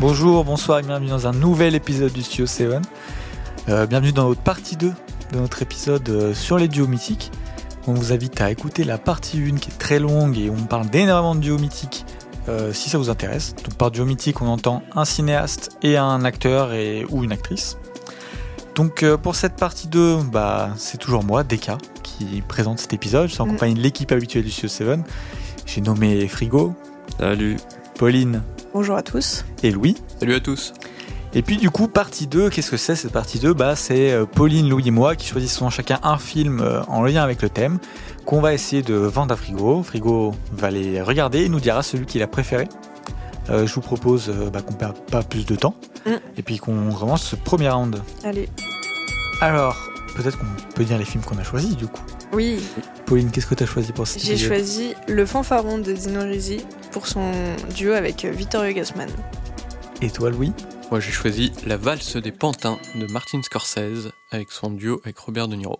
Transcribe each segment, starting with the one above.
Bonjour, bonsoir et bienvenue dans un nouvel épisode du Studio 7. Euh, bienvenue dans notre partie 2 de notre épisode euh, sur les duos mythiques. On vous invite à écouter la partie 1 qui est très longue et on parle d'énormément de duos mythiques euh, si ça vous intéresse. Donc par duo mythique, on entend un cinéaste et un acteur et, ou une actrice. Donc euh, pour cette partie 2, bah, c'est toujours moi, Deka, qui présente cet épisode. Je suis en Mm. compagnie de l'équipe habituelle du Studio 7. J'ai nommé Frigo, Salut. Pauline Bonjour à tous. et Louis. Salut à tous. Et puis du coup, partie 2, qu'est-ce que c'est cette partie 2 Bah c'est euh, Pauline, Louis et moi qui choisissons chacun un film euh, en lien avec le thème qu'on va essayer de vendre à Frigo. Frigo va les regarder et nous dira celui qu'il a préféré. Euh, je vous propose bah, qu'on perde pas plus de temps Mm. et puis qu'on commence ce premier round. Allez. Alors, peut-être qu'on peut dire les films qu'on a choisis du coup. Oui, Pauline, qu'est-ce que tu as choisi pour cet j'ai choisi Le Fanfaron de Dino Risi pour son duo avec Vittorio Gassman. Et toi Louis Moi j'ai choisi La valse des pantins de Martin Scorsese avec son duo avec Robert De Niro.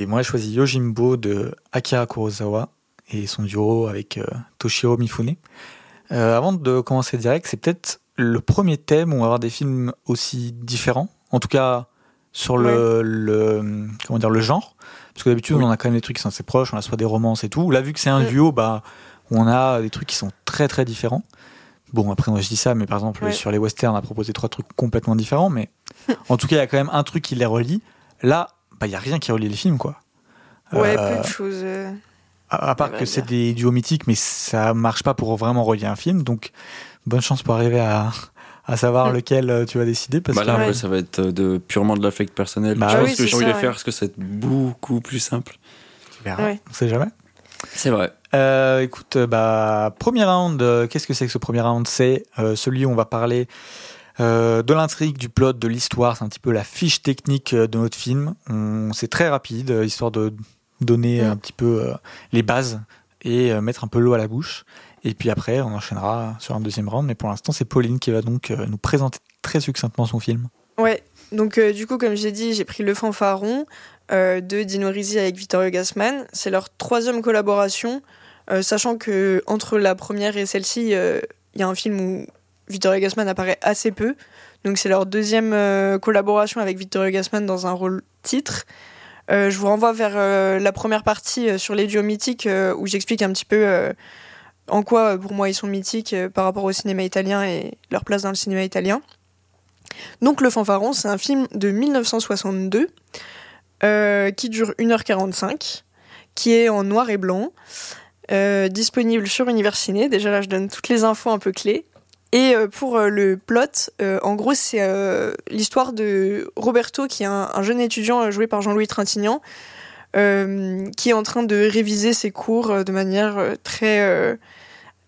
Et moi j'ai choisi Yojimbo de Akira Kurosawa et son duo avec euh, Toshiro Mifune. Euh, avant de commencer direct, c'est peut-être le premier thème où on va avoir des films aussi différents, en tout cas sur le, le comment dire le genre, parce que d'habitude Oui. on a quand même des trucs qui sont assez proches, on a soit des romances et tout. Là vu que c'est un duo, bah on a des trucs qui sont très très différents. Bon après moi je dis ça, mais par exemple Ouais. sur les westerns on a proposé trois trucs complètement différents, mais en tout cas il y a quand même un truc qui les relie. Là, bah il y a rien qui relie les films quoi. Ouais, Euh, peu de choses. euh. à, à part que c'est des duos mythiques, mais ça marche pas pour vraiment relier un film. Donc, bonne chance pour arriver à, à savoir Mm. lequel euh, tu vas décider. Parce Bah que là, Ouais. après, ça va être de, purement de l'affect personnel. Bah je oui, pense que envie ça, de le faire parce que c'est beaucoup plus simple. tu verras. Ouais. On sait jamais. C'est vrai. Euh, écoute, euh, bah, premier round, euh, qu'est-ce que c'est que ce premier round? C'est euh, celui où on va parler euh, de l'intrigue, du plot, de l'histoire. C'est un petit peu la fiche technique euh, de notre film. On- C'est très rapide, euh, histoire de donner un petit peu euh, les bases et euh, mettre un peu l'eau à la bouche. Et puis après, on enchaînera sur un deuxième round. Mais pour l'instant, c'est Pauline qui va donc euh, nous présenter très succinctement son film. Ouais, donc euh, du coup, comme j'ai dit, j'ai pris Le Fanfaron euh, de Dino Risi avec Vittorio Gassman. C'est leur troisième collaboration, sachant que entre la première et celle-ci, il y a un film où Vittorio Gassman apparaît assez peu. Donc c'est leur deuxième collaboration avec Vittorio Gassman dans un rôle titre. Je vous renvoie vers la première partie sur les duos mythiques où j'explique un petit peu en quoi euh, pour moi ils sont mythiques euh, par rapport au cinéma italien et leur place dans le cinéma italien. Donc Le Fanfaron, c'est un film de 1962 euh, qui dure 1h45, qui est en noir et blanc, disponible sur Univers Ciné. Déjà là, je donne toutes les infos un peu clés. Et pour le plot, en gros, c'est l'histoire de Roberto, qui est un, un jeune étudiant joué par Jean-Louis Trintignant, qui est en train de réviser ses cours de manière très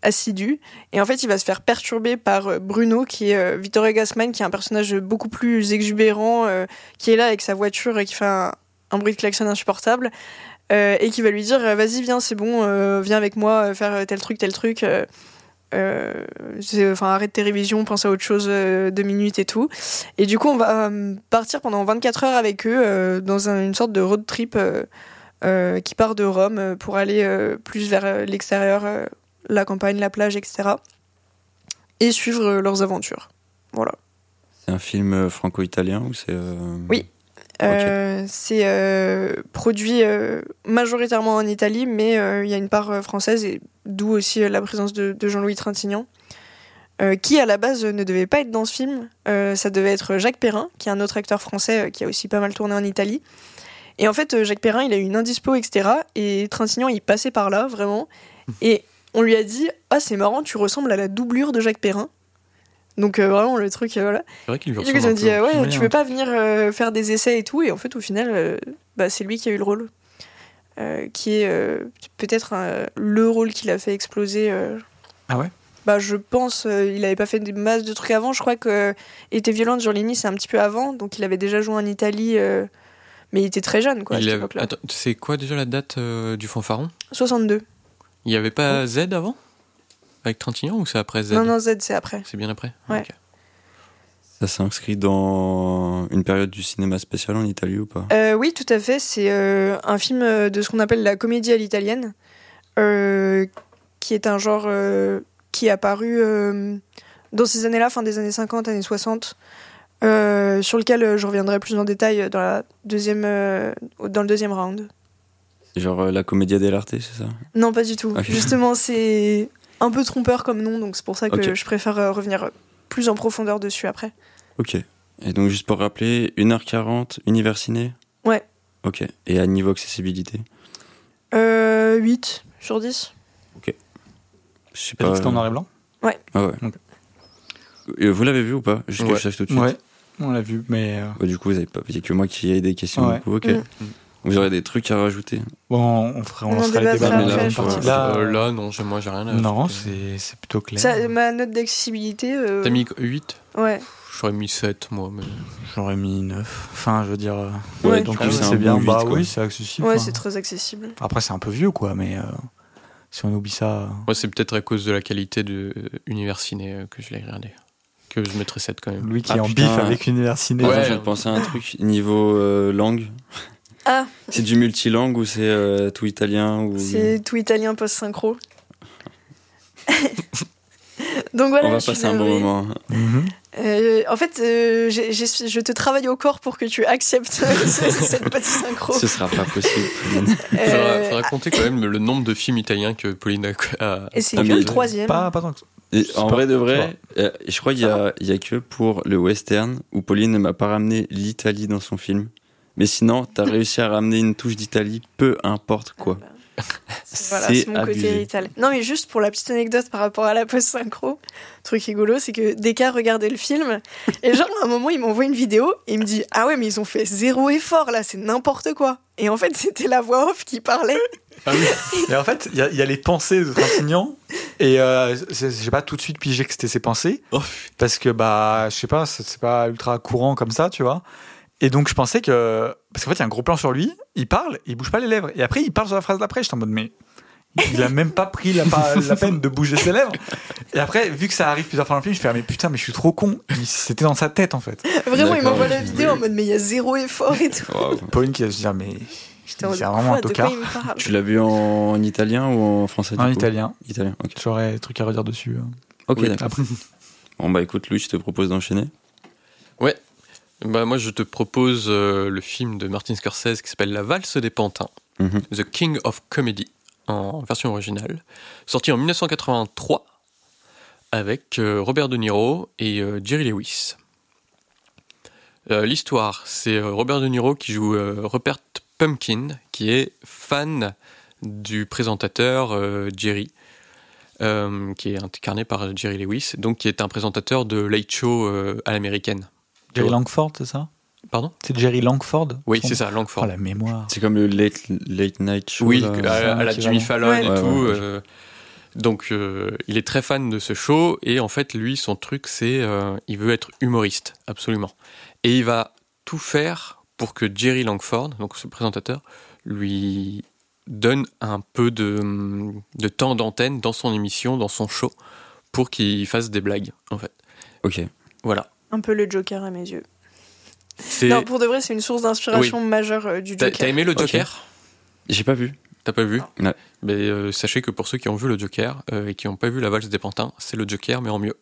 assidue. Et en fait, il va se faire perturber par euh, Bruno, qui est euh, Vittorio Gassman, qui est un personnage beaucoup plus exubérant, euh, qui est là avec sa voiture et qui fait un, bruit de klaxon insupportable, euh, et qui va lui dire Vas-y, viens, c'est bon, viens avec moi faire tel truc, tel truc. enfin, arrête tes révisions, pense à autre chose deux minutes et tout. Et du coup, on va partir pendant 24 heures avec eux dans un- une sorte de road trip qui part de Rome pour aller plus vers l'extérieur, la campagne, la plage, etc. Et suivre euh, leurs aventures. Voilà. C'est un film euh, franco-italien ou c'est. euh, Oui. C'est produit majoritairement en Italie, mais il y a une part française, et d'où aussi la présence de, de Jean-Louis Trintignant, euh, qui à la base euh, ne devait pas être dans ce film. Euh, ça devait être Jacques Perrin, qui est un autre acteur français qui a aussi pas mal tourné en Italie. Et en fait, Jacques Perrin, il a eu une indispo, etc. Et Trintignant, il passait par là, vraiment. Et on lui a dit Ah, c'est marrant, tu ressembles à la doublure de Jacques Perrin. Donc euh, vraiment, le truc, euh, voilà. C'est vrai qu'il lui Et du coup, ils ressemble ont dit, euh, ouais, tu veux pas venir faire des essais et tout. Et en fait, au final, bah, c'est lui qui a eu le rôle. Qui est peut-être le rôle qui l'a fait exploser. Ah ouais? Bah, Je pense, il avait pas fait des masses de trucs avant. Je crois que Était violente, Giorlini, c'est un petit peu avant. Donc il avait déjà joué en Italie. mais il était très jeune, quoi, c'est quoi déjà la date du fanfaron? 62. Il n'y avait pas Z avant? Avec Trintignant ou c'est après Z? Non, non, Z, c'est après. C'est bien après? Ouais. Ça s'inscrit dans une période du cinéma spécial en Italie ou pas? Euh, oui, tout à fait. C'est euh, un film euh, de ce qu'on appelle la comédie à l'italienne, euh, qui est un genre euh, qui est apparu euh, dans ces années-là, fin des années 50, années 60, euh, sur lequel euh, je reviendrai plus en détail dans, la deuxième, euh, dans le deuxième round. Genre euh, la comédia dell'arte, c'est ça? Non, pas du tout. Ok. Justement, c'est un peu trompeur comme nom, donc c'est pour ça que Ok. je préfère euh, revenir plus en profondeur dessus après. Ok. Et donc, juste pour rappeler, 1h40, univers ciné Ouais. Ok. Et à niveau accessibilité? Euh, 8 sur 10. Je sais pas. que c'était en noir et blanc? Ah ouais. Ok. Euh, Vous l'avez vu ou pas? Juste que Ouais. je sache tout de suite. Ouais, on l'a vu, mais euh, Bah, du coup, vous avez pas. Il y a que moi qui ai des questions. Ouais. du coup, ok. Mm. Vous aurez des trucs à rajouter bon, on, fera, on lancera les débats dans la partie. Là, Euh, là, non, j'ai- moi j'ai rien à non, ajouter. c'est c'est plutôt clair. Ça, ma note d'accessibilité. euh, T'as mis 8 Ouais. J'aurais mis 7, moi. Mais... J'aurais mis 9. Enfin, je veux dire. euh, Ouais, Ouais. donc oui, c'est bien. bon bah oui, c'est accessible. Ouais, c'est très accessible. Après, c'est un peu vieux, quoi, mais euh, si on oublie ça. euh, Moi, c'est peut-être à cause de la qualité de euh, Univers Ciné euh, que je l'ai regardé. Que je mettrais 7 quand même. Lui qui Ah, est en putain. bif avec Univers Ciné. Attends, Ouais. de penser à un truc niveau euh, langue. Ah, C'est du multilangue ou c'est euh, tout italien ou... c'est tout italien post-synchro. Donc voilà, On va passer un bon moment. Mhm. Euh, en fait, euh, je te travaille au corps pour que tu acceptes ce- cette petite synchro. Ce sera pas possible. Pauline. Faudra, Euh, faudra compter quand même le nombre de films italiens que Pauline a. a- et c'est Ah, que le troisième. Pas, pas tant que ça. Et C'est en vrai de vrai, euh, je crois qu'il y a, il y a que pour le western où Pauline ne m'a pas ramené l'Italie dans son film. Mais sinon, t'as réussi à ramener une touche d'Italie, peu importe quoi. C'est- Voilà, C'est mon côté abusé. italien. Non, mais juste pour la petite anecdote par rapport à la post-synchro, truc rigolo, c'est que Deka regardait le film, et genre, à un moment, il m'envoie une vidéo, et il me dit Ah ouais, mais ils ont fait zéro effort là, c'est n'importe quoi. Et en fait, c'était la voix off qui parlait. Et en fait, il y, a- il y a les pensées de Trintignant. Et euh, j'ai pas tout de suite pigé que c'était ses pensées. Oh, Parce que, bah, je sais pas, c'est pas ultra courant comme ça, tu vois. Et donc, je pensais que. Parce qu'en fait, il y a un gros plan sur lui, il parle, il bouge pas les lèvres. Et après, il parle sur la phrase d'après. J'étais en mode, mais. Il a même pas pris la, pa- la peine de bouger ses lèvres. Et après, vu que ça arrive plusieurs fois dans le film, je fais, ah, mais putain, mais je suis trop con. C'était dans sa tête, en fait. Vraiment, il m'envoie la oui. vidéo en mode Mais il y a zéro effort et tout. Pauline qui va se dire, mais. C'est vraiment un tocard. Tu l'as vu en italien ou en français du En coup italien. Italien. J'aurais des trucs à redire dessus. hein. Ok, Oui, d'accord. Après. Bon bah écoute, Louis, je te propose d'enchaîner. Bah, moi, je te propose euh, le film de Martin Scorsese qui s'appelle La valse des pantins, Mhm. The King of Comedy, en version originale, sorti en 1983 avec euh, Robert De Niro et euh, Jerry Lewis. L'histoire, c'est Robert De Niro qui joue Rupert Pumpkin, qui est fan du présentateur Jerry, euh, qui est incarné par Jerry Lewis, donc qui est un présentateur de Late Show euh, à l'américaine. Jerry Langford, c'est ça? Pardon? C'est Jerry Langford? Oui, c'est ça, Oh, Langford. la mémoire. C'est comme le late, late night show. oui, là. à, à la Jimmy Fallon Ouais. et Ouais, tout. ouais, euh, donc, euh, il est très fan de ce show et en fait, lui, son truc, c'est euh, il veut être humoriste, absolument. Et il va tout faire pour que Jerry Langford, donc ce présentateur, lui donne un peu de, de temps d'antenne dans son émission, dans son show, pour qu'il fasse des blagues, en fait. Ok. Voilà. Un peu le Joker à mes yeux. C'est- Non, pour de vrai, c'est une source d'inspiration majeure euh, du Joker. t'as aimé le Ok. Joker? J'ai pas vu. T'as pas vu? Ouais. Mais euh, sachez que pour ceux qui ont vu le Joker euh, et qui n'ont pas vu la valse des pantins, c'est le Joker mais en mieux.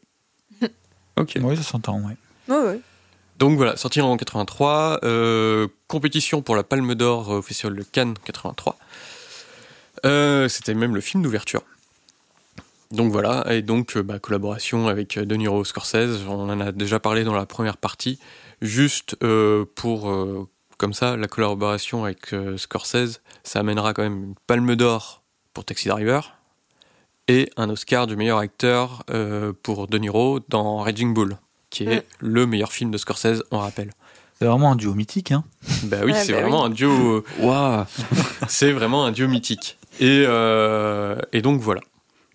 Ok. Oui, ça s'entend, ouais. Ouais, ouais. Donc voilà, sorti en 83, euh, compétition pour la Palme d'Or euh, officielle de Cannes 83. Euh, C'était même le film d'ouverture. Donc voilà, et donc euh, bah, collaboration avec euh, De Niro Scorsese, on en a déjà parlé dans la première partie. Juste euh, pour, euh, comme ça, la collaboration avec euh, Scorsese, ça amènera quand même une Palme d'Or pour Taxi Driver et un Oscar du meilleur acteur euh, pour De Niro dans Raging Bull, qui est Mm. le meilleur film de Scorsese, on rappelle. C'est vraiment un duo mythique, hein. Bah oui, Ouais, c'est bah vraiment un duo. Waouh. c'est vraiment un duo mythique. Et, euh, et donc voilà.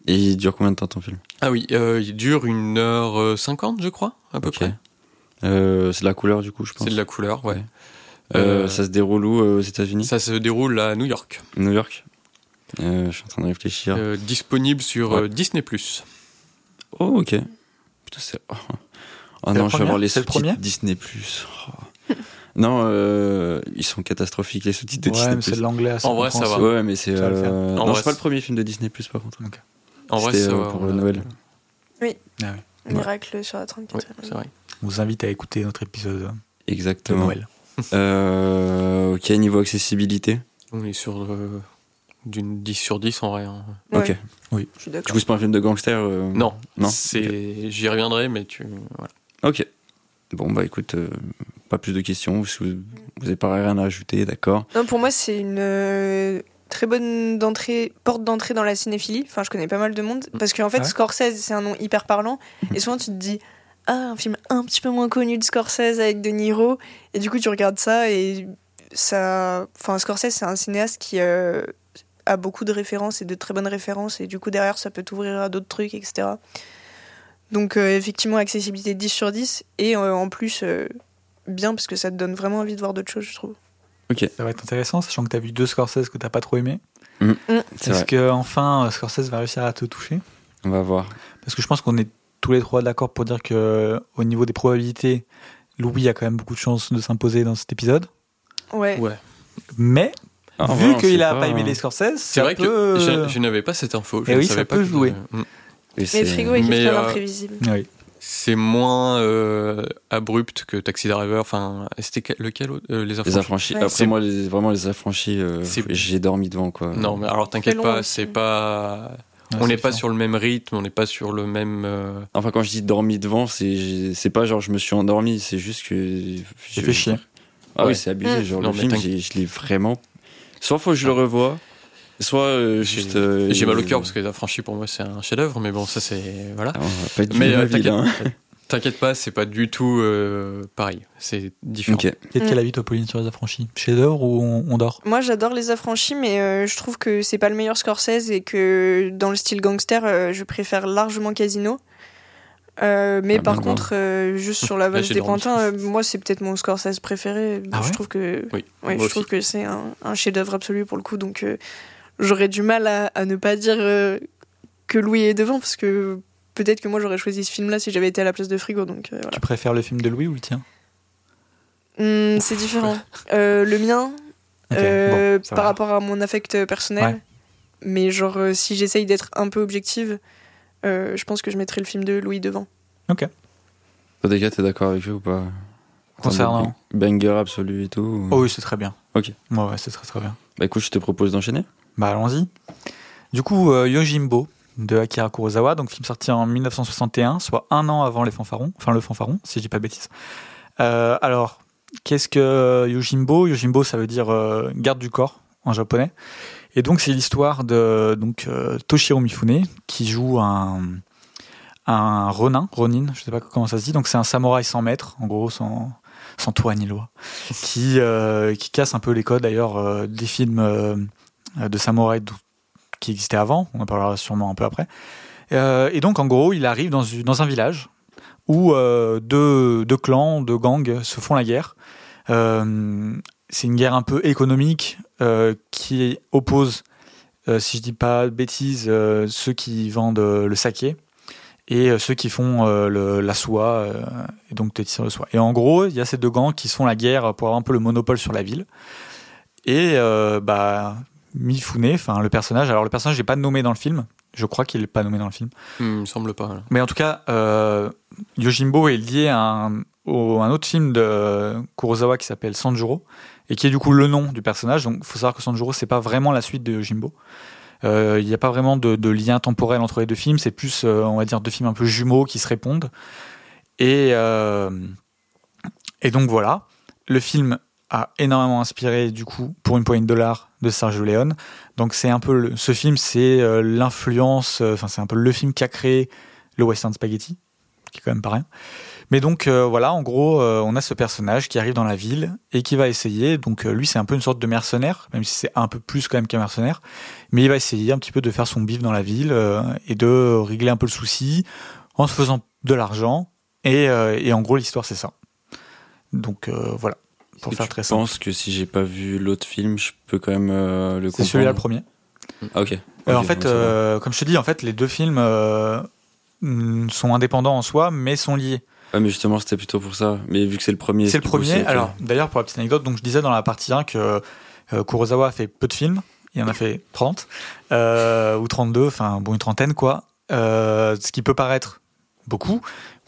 Et il dure combien de temps ton film Ah oui, euh, il dure une heure cinquante, je crois, à peu près. Euh, c'est de la couleur du coup, je pense. C'est de la couleur, ouais. Euh, Euh, ça se déroule où euh, aux États-Unis Ça se déroule à New York. New York Euh, Je suis en train de réfléchir. Euh, disponible sur Ouais. euh, Disney+. Oh, ok. Putain, c'est. Oh, Oh non, je vais avoir les sous-titres Disney. Oh. non, euh, ils sont catastrophiques, les sous-titres de Ouais, Disney. mais c'est de l'anglais En vrai, ça va. Ouais, mais c'est. Euh, En Non, vrai, c'est pas le premier film de Disney, par contre. En vrai, C'était, ça euh, pour le Noël. Ah ouais. Miracle sur la 34 Ouais, c'est vrai. On vous invite à écouter notre épisode de Exactement. Noël. Euh, ok, niveau accessibilité. On est sur euh, d'une 10 sur 10 en vrai. hein. Ok. Je suis Du coup, c'est pas un film de gangster euh, Non, Non. c'est j'y reviendrai, mais tu voilà. Ok. Bon, bah écoute, euh, pas plus de questions. Si vous, vous avez pas rien à ajouter, d'accord. Non, pour moi, c'est une euh, très bonne d'entrée, porte d'entrée dans la cinéphilie. Enfin, je connais pas mal de monde. Parce qu'en fait, Ouais. Scorsese, c'est un nom hyper parlant. Et souvent, tu te dis, ah, un film un petit peu moins connu de Scorsese avec De Niro. Et du coup, tu regardes ça et ça. Enfin, Scorsese, c'est un cinéaste qui euh, a beaucoup de références et de très bonnes références. Et du coup, derrière, ça peut t'ouvrir à d'autres trucs, etc. Donc, euh, effectivement, accessibilité 10 sur 10. Et euh, en plus, bien, parce que ça te donne vraiment envie de voir d'autres choses, je trouve. Ça va être intéressant, sachant que tu as vu deux Scorsese que t'as pas trop aimé. C'est Est-ce vrai. que enfin Scorsese va réussir à te toucher? On va voir. Parce que je pense qu'on est tous les trois d'accord pour dire que au niveau des probabilités, Louis a quand même beaucoup de chances de s'imposer dans cet épisode. Ouais. Ouais. Mais Ah, vu qu'il sait a pas, aimé les Scorsese, C'est vrai que je, je n'avais pas cette info. Je Eh ne oui, savais ça pas peut jouer. Mm. Et Mais c'est- Frigo est très euh, imprévisible. Oui. C'est moins euh, abrupt que Taxi Driver. Enfin, c'était que- lequel Euh, Les Les affranchis? Ouais. Après, moi, les- vraiment, les affranchis, euh, j'ai dormi devant, quoi. Non, mais alors t'inquiète pas, c'est pas. Ouais, on n'est pas sur le même rythme, on n'est pas sur le même. euh, Enfin, quand je dis dormi devant, c'est c'est pas genre je me suis endormi, c'est juste que. J'ai fait chier. Ah oui, c'est abusé. Genre, Non, le film, je l'ai vraiment. Soit faut que je le revoie, soit euh, J'ai juste. euh, j'ai mal au cœur parce que Les affranchis pour moi c'est un chef-d'œuvre, mais bon, ça c'est. Voilà. Ah, on va pas être Mais euh, t'inquiète hein. pas, c'est pas du tout euh, pareil. C'est différent. Ok. Peut-être Mm. quel avis toi, Pauline, sur les affranchis? Chez d'or ou on, on dort? Moi, j'adore les affranchis, mais euh, je trouve que c'est pas le meilleur Scorsese et que dans le style gangster, euh, je préfère largement Casino. Euh, mais Ah, par bon, contre, euh, juste sur la valse des pantins, euh, moi, c'est peut-être mon Scorsese préféré. Ah je ouais? trouve que, Oui, ouais, je trouve que c'est un, un chef-d'œuvre absolu pour le coup. Donc, euh, j'aurais du mal à, à ne pas dire euh, que Louis est devant, parce que peut-être que moi, j'aurais choisi ce film-là si j'avais été à la place de Frigo. Donc, euh, voilà. Tu préfères le film de Louis ou le tien? Hum, c'est différent. Euh, le mien, Ok, euh, bon, par va. rapport à mon affect personnel. Ouais. Mais genre, euh, si j'essaye d'être un peu objective, euh, je pense que je mettrais le film de Louis devant. Toi, des gars, t'es d'accord avec eux ou pas? Concernant Banger absolu et tout ou- Oh oui, c'est très bien. Ok. Ouais, ouais, c'est très très bien. Bah écoute, je te propose d'enchaîner. Bah allons-y. Du coup, euh, Yojimbo de Akira Kurosawa, donc film sorti en 1961, soit un an avant les fanfarons, enfin le fanfaron, si je dis pas de bêtises. Euh, alors, qu'est-ce que Yojimbo? Yojimbo, ça veut dire euh, garde du corps en japonais. Et donc c'est l'histoire de donc Toshiro Mifune qui joue un un ronin, ronin, je sais pas comment ça se dit. Donc c'est un samouraï sans maître, en gros, sans sans toit ni loi, qui euh, qui casse un peu les codes d'ailleurs euh, des films de samouraï qui existaient avant. On en parlera sûrement un peu après. Euh, et donc en gros, il arrive dans, un village où euh, deux, clans, deux gangs se font la guerre. Euh, c'est une guerre un peu économique euh, qui oppose, euh, si je dis pas de bêtises, euh, ceux qui vendent euh, le saké et euh, ceux qui font euh, la soie euh, et donc te tirent le soie. Et en gros, il y a ces deux gangs qui se font la guerre pour avoir un peu le monopole sur la ville. Et euh, bah Mifune, enfin le personnage. Alors le personnage n'est pas nommé dans le film. Je crois qu'il n'est pas nommé dans le film. Hmm, il me semble pas. là. Mais en tout cas, euh, Yojimbo est lié à un, au- un autre film de Kurosawa qui s'appelle Sanjuro et qui est du coup le nom du personnage. Donc, il faut savoir que Sanjuro, c'est pas vraiment la suite de Yojimbo. Euh, Il n'y a pas vraiment de, de lien temporel entre les deux films. C'est plus, euh, on va dire, deux films un peu jumeaux qui se répondent. Et, et donc voilà, le film a énormément inspiré du coup pour une poignée de dollars de Sergio Leone. Donc c'est un peu le- ce film, c'est euh, l'influence, euh, enfin c'est un peu le film qui a créé le western spaghetti, qui est quand même pas rien. Mais donc euh, voilà, en gros, euh, on a ce personnage qui arrive dans la ville et qui va essayer. Donc lui, c'est un peu une sorte de mercenaire, même si c'est un peu plus quand même qu'un mercenaire. Mais il va essayer un petit peu de faire son bif dans la ville et de régler un peu le souci en se faisant de l'argent. Et, et en gros, l'histoire c'est ça. Donc voilà, pour Et faire tu très simple. penses que si j'ai pas vu l'autre film, je peux quand même euh, le C'est comprendre celui-là le premier. Ah, ok. Euh, en fait, euh, comme je te dis, en fait, les deux films euh, mm, sont indépendants en soi, mais sont liés. Ouais, mais justement, c'était plutôt pour ça. Mais vu que c'est le premier. C'est le coup, premier. c'est. Alors, d'ailleurs, pour la petite anecdote, donc je disais dans la partie 1 que euh, Kurosawa a fait peu de films. Il en a fait 30 euh, ou 32, enfin bon une trentaine quoi. Euh, ce qui peut paraître beaucoup.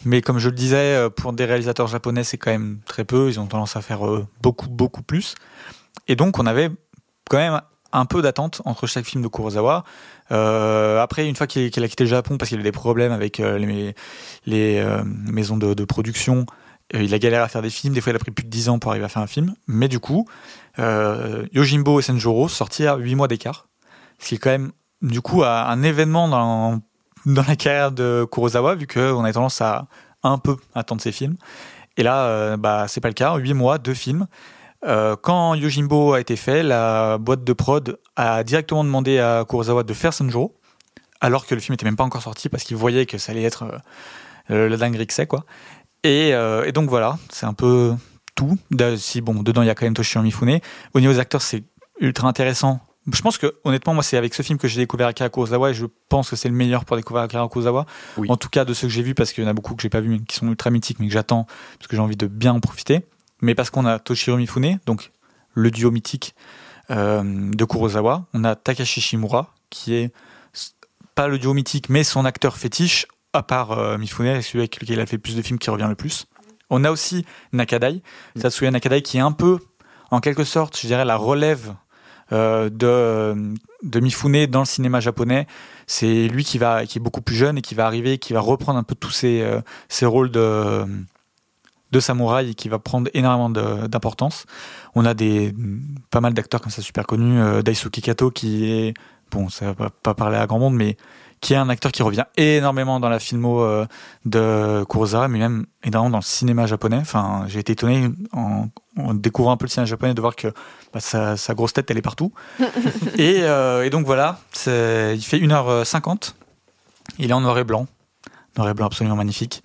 Mais comme je le disais, euh, pour des réalisateurs japonais, c'est quand même très peu. Ils ont tendance à faire euh, beaucoup, beaucoup plus. Et donc, on avait quand même un peu d'attente entre chaque film de Kurosawa. Euh, après, une fois qu'il a quitté le Japon parce qu'il avait des problèmes avec les, maisons de, de production, il a galéré à faire des films. Des fois, il a pris plus de 10 ans pour arriver à faire un film. Mais du coup, Yojimbo et Senjuro sortis à 8 mois d'écart. Ce qui est quand même, du coup, un événement dans, dans la carrière de Kurosawa, vu qu'on a tendance à un peu attendre ses films. Et là, euh, bah, c'est pas le cas. 8 mois, deux films. Euh, quand Yojimbo a été fait, la boîte de prod a directement demandé à Kurosawa de faire Senjuro, alors que le film était même pas encore sorti parce qu'il voyait que ça allait être euh, la dinguerie que c'est, quoi. Et, euh, et donc voilà, c'est un peu tout. Si bon, dedans il y a quand même Toshiro Mifune. Au niveau des acteurs, c'est ultra intéressant. Je pense que honnêtement, moi, c'est avec ce film que j'ai découvert Akira Kurosawa et je pense que c'est le meilleur pour découvrir Akira Kurosawa. Oui. En tout cas, de ceux que j'ai vus, parce qu'il y en a beaucoup que j'ai pas vus, mais qui sont ultra mythiques, mais que j'attends parce que j'ai envie de bien en profiter. Mais parce qu'on a Toshiro Mifune, donc le duo mythique euh, de Kurosawa. On a Takashi Shimura, qui est pas le duo mythique, mais son acteur fétiche, à part euh, Mifune, celui avec lequel il a fait le plus de films qui revient le plus. On a aussi Nakadai, Mm. Tatsuya Nakadai, qui est un peu, en quelque sorte, je dirais, la relève de, de Mifune dans le cinéma japonais. C'est lui qui, va, qui est beaucoup plus jeune et qui va arriver, qui va reprendre un peu tous ses, euh, rôles de, de samouraï et qui va prendre énormément d'importance. On a des, pas mal d'acteurs comme ça super connus. Euh, Daisuke Kato qui est, bon, ça va pas parler à grand monde, mais qui est un acteur qui revient énormément dans la filmo euh, de Kurosawa, mais même énormément dans le cinéma japonais. Enfin, j'ai été étonné en, en découvrant un peu le cinéma japonais de voir que bah, sa, sa grosse tête, elle est partout. et, euh, et donc voilà, il fait 1h50. Il est en noir et blanc. Noir et blanc absolument magnifique.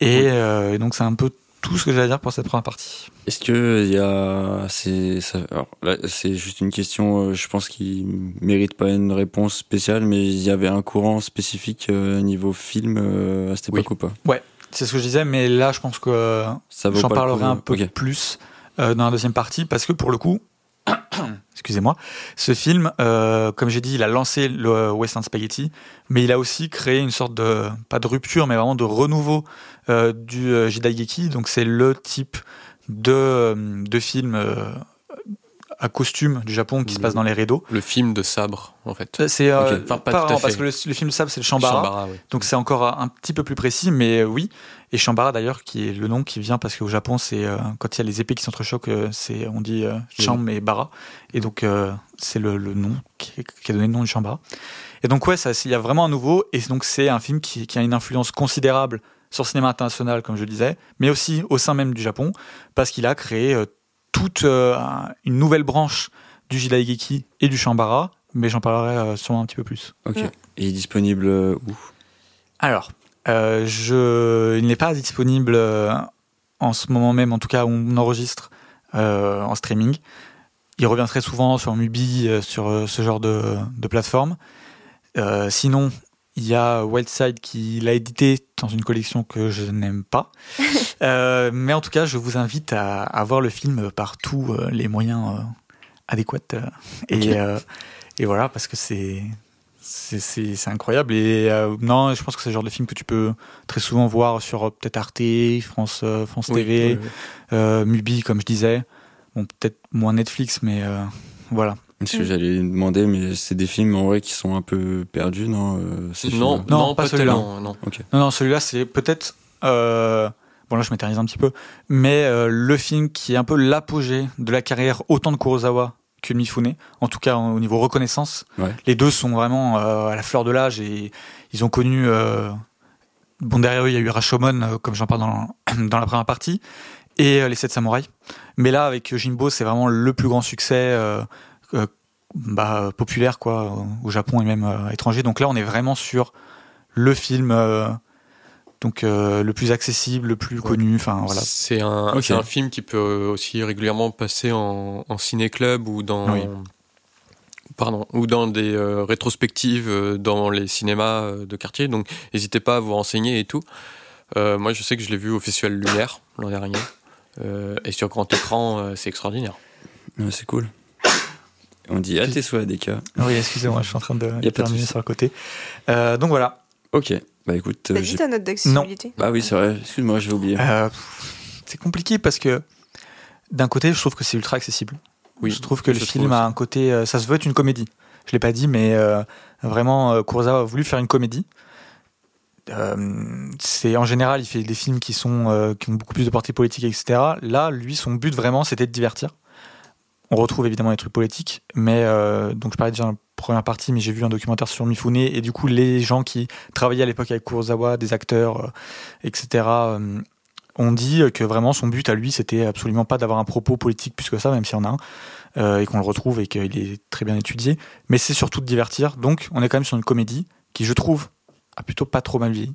Et, euh, et donc c'est un peu tout ce que j'ai à dire pour cette première partie. Est-ce que il y a c'est ça- alors là, c'est juste une question euh, je pense qui mérite pas une réponse spéciale mais il y avait un courant spécifique euh, niveau film euh, à cette Oui. époque ou pas? C'est ce que je disais, mais là je pense que euh, j'en parlerai un peu plus euh, dans la deuxième partie parce que pour le coup, excusez-moi, ce film, euh, comme j'ai dit, il a lancé le Western Spaghetti, mais il a aussi créé une sorte de pas de rupture, mais vraiment de renouveau euh, du euh, Jidaigeki. Donc c'est le type de euh, de film à costume du Japon qui se passe dans les rideaux. Le film de sabre, en fait. C'est euh, Ok. Enfin, pas pas tout à vraiment, fait. parce que le, le film Sable c'est le Shambara. Shambara, oui. Donc c'est encore un petit peu plus précis, mais oui. Et Shambara d'ailleurs, qui est le nom qui vient parce qu'au Japon, c'est euh, quand il y a les épées qui s'entrechoquent, euh, c'est on dit euh, Cham et Bara, et donc euh, c'est le, le nom qui, qui a donné le nom du Shambara. Et donc ouais, il y a vraiment un nouveau, et donc c'est un film qui, qui a une influence considérable sur le cinéma international, comme je disais, mais aussi au sein même du Japon, parce qu'il a créé euh, toute euh, un- une nouvelle branche du Jidaigeki et du Shambara, mais j'en parlerai euh, sûrement un petit peu plus. Ok. Mm. Et il est disponible où? Alors, euh, je, il n'est pas disponible euh, en ce moment même, en tout cas, où on enregistre euh, en streaming. Il revient très souvent sur Mubi, sur ce genre de, de plateforme. Euh, sinon, il y a Wildside qui l'a édité dans une collection que je n'aime pas. Euh, mais en tout cas, je vous invite à, à voir le film par tous euh, les moyens euh, adéquats. et voilà, parce que c'est c'est- c'est c'est incroyable. Et euh, non, je pense que c'est le genre de film que tu peux très souvent voir sur euh, peut-être Arte, France, euh, France Oui, TV, oui, oui. euh, Mubi, comme je disais. Bon, peut-être moins Netflix, mais euh, voilà. Parce que j'allais demander mais c'est des films en vrai qui sont un peu perdus non ces Non, Non, non, pas celui-là. non. Non, non, celui-là, c'est peut-être. euh, bon, là, je m'éternise un petit peu. Mais euh, le film qui est un peu l'apogée de la carrière autant de Kurosawa que Mifune, en tout cas au niveau reconnaissance. Ouais. Les deux sont vraiment euh, à la fleur de l'âge et ils ont connu. euh, bon, derrière eux, il y a eu Rashomon, euh, comme j'en parle dans, dans la première partie, et Les Sept Samouraïs. Mais là, avec Jimbo, c'est vraiment le plus grand succès. bah, populaire quoi au Japon et même euh, étranger donc là on est vraiment sur le film donc euh, le plus accessible, le plus connu, enfin voilà. C'est un, film qui peut aussi régulièrement passer en, en ciné-club ou dans, Oui. pardon, ou dans des euh, rétrospectives euh, dans les cinémas de quartier. Donc, n'hésitez pas à vous renseigner et tout. Euh, moi, je sais que je l'ai vu au Festival Lumière l'an dernier. Euh, et sur grand écran, euh, c'est extraordinaire. Ouais, c'est cool on dit ah t'es sous ADK Oui, excusez-moi, je suis en train de Y a pas de terminer sur le côté. Euh, donc voilà. ok Bah écoute, T'as euh, dit ta note d'accessibilité bah oui, c'est vrai. Excuse-moi, j'ai oublié. Euh, c'est compliqué parce que d'un côté, je trouve que c'est ultra accessible. Oui, je trouve que le film a un côté, euh, ça se veut être une comédie. Je l'ai pas dit, mais euh, vraiment, euh, Kurosawa a voulu faire une comédie. Euh, c'est en général, il fait des films qui sont euh, qui ont beaucoup plus de portée politique, etc. Là, lui, son but vraiment, c'était de divertir. On retrouve évidemment les trucs politiques, mais euh, donc je parlais déjà dans la première partie, mais j'ai vu un documentaire sur Mifune et du coup les gens qui travaillaient à l'époque avec Kurosawa, des acteurs, euh, etc. euh, ont dit que vraiment son but à lui, c'était absolument pas d'avoir un propos politique plus que ça, même s'il y en a un, euh, et qu'on le retrouve et qu'il est très bien étudié. Mais c'est surtout de divertir. Donc on est quand même sur une comédie qui, je trouve, a plutôt pas trop mal vieilli.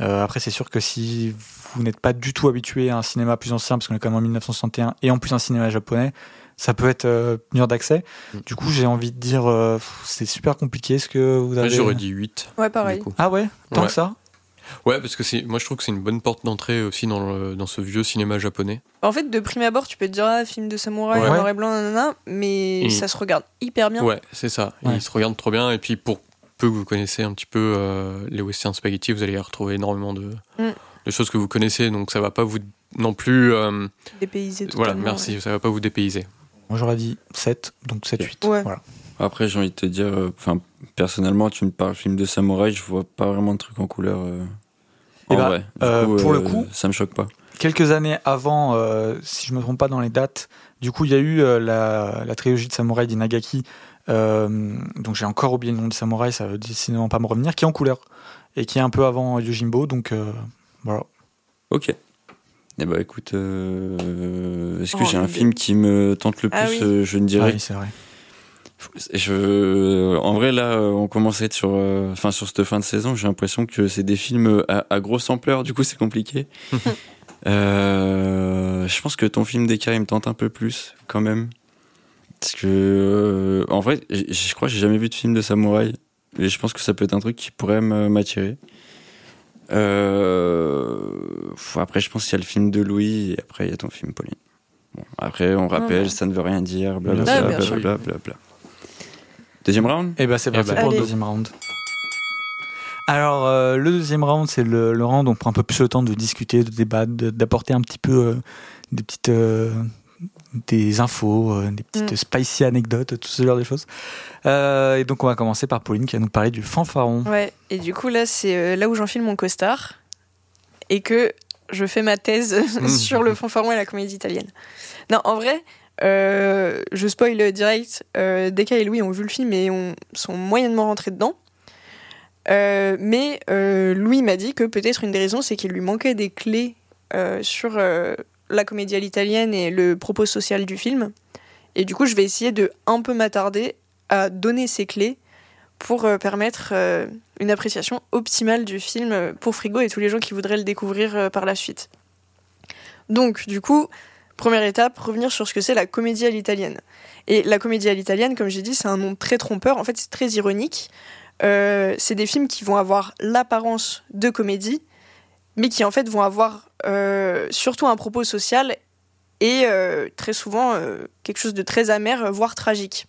Euh, après, c'est sûr que si vous n'êtes pas du tout habitué à un cinéma plus ancien, parce qu'on est quand même en 1961, et en plus un cinéma japonais, ça peut être euh, d'accès. Mm. Du coup, j'ai envie de dire, euh, c'est super compliqué. Est-ce que vous avez... J'aurais dit 8. Ouais, pareil. Ah ouais, tant Ouais. que ça Ouais, parce que c'est, moi je trouve que c'est une bonne porte d'entrée aussi dans, le- dans ce vieux cinéma japonais. En fait, de prime abord, tu peux te dire, ah, film de samouraï, Ouais. en noir et blanc, nanana, mais Et- ça se regarde hyper bien. Ouais, c'est ça. Ouais. Il se regarde trop bien. Et puis pour peu que vous connaissez un petit peu euh, les western spaghetti, vous allez y retrouver énormément de, Mm. de choses que vous connaissez. Donc ça va pas vous non plus. euh, Dépaysé voilà, merci. Ça va pas vous dépayser. Moi, j'aurais dit 7, donc 7-8. Ouais. Voilà. Après, j'ai envie de te dire, euh, enfin, personnellement, tu me parles film de samouraï, je vois pas vraiment de trucs en couleur. euh, Eh en bah, vrai. Du euh, pour le coup- ça me choque pas. Quelques années avant, euh, si je me trompe pas dans les dates, du coup, il y a eu euh, la, la trilogie de samouraï d'Inagaki. Euh, donc j'ai encore oublié le nom du samouraï, ça va décidément pas me revenir, qui est en couleur et qui est un peu avant Yojimbo. Donc euh, voilà. Ok. Eh bah écoute, euh, est-ce que Oh, j'ai un film qui me tente le plus Ah oui. euh, Je ne Ah dirais. oui, c'est vrai. Je, en vrai, là, euh, on commence à être sur, euh, enfin, sur cette fin de saison. J'ai l'impression que c'est des films à, à grosse ampleur. Du coup, c'est compliqué. Euh, je pense que ton film d'écart, il me tente un peu plus, quand même. Parce que, euh, en vrai, je crois que j'ai jamais vu de film de samouraï. Et je pense que ça peut être un truc qui pourrait m'attirer. Euh, après, je pense qu'il y a le film de Louis et après, il y a ton film, Pauline. Bon, après, on rappelle, ouais. ça ne veut rien dire, blablabla, bien sûr. blablabla, blablabla. Deuxième round? Et ben c'est Eh parti ben. pour le deuxième round. Alors euh, le deuxième round, c'est le, le round où on prend un peu plus le temps de discuter, de débattre, d'apporter un petit peu euh, des petites euh, des infos, euh, des petites Mm. spicy anecdotes, tout ce genre de choses. Euh, et donc on va commencer par Pauline qui va nous parler du fanfaron. Ouais, et du coup, là, c'est euh, là où j'enfile mon costard et que je fais ma thèse Mm. sur le fanfaron et la comédie italienne. Non, en vrai, euh, je spoil direct. Euh, Deka et Louis ont vu le film et ont, sont moyennement rentrés dedans. Euh, mais Louis m'a dit que peut-être une des raisons, c'est qu'il lui manquait des clés sur la comédie à l'italienne et le propos social du film. Et du coup, je vais essayer de un peu m'attarder à donner ces clés pour euh, permettre euh, une appréciation optimale du film pour Frigo et tous les gens qui voudraient le découvrir euh, par la suite. Donc, du coup, première étape, revenir sur ce que c'est la comédie à l'italienne. Et la comédie à l'italienne, comme j'ai dit, c'est un nom très trompeur. En fait, c'est très ironique. C'est des films qui vont avoir l'apparence de comédie, mais qui en fait vont avoir euh, surtout un propos social et euh, très souvent euh, quelque chose de très amer, voire tragique.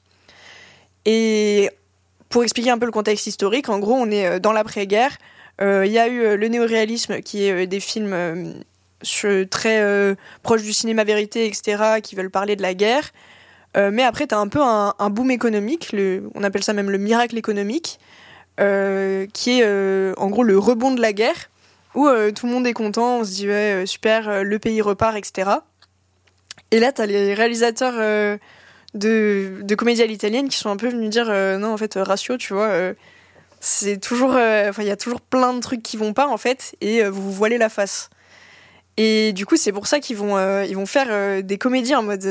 Et pour expliquer un peu le contexte historique, en gros, on est dans l'après-guerre. Il y a eu le néoréalisme, qui est des films très proches du cinéma vérité, etc., qui veulent parler de la guerre. Mais après, tu as un peu un, boom économique, on appelle ça même le miracle économique, qui est en gros le rebond de la guerre, où euh, tout le monde est content, on se dit ouais, euh, super, euh, le pays repart, etc. Et là, tu as les réalisateurs de, de comédie à l'italienne qui sont un peu venus dire non, en fait, ratio, tu vois, c'est toujours. Enfin, il y a toujours plein de trucs qui vont pas, en fait, et vous vous voilez la face. Et du coup, c'est pour ça qu'ils vont, ils vont faire des comédies en mode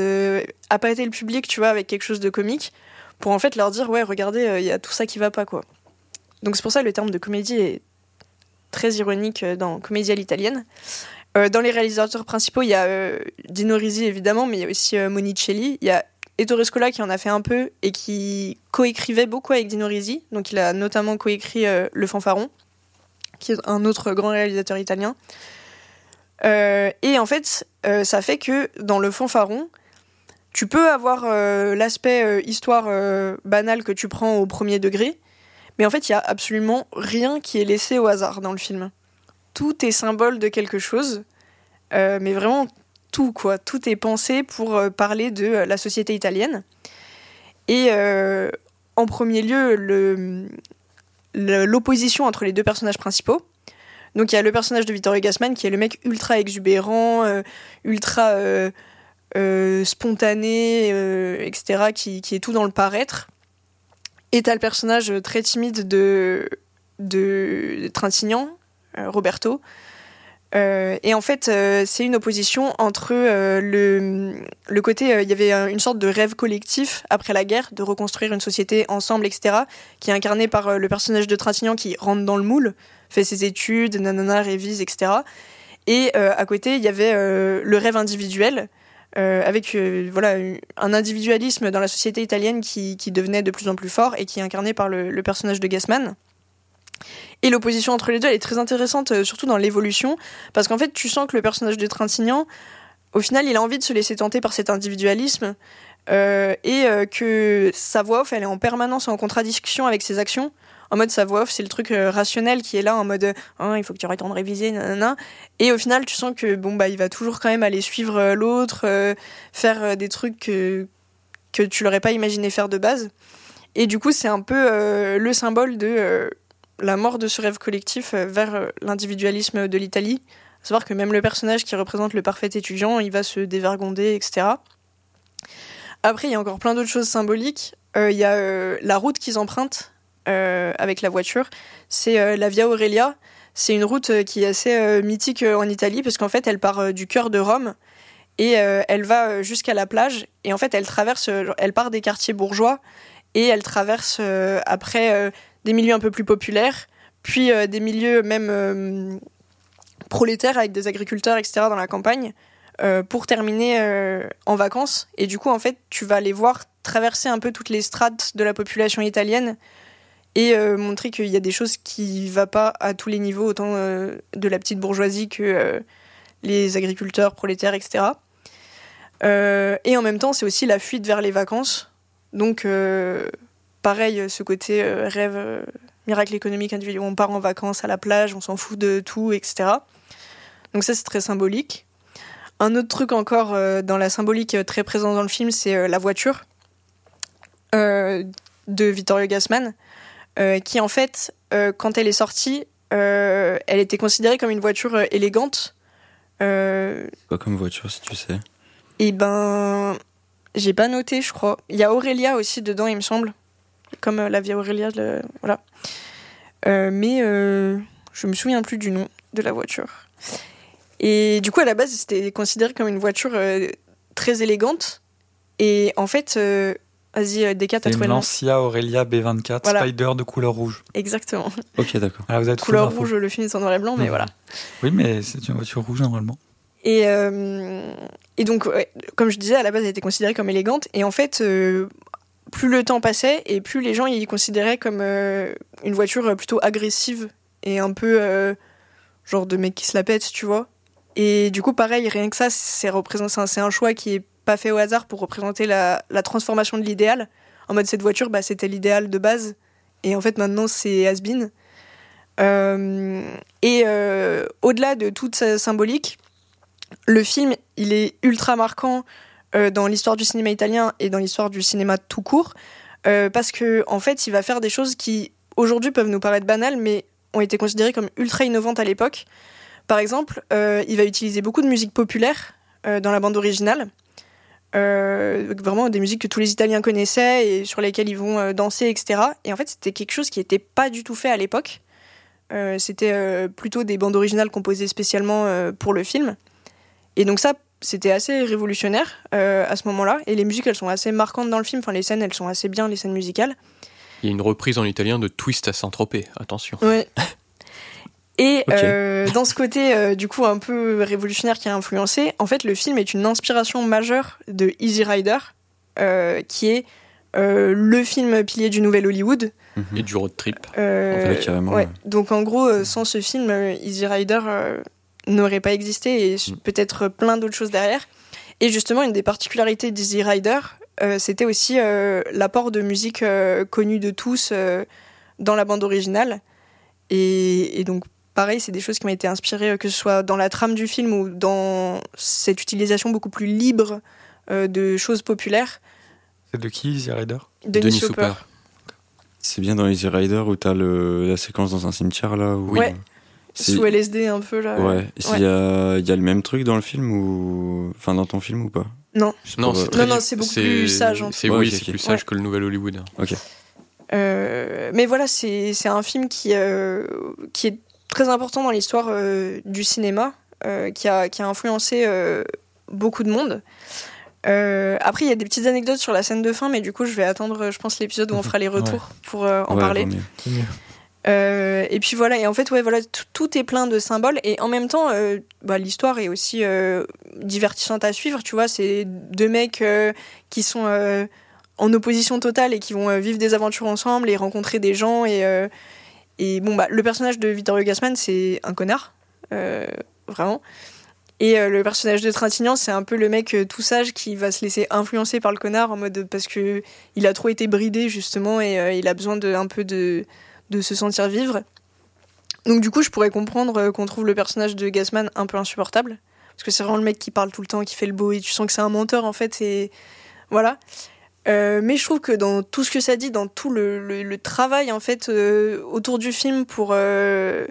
appâter le public, tu vois, avec quelque chose de comique, pour en fait leur dire ouais, regardez, il y a tout ça qui va pas, quoi. Donc c'est pour ça que le terme de comédie est très ironique euh, dans comédie à l'italienne. Euh, dans les réalisateurs principaux, il y a euh, Dino Risi évidemment, mais il y a aussi euh, Monicelli. Il y a Ettore Scola qui en a fait un peu et qui coécrivait beaucoup avec Dino Risi. Donc il a notamment coécrit euh, Le Fanfaron, qui est un autre grand réalisateur italien. Euh, et en fait, euh, ça fait que dans Le Fanfaron, tu peux avoir euh, l'aspect euh, histoire euh, banale que tu prends au premier degré, Mais en fait, il y a absolument rien qui est laissé au hasard dans le film. Tout est symbole de quelque chose, euh, mais vraiment tout, quoi. Tout est pensé pour euh, parler de euh, la société italienne. Et en premier lieu, l'opposition entre les deux personnages principaux. Donc il y a le personnage de Vittorio Gassman qui est le mec ultra exubérant, ultra spontané, etc., qui, est tout dans le paraître. Et t'as le personnage très timide de, de Trintignant, Roberto, euh, et en fait, euh, c'est une opposition entre euh, le, le côté, il y avait une sorte de rêve collectif après la guerre, de reconstruire une société ensemble, etc., qui est incarné par le personnage de Trintignant qui rentre dans le moule, fait ses études, nanana, révise, etc. Et à côté, il y avait le rêve individuel, avec voilà un individualisme dans la société italienne qui, qui, devenait de plus en plus fort et qui est incarné par le, personnage de Gassman. Et l'opposition entre les deux, elle est très intéressante, euh, surtout dans l'évolution, parce qu'en fait, tu sens que le personnage de Trintignant, au final, il a envie de se laisser tenter par cet individualisme, euh, et euh, que sa voix off, elle est en permanence en contradiction avec ses actions. En mode, sa voix off, c'est le truc rationnel qui est là, en mode, oh, il faut que tu arrêtes de réviser, nanana. Et au final, tu sens que, bon, bah, il va toujours quand même aller suivre l'autre, faire des trucs que, que tu l'aurais pas imaginé faire de base. Et du coup, c'est un peu le symbole de la mort de ce rêve collectif euh, vers euh, l'individualisme de l'Italie. À savoir que même le personnage qui représente le parfait étudiant, il va se dévergonder, etc. Après, il y a encore plein d'autres choses symboliques. Euh, il y a la route qu'ils empruntent avec la voiture. C'est la Via Aurelia. C'est une route qui est assez mythique en Italie parce qu'en fait, elle part du cœur de Rome et elle va jusqu'à la plage. Et en fait, elle traverse, elle part des quartiers bourgeois et elle traverse après des milieux un peu plus populaires, puis euh, des milieux même euh, prolétaires avec des agriculteurs, etc. dans la campagne, euh, pour terminer en vacances. Et du coup, en fait, tu vas les voir traverser un peu toutes les strates de la population italienne et montrer qu'il y a des choses qui ne vont pas à tous les niveaux, autant de la petite bourgeoisie que les agriculteurs, prolétaires, etc. et en même temps, c'est aussi la fuite vers les vacances. Donc, pareil, euh, ce côté euh, rêve, euh, miracle économique individuel, on part en vacances à la plage, on s'en fout de tout, etc. Donc ça, c'est très symbolique. Un autre truc encore dans la symbolique très présent dans le film, c'est la voiture de Vittorio Gassman, qui en fait, quand elle est sortie, elle était considérée comme une voiture élégante. Quoi comme voiture, si tu sais? Eh ben, j'ai pas noté, je crois. Il y a Aurélia aussi dedans, il me semble comme euh, la Via Aurelia, voilà. Euh, mais euh, je me souviens plus du nom de la voiture. Et du coup, à la base, c'était considéré comme une voiture très élégante. Et en fait, vas-y, Deca, t'as trouvé le Lancia Aurelia B24 Spider de couleur rouge. Exactement. Ok, d'accord. Ah, vous couleur rouge, le film est en noir et blanc, mais voilà. Oui, mais c'est une voiture rouge normalement. Et, et donc, comme je disais, à la base, elle était considérée comme élégante. Et en fait, plus le temps passait et plus les gens y considéraient comme euh, une voiture plutôt agressive et un peu euh, genre de mec qui se la pète, tu vois. Et du coup, pareil, rien que ça, c'est c'est un choix qui est pas fait au hasard pour représenter la, transformation de l'idéal. En mode cette voiture, bah, c'était l'idéal de base et en fait maintenant c'est has-been. Euh, et au-delà de toute sa symbolique, le film, il est ultra marquant euh, dans l'histoire du cinéma italien et dans l'histoire du cinéma tout court, euh, parce que en fait, il va faire des choses qui aujourd'hui peuvent nous paraître banales, mais ont été considérées comme ultra innovantes à l'époque. Par exemple, euh, il va utiliser beaucoup de musique populaire dans la bande originale. Vraiment des musiques que tous les Italiens connaissaient et sur lesquelles ils vont danser, etc. Et en fait, c'était quelque chose qui n'était pas du tout fait à l'époque. c'était plutôt des bandes originales composées spécialement pour le film. Et donc ça, c'était assez révolutionnaire euh, à ce moment-là. Et les musiques, elles sont assez marquantes dans le film. Enfin, les scènes, elles sont assez bien, les scènes musicales. Il y a une reprise en italien de Twist à Saint-Tropez, attention. Ouais. Et euh, dans ce côté, euh, du coup, un peu révolutionnaire qui a influencé, en fait, le film est une inspiration majeure de Easy Rider, qui est le film pilier du nouvel Hollywood. Et du road trip. ouais. Donc, en gros, sans ce film, Easy Rider n'aurait pas existé et mm. peut-être plein d'autres choses derrière. Et justement, une des particularités d'Easy Rider, euh, c'était aussi euh, l'apport de musique euh, connue de tous, dans la bande originale. Et, et donc, pareil, c'est des choses qui m'ont été inspirées, euh, que ce soit dans la trame du film ou dans cette utilisation beaucoup plus libre euh, de choses populaires. C'est de qui, Easy Rider? Denis, Denis Hopper. Hopper. C'est bien dans Easy Rider où t'as le, la séquence dans un cimetière là. Où, Ouais. Sous LSD un peu là. Ouais. Il y, a, il y a le même truc dans le film ou. Enfin, dans ton film ou pas? Non. Non, c'est euh, très Non, non, di- c'est beaucoup plus sage. C'est Ouais, oui, ok, c'est ok. plus sage Ouais. que le nouvel Hollywood. hein. Euh, mais voilà, c'est c'est un film qui, euh, qui est très important dans l'histoire euh, du cinéma, euh, qui, a, qui a influencé euh, beaucoup de monde. Euh, après, il y a des petites anecdotes sur la scène de fin, mais du coup, je vais attendre, je pense, l'épisode où on fera les retours pour euh, en ouais, parler. Euh, et puis voilà, et en fait, ouais, voilà, tout- tout est plein de symboles, et en même temps, euh, bah, l'histoire est aussi euh, divertissante à suivre, tu vois, c'est deux mecs euh, qui sont euh, en opposition totale et qui vont euh, vivre des aventures ensemble et rencontrer des gens, et, euh, et bon, bah, le personnage de Vittorio Gassman, c'est un connard, euh, vraiment. Et euh, le personnage de Trintignant, c'est un peu le mec euh, tout sage qui va se laisser influencer par le connard en mode parce que il a trop été bridé justement et il a besoin de un peu de de se sentir vivre. Donc du coup, je pourrais comprendre qu'on trouve le personnage de Gassman un peu insupportable parce que c'est vraiment le mec qui parle tout le temps, qui fait le beau et tu sens que c'est un menteur en fait et voilà. Euh, mais je trouve que dans tout ce que ça dit, dans tout le, travail en fait euh, autour du film pour euh,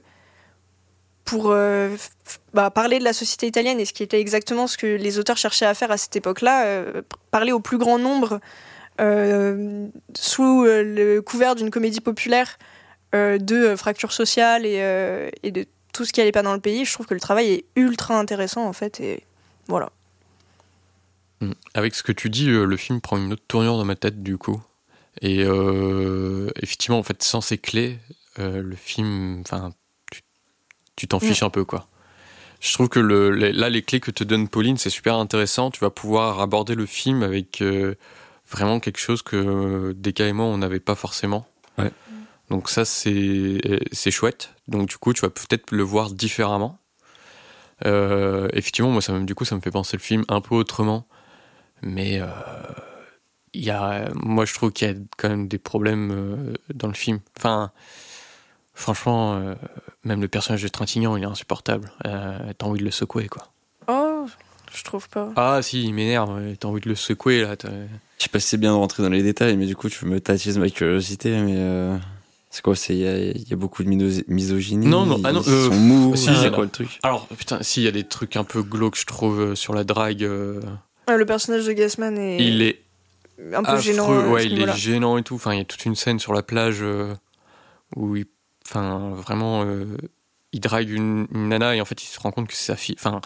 bah, parler de la société italienne et ce qui était exactement ce que les auteurs cherchaient à faire à cette époque-là, parler au plus grand nombre sous le couvert d'une comédie populaire de fractures sociales et, et de tout ce qui allait pas dans le pays. Je trouve que le travail est ultra intéressant en fait et voilà. Mm. Avec ce que tu dis, euh, le film prend une autre tournure dans ma tête du coup. Et euh, effectivement, en fait, sans ces clés, euh, le film, enfin, tu- t'en Mm. fiches un peu quoi. Je trouve que le, les- là, les clés que te donne Pauline, c'est super intéressant. Tu vas pouvoir aborder le film avec euh, vraiment quelque chose que Deka et moi, on n'avait pas forcément. Ouais. Donc ça, c'est c'est chouette. Donc du coup, tu vas peut-être le voir différemment. Euh, effectivement, moi, ça me, du coup, ça me fait penser le film un peu autrement. Mais euh, il y a, moi, je trouve qu'il y a quand même des problèmes euh, dans le film. Enfin, franchement, euh, même le personnage de Trintignant, il est insupportable. Euh, T'as envie de le secouer, quoi. Oh, je trouve pas. Ah, si, il m'énerve. T'as envie de le secouer, là. Je sais pas si c'est bien de rentrer dans les détails, mais du coup, tu me t'attises ma curiosité. Mais euh, c'est quoi C'est il y a, il y a beaucoup de miso- misogynie. Non, non, ah non, Ils euh, sont mous. si, c'est quoi le truc? Alors, putain, s'il y a des trucs un peu glauques, je trouve, sur la drague, euh, le personnage de Gassman est il est un peu affreux, gênant. ouais, il est gênant et tout. Enfin, il y a toute une scène sur la plage euh, où il, enfin, vraiment, euh, il drague une, une nana et en fait, il se rend compte que c'est sa fille. Enfin,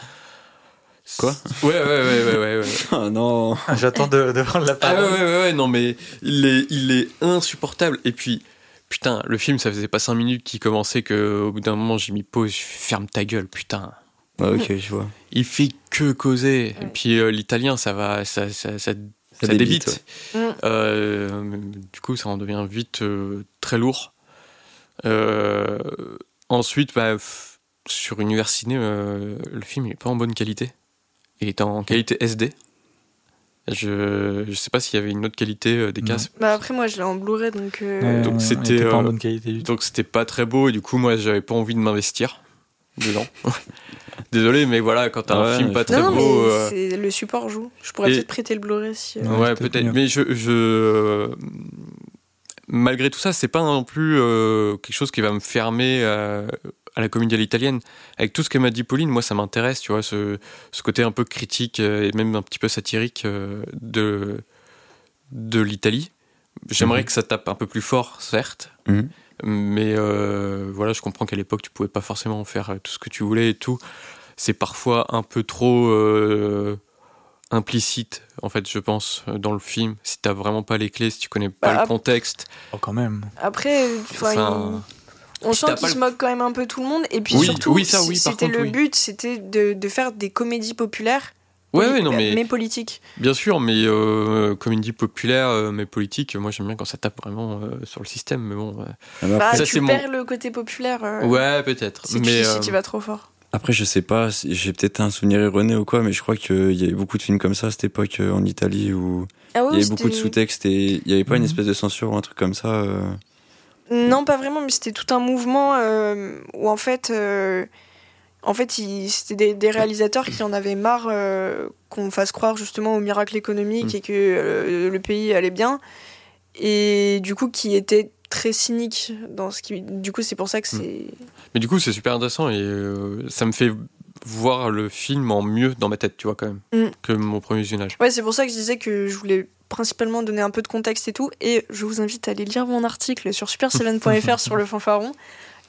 Quoi Ouais, ouais, ouais, ouais, ouais. ouais. Ah non J'attends de, de prendre la Ah ouais, parole. ouais, ouais, ouais, non, mais il est, il est insupportable. Et puis, putain, le film, ça faisait pas 5 minutes qu'il commençait qu'au bout d'un moment, j'ai mis pause, ferme ta gueule, putain. Ah, Ok, je vois. Il fait que causer. Et puis, euh, l'italien, ça va, ça, ça, ça, ça débite, débite. ouais. Euh, du coup, ça en devient vite euh, très lourd. Euh, ensuite, bah, f- sur Univers Ciné, euh, le film il est pas en bonne qualité. Il est en qualité SD. Je, je sais pas s'il y avait une autre qualité euh, des Non. casques. Bah après moi je l'ai en Blu-ray donc. euh, Ouais, donc ouais, c'était, pas en bonne qualité du tout. Donc c'était pas très beau et du coup moi j'avais pas envie de m'investir dedans. Désolé mais voilà quand t'as un film pas très Non, beau. mais euh, c'est le support joue. Je pourrais Et- peut-être prêter le Blu-ray si. euh, Ouais, Ouais, peut-être. Mais je, je malgré tout ça, c'est pas non plus euh, quelque chose qui va me fermer euh, à la comédie à l'italienne. Avec tout ce que m'a dit Pauline, moi, ça m'intéresse, tu vois, ce, ce côté un peu critique et même un petit peu satirique euh, de de l'Italie. J'aimerais Mhm. que ça tape un peu plus fort, certes. Mhm. Mais euh, voilà, je comprends qu'à l'époque, tu pouvais pas forcément faire euh, tout ce que tu voulais et tout. C'est parfois un peu trop euh, implicite, en fait, je pense, dans le film. Si t'as vraiment pas les clés, si tu connais pas Bah, le contexte. Oh, quand même. Après, enfin, Enfin, il- on si sent qu'il se moque quand même un peu tout le monde. Et puis Oui, surtout, oui, ça, oui, c'était contre, le oui. but, c'était de, de faire des comédies populaires. Ouais, poli- ouais, non, mais, politiques. bien sûr, mais euh, comédie populaire, euh, mais politique, moi j'aime bien quand ça tape vraiment euh, sur le système, mais bon. euh, Ah, Bah, ça, tu mon- perds le côté populaire. euh, Ouais, peut-être. Si, Mais tu, si euh, tu vas trop fort. après, je sais pas, j'ai peut-être un souvenir erroné ou quoi, mais je crois qu'il y avait beaucoup de films comme ça à cette époque euh, en Italie où Ah il y avait beaucoup de sous-textes et il y avait pas une Mhm. espèce de censure ou un truc comme ça. euh. Non, pas vraiment, mais c'était tout un mouvement euh, où en fait, euh, en fait, c'était des, des réalisateurs qui en avaient marre euh, qu'on fasse croire justement au miracle économique Mm. et que euh, le pays allait bien, et du coup qui étaient très cyniques dans ce qui. Du coup, c'est pour ça que c'est. Mais du coup, c'est super intéressant et euh, ça me fait voir le film en mieux dans ma tête, tu vois, quand même, Mm. que mon premier visionnage. Ouais, c'est pour ça que je disais que je voulais principalement donner un peu de contexte et tout, et je vous invite à aller lire mon article sur super7.fr sur le fanfaron,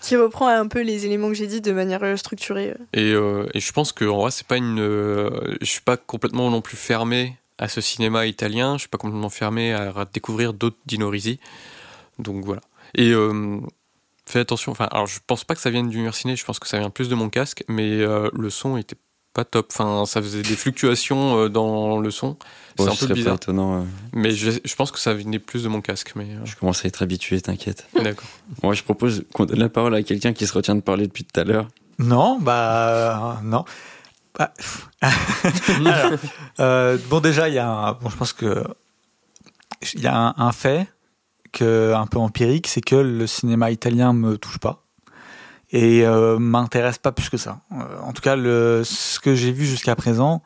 qui reprend un peu les éléments que j'ai dit de manière euh, structurée. Et, euh, et je pense que en vrai, c'est pas une. euh, je suis pas complètement non plus fermé à ce cinéma italien. Je suis pas complètement fermé à découvrir d'autres Dino Risi. Donc voilà. Et euh, fais attention. Enfin, alors je pense pas que ça vienne du ciné. Je pense que ça vient plus de mon casque, mais euh, le son était pas top. Enfin, ça faisait des fluctuations euh, dans le son. C'est un peu pas bizarre. étonnant. euh, Mais je, je pense que ça venait plus de mon casque. Mais euh, Je commence à être habitué, t'inquiète. d'accord. Moi, je propose qu'on donne la parole à quelqu'un qui se retient de parler depuis tout à l'heure. Non, bah euh, non. Bah. Alors, euh, bon déjà il y a un, bon je pense que il y a un, un fait que un peu empirique, c'est que le cinéma italien me touche pas et euh, m'intéresse pas plus que ça. Euh, en tout cas le ce que j'ai vu jusqu'à présent,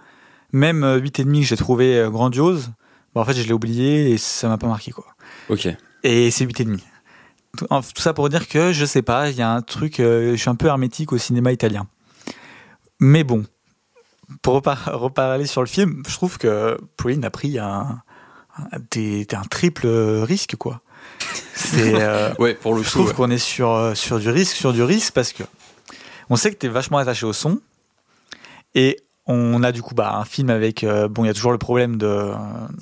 même euh, 8 et demi que j'ai trouvé euh, grandiose, bah, en fait je l'ai oublié et ça m'a pas marqué quoi. Ok. Et c'est 8 et demi. Tout en- tout ça pour dire que je sais pas, il y a un truc, euh, je suis un peu hermétique au cinéma italien. Mais bon, pour repar- reparler sur le film, je trouve que Pauline a pris un, un, des- un triple risque quoi. C'est, euh, Ouais, pour le je coup. trouve ouais. qu'on est sur, euh, sur du risque, sur du risque parce que on sait que tu es vachement attaché au son et on a du coup bah, un film avec euh, bon il y a toujours le problème de,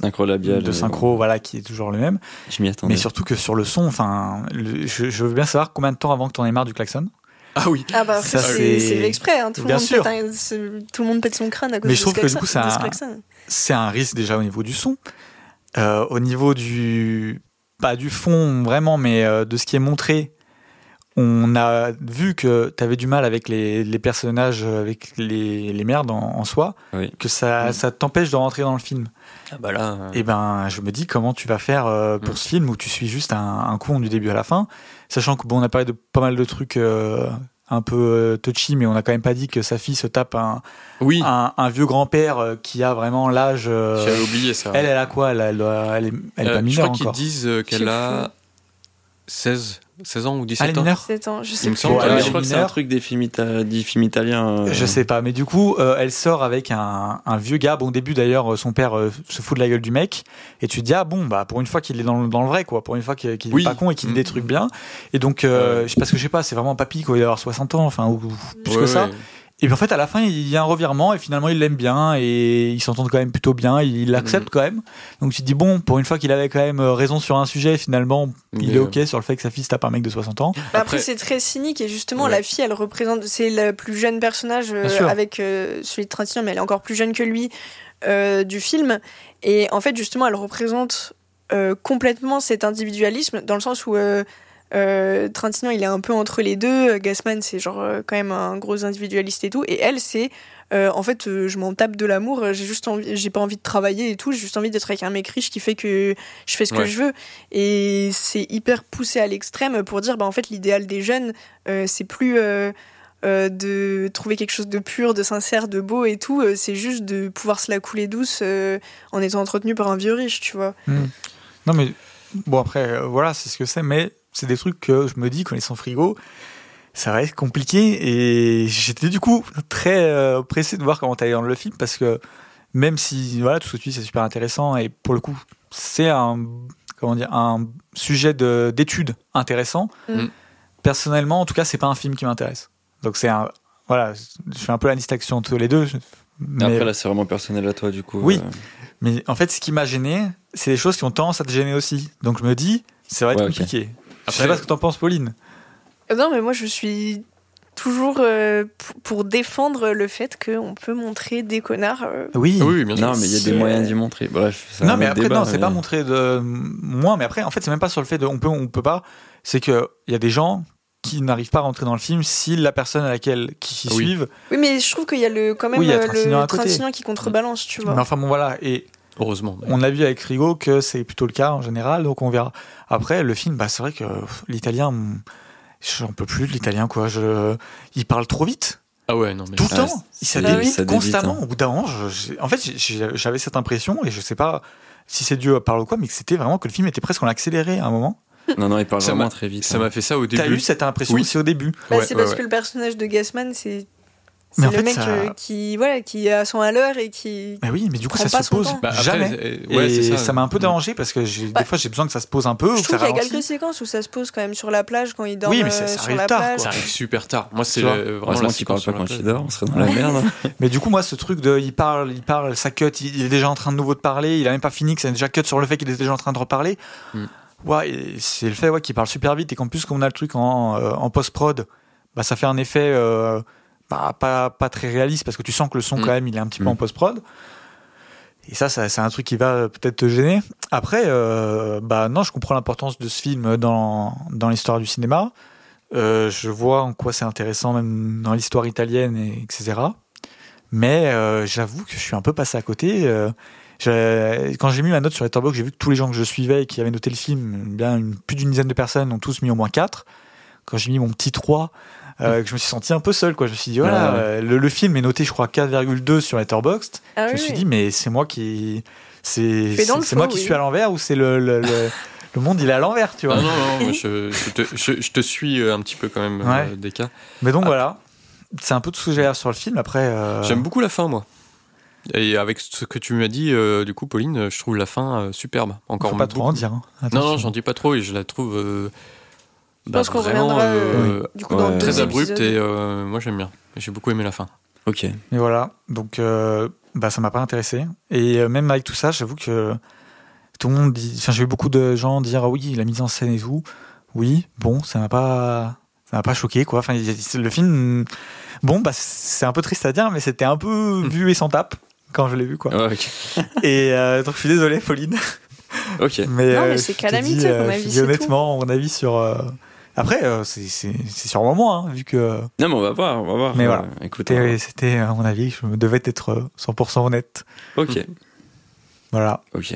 Synchro labial. de euh, synchro voilà qui est toujours le même Je m'y attendais. mais surtout que sur le son, enfin, je, je veux bien savoir combien de temps avant que t'en aies marre du klaxon. Ah oui. Ah bah Ça, c'est fait exprès, hein. tout, le monde sûr. pète un- tout le monde pète son crâne à cause Mais de je trouve que du coup, c'est ce un- risque déjà au niveau du son, Euh, au niveau du pas du fond vraiment, mais euh, de ce qui est montré. On a vu que t'avais du mal avec les, les personnages, avec les, les merdes en, en soi, Oui. que ça, Mm. ça t'empêche de rentrer dans le film. Ah bah là. euh, Et ben, je me dis comment tu vas faire euh, pour Mm. ce film où tu suis juste un, un con du début à la fin, sachant que bon, on a parlé de pas mal de trucs euh, un peu euh, touchy, mais on n'a quand même pas dit que sa fille se tape un, Oui. un, un vieux grand-père euh, qui a vraiment l'âge. euh, J'avais oublié ça. elle, elle a quoi? Elle, elle, elle est, elle est Euh, pas je mineure crois qu'ils disent euh, qu'elle a 16, 16 ans ou Ah, elle 17 est ans. mineure 7 ans, je sais Il me semble je crois que c'est un truc des films, ita- des films italiens. euh, Je sais pas, mais du coup, euh, elle sort avec un, un vieux gars. Bon, au début d'ailleurs, euh, son père euh, se fout de la gueule du mec, et tu te dis ah bon bah pour une fois qu'il est dans, le- dans le vrai quoi, pour une fois qu'il Oui. est pas con et qu'il dit Mm. des trucs bien. Et donc euh, parce que je sais pas, c'est vraiment un papy quoi, il doit avoir 60 ans, enfin ou, ou plus Ouais, que ça. ouais. Et puis en fait à la fin il y a un revirement et finalement il l'aime bien et ils s'entendent quand même plutôt bien, il l'accepte Mhm. quand même. Donc tu te dis bon pour une fois qu'il avait quand même euh, raison sur un sujet, finalement il Mais, est euh, ok sur le fait que sa fille se tape un mec de 60 ans. Bah Après, Après- c'est très cynique et justement Ouais. la fille elle représente c'est le plus jeune personnage euh, avec euh, celui de Trentino mais elle est encore plus jeune que lui euh, du film et en fait justement elle représente euh, complètement cet individualisme dans le sens où euh, Trentino il est un peu entre les deux. Gassman c'est genre euh, quand même un gros individualiste et tout. Et elle c'est euh, en fait euh, je m'en tape de l'amour. J'ai juste envie j'ai pas envie de travailler et tout. J'ai juste envie d'être avec un mec riche qui fait que je fais ce que je veux. Et c'est hyper poussé à l'extrême pour dire bah en fait l'idéal des jeunes euh, c'est plus euh, euh, de trouver quelque chose de pur, de sincère, de beau et tout, euh, c'est juste de pouvoir se la couler douce euh, en étant entretenu par un vieux riche, tu vois. Non mais bon après euh, voilà c'est ce que c'est, mais c'est des trucs que je me dis connaissant frigo, ça va être compliqué et j'étais du coup très euh, pressé de voir comment t'allais dans le film parce que même si voilà tout ce que tu dis c'est super intéressant et pour le coup c'est un comment dire un sujet de d'étude intéressant. Mm. Personnellement en tout cas c'est pas un film qui m'intéresse. Donc c'est un voilà je fais un peu la distinction entre les deux. Mais Après, là, c'est vraiment personnel à toi, du coup. Oui. euh, mais en fait ce qui m'a gêné c'est des choses qui ont tendance à te gêner aussi. Donc je me dis ça va être Ouais, compliqué. Après- sais pas ce que t'en penses Pauline. Euh, Non, mais moi je suis toujours euh, pour défendre le fait qu'on peut montrer des connards. euh, Oui. Ah Oui, oui, bien sûr. Non, mais il y a des moyens d'y montrer. Bref. c'est Non mais après débat, non c'est mais- pas montré de moi mais après en fait c'est même pas sur le fait de on peut on peut pas c'est que il y a des gens qui n'arrivent pas à rentrer dans le film si la personne à laquelle qui Oui. suivent Oui, mais je trouve qu'il y a le, quand même Oui, il y a Trintignant à le. Trintignant qui contrebalance, tu vois. mais enfin bon voilà et Heureusement. On a vu avec Rigo que c'est plutôt le cas en général, donc on verra. Après, le film, bah, c'est vrai que l'italien, j'en peux plus de l'italien, quoi. Je... Il parle trop vite, Ah ouais, non mais. tout le Ah, temps. Il ça s'adapte débite, ça débite, constamment. hein. Au bout d'un moment, je- en fait, j'avais cette impression, et je sais pas si c'est Dieu parle ou quoi, mais que c'était vraiment que le film était presque en accéléré à un moment. Non, non, il parle Ça vraiment très vite. Ça hein. m'a fait ça au T'as début. eu cette impression Oui. aussi au début. Bah, Ouais, c'est ouais, parce ouais. que le personnage de Gassman, c'est c'est le fait, mec ça- euh, qui, voilà, qui à 100 à l'heure et qui. Mais oui, mais du coup, ça se son pose. Bah, après, jamais. euh, ouais, et ça m'a un peu Mm. dérangé parce que j'ai- Bah, des fois j'ai besoin que ça se pose un peu. Je ça trouve qu'il y a quelques séquences où ça se pose quand même sur la plage quand il dort Oui, mais ça- ça sur arrive la tard, plage. Ça arrive super tard. Moi, c'est vraiment la qu'il parle pas quand il dort, on serait dans la merde. Mais du coup, moi, ce truc de il parle, il parle, ça cut, il, est déjà en train de nouveau de parler, il a même pas fini, que c'est déjà cut sur le fait qu'il est déjà en train de reparler. Mm. Ouais, c'est le fait ouais, qu'il parle super vite et qu'en plus, qu'on a le truc en, euh, en post-prod, bah, ça fait un effet euh, bah, pas, pas très réaliste parce que tu sens que le son, Mm. quand même, il est un petit peu Mm. en post-prod. Et ça, ça c'est un truc qui va peut-être te gêner. Après, euh, bah non, je comprends l'importance de ce film dans, dans l'histoire du cinéma. Euh, je vois en quoi c'est intéressant, même dans l'histoire italienne, et, etc. Mais euh, j'avoue que je suis un peu passé à côté. Euh, quand j'ai mis ma note sur Letterboxd, j'ai vu que tous les gens que je suivais et qui avaient noté le film, bien une, plus d'une dizaine de personnes ont tous mis au moins 4. Quand j'ai mis mon petit 3, euh, que je me suis senti un peu seul. Quoi. Je me suis dit, voilà, Ouais, ouais. euh, le, le film est noté, je crois, 4,2 sur Letterboxd. Ah je me suis oui. dit, mais c'est moi qui. C'est moi qui oui. suis à l'envers ou c'est le, le, le, le monde, il est à l'envers, tu vois. Ah non, non, je, je te, je, je te suis euh, un petit peu quand même, Ouais. euh, des cas. Mais donc Ah. voilà, c'est un peu tout ce que j'ai à dire sur le film. Après, euh, J'aime beaucoup la fin, moi. Et avec ce que tu m'as dit, euh, du coup, Pauline, je trouve la fin euh, superbe. Encore faut pas beaucoup. trop en dire. hein. Non, non, j'en dis pas trop et je la trouve Je bah, pense qu'on vraiment reviendra euh, euh, du coup dans très abrupte épisodes. et euh, moi j'aime bien. J'ai beaucoup aimé la fin. Ok. Mais voilà, donc euh, bah, ça m'a pas intéressé. Et euh, même avec tout ça, j'avoue que tout le monde dit. Enfin, j'ai eu beaucoup de gens dire ah oui, la mise en scène et tout. Oui, bon, ça m'a pas. Ça m'a pas choqué, quoi. Enfin, le film. Bon, bah, c'est un peu triste à dire, mais c'était un peu vu et sans tape quand je l'ai vu, quoi. Ouais. Et euh, donc, je suis désolé, Pauline. Ok. Mais, Non, mais euh, c'est je te calamité, dis, euh, mon avis, honnêtement, mon avis sur. euh, Après, euh, c'est c'est- c'est sûrement moi, hein, vu que Non, mais on va voir, on va voir. Mais Euh, voilà. Écoute, on va c'était, à mon avis, je devais être euh, 100% honnête. Ok. Voilà. Ok.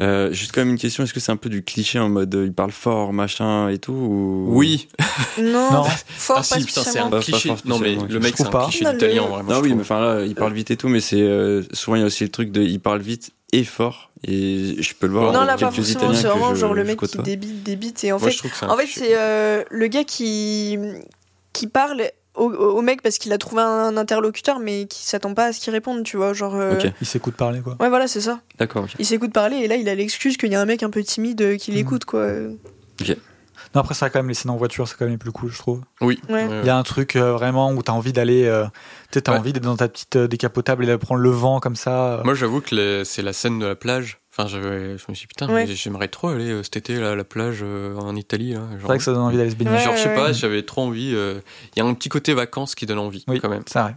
Euh, juste quand même une question, est-ce que c'est un peu du cliché en mode euh, il parle fort, machin et tout ou... Oui. Non, Non. fort ah pas si, putain, c'est un Pas- pas cliché. fort Non mais le mec c'est trouve un pas. cliché Non, d'italien le- vraiment. Non, oui, mais enfin là, il parle vite et tout, mais c'est euh, souvent il y a aussi le truc de il parle vite et fort et je peux le voir. Non, là, pas forcément. C'est vraiment je- genre le mec qui débite, débite. Et en Moi, fait, en fait c'est euh, le gars qui, qui parle au, au mec parce qu'il a trouvé un interlocuteur, mais qui s'attend pas à ce qu'il réponde, tu vois. Genre. euh, Ok. Il s'écoute parler, quoi. Ouais, voilà, c'est ça. D'accord, ok. Il s'écoute parler et là, il a l'excuse qu'il y a un mec un peu timide euh, qui Mhm. l'écoute, quoi. Non, après, ça, quand même, les scènes en voiture, c'est quand même les plus cool, je trouve. Oui. Ouais. Ouais, Il y a un truc euh, vraiment où t'as envie d'aller. euh, tu sais, t'as Ouais. envie d'être dans ta petite euh, décapotable et de prendre le vent comme ça. euh. Moi j'avoue que les- c'est la scène de la plage. Enfin, j'avais- je me suis dit putain, Ouais. mais j'aimerais trop aller euh, cet été là, à la plage euh, en Italie. Là, C'est vrai que ça donne envie d'aller se baigner. Ouais, Genre, je sais ouais, pas, j'avais trop envie. euh, Il y a un petit côté vacances qui donne envie, Oui, quand même. c'est vrai.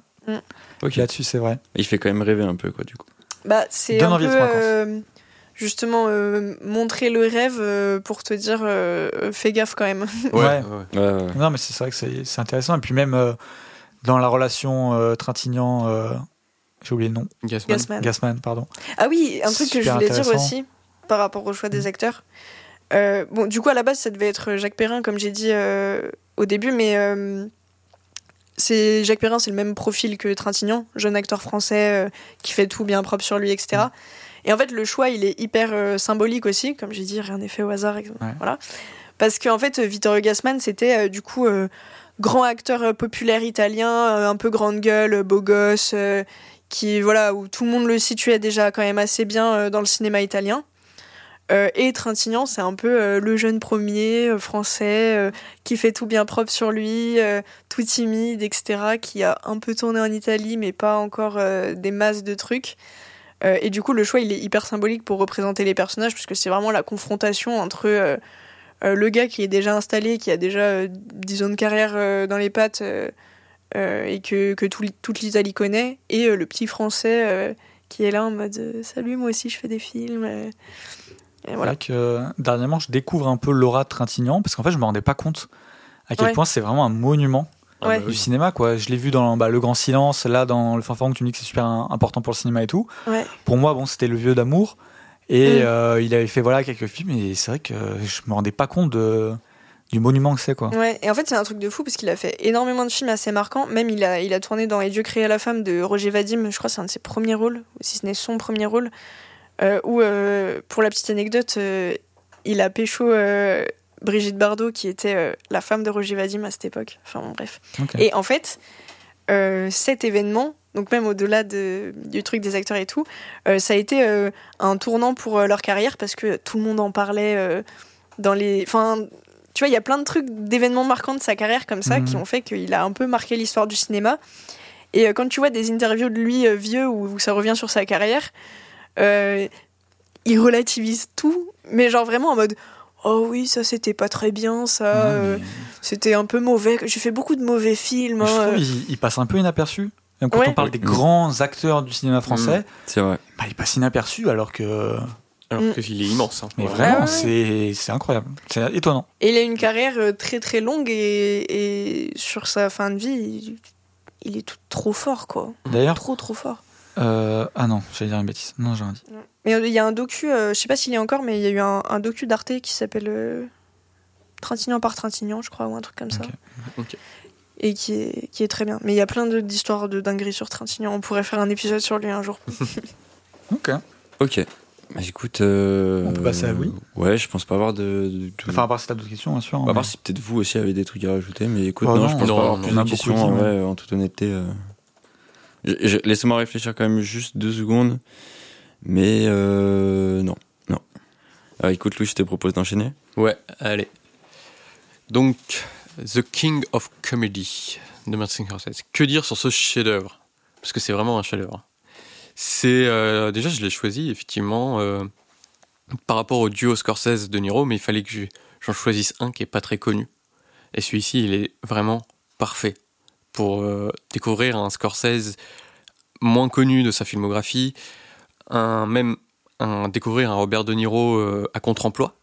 Ok. Là-dessus, c'est vrai. Il fait quand même rêver un peu, quoi, du coup. Bah, c'est Donne un envie peu. d'être en vacances. euh, justement, euh, montrer le rêve euh, pour te dire euh, fais gaffe quand même. Ouais. Non, mais c'est vrai que c'est c'est intéressant. Et puis, même euh, dans la relation euh, Trintignant. euh, J'ai oublié le nom. Gassman. Gassman. Gassman, pardon. Ah oui, un truc que je voulais dire aussi par rapport au choix des Mm. acteurs. Euh, bon, du coup, à la base, ça devait être Jacques Perrin, comme j'ai dit euh, au début, mais euh, c'est Jacques Perrin, c'est le même profil que Trintignant, jeune acteur français euh, qui fait tout bien propre sur lui, etc. Et en fait, le choix, il est hyper euh, symbolique aussi, comme j'ai dit, rien n'est fait au hasard, Ouais. voilà. Parce qu'en fait, Vittorio Gassman, c'était euh, du coup euh, grand acteur euh, populaire italien, euh, un peu grande gueule, euh, beau gosse, euh, qui voilà où tout le monde le situait déjà quand même assez bien euh, dans le cinéma italien. Euh, et Trintignant, c'est un peu euh, le jeune premier euh, français euh, qui fait tout bien propre sur lui, euh, tout timide, etc., qui a un peu tourné en Italie, mais pas encore euh, des masses de trucs. Euh, et du coup, le choix, il est hyper symbolique pour représenter les personnages, puisque c'est vraiment la confrontation entre euh, euh, le gars qui est déjà installé, qui a déjà, euh, disons, une carrière dans les pattes, et que, que tout- toute l'Italie connaît, et le petit français qui est là en mode Salut, moi aussi je fais des films. Et voilà. que dernièrement, je découvre un peu Laura de Trintignant parce qu'en fait, je me rendais pas compte à quel Ouais. point c'est vraiment un monument. Ah Ouais. bah du cinéma, quoi. Je l'ai vu dans bah, Le Grand Silence, là, dans Le Fanfaron, que tu me dis que c'est super important pour le cinéma et tout. Ouais. Pour moi, bon, c'était Le Vieux d'amour. Et Mm. euh, il avait fait voilà quelques films, et c'est vrai que je me rendais pas compte de, du monument que c'est, quoi. Ouais, et en fait, c'est un truc de fou parce qu'il a fait énormément de films assez marquants. Même, il a, il a tourné dans Et Dieu créa la femme de Roger Vadim, je crois c'est un de ses premiers rôles, ou si ce n'est son premier rôle. Euh, où, euh, pour la petite anecdote, il a pécho Brigitte Bardot, qui était euh, la femme de Roger Vadim à cette époque. Enfin, bon, bref. Et en fait, euh, cet événement, donc même au-delà de- du truc des acteurs et tout, euh, ça a été un tournant pour leur carrière parce que tout le monde en parlait dans les. Enfin, tu vois, il y a plein de trucs, d'événements marquants de sa carrière comme ça Mhm. qui ont fait qu'il a un peu marqué l'histoire du cinéma. Et quand tu vois des interviews de lui vieux où, où ça revient sur sa carrière, il relativise tout, mais genre vraiment en mode. Oh oui, ça c'était pas très bien, ça. Ouais, euh, mais c'était un peu mauvais. J'ai fait beaucoup de mauvais films. je hein, trouve euh. il, il passe un peu inaperçu. Même quand Ouais. on parle des Mm. grands acteurs du cinéma français, C'est vrai. bah, il passe inaperçu alors que. Alors Mm. qu'il est immense. hein. Mais Vraiment. Ah ouais. c'est c'est incroyable. C'est étonnant. Et il a une carrière euh, très très longue et, et sur sa fin de vie, il, il est tout, trop fort quoi. D'ailleurs, Trop trop fort. Euh, ah non, j'allais dire une bêtise. Non, j'ai rien dit. Mais il y a un docu, euh, je sais pas s'il y a encore, mais il y a eu un, un docu d'Arte qui s'appelle euh, Trintignant par Trintignant, je crois, ou un truc comme ça. Et qui est, qui est très bien. Mais il y a plein d'histoires de dingueries sur Trintignant. On pourrait faire un épisode sur lui un jour. Ok. Ok. Bah, écoute. euh, On peut passer à Louis Ouais, je pense pas avoir de. de- de- Enfin, à part si t'as d'autres questions, bien sûr. On va mais- voir si peut-être vous aussi avez des trucs à rajouter, mais écoute, Oh non, non, je pense non, pas avoir plus on a de beaucoup questions, dit, en, ouais. vrai, en toute honnêteté. euh. Laissez-moi réfléchir quand même juste deux secondes, mais euh, non, non. Alors écoute, Louis, je te propose d'enchaîner. Ouais, allez. Donc, The King of Comedy de Martin Scorsese. Que dire sur ce chef-d'œuvre? Parce que c'est vraiment un chef-d'œuvre. C'est euh, déjà, je l'ai choisi effectivement euh, par rapport au duo Scorsese de Niro, mais il fallait que je- j'en choisisse un qui est pas très connu. Et celui-ci, il est vraiment parfait pour euh, découvrir un Scorsese moins connu de sa filmographie, un même un, découvrir un Robert De Niro euh, à contre-emploi.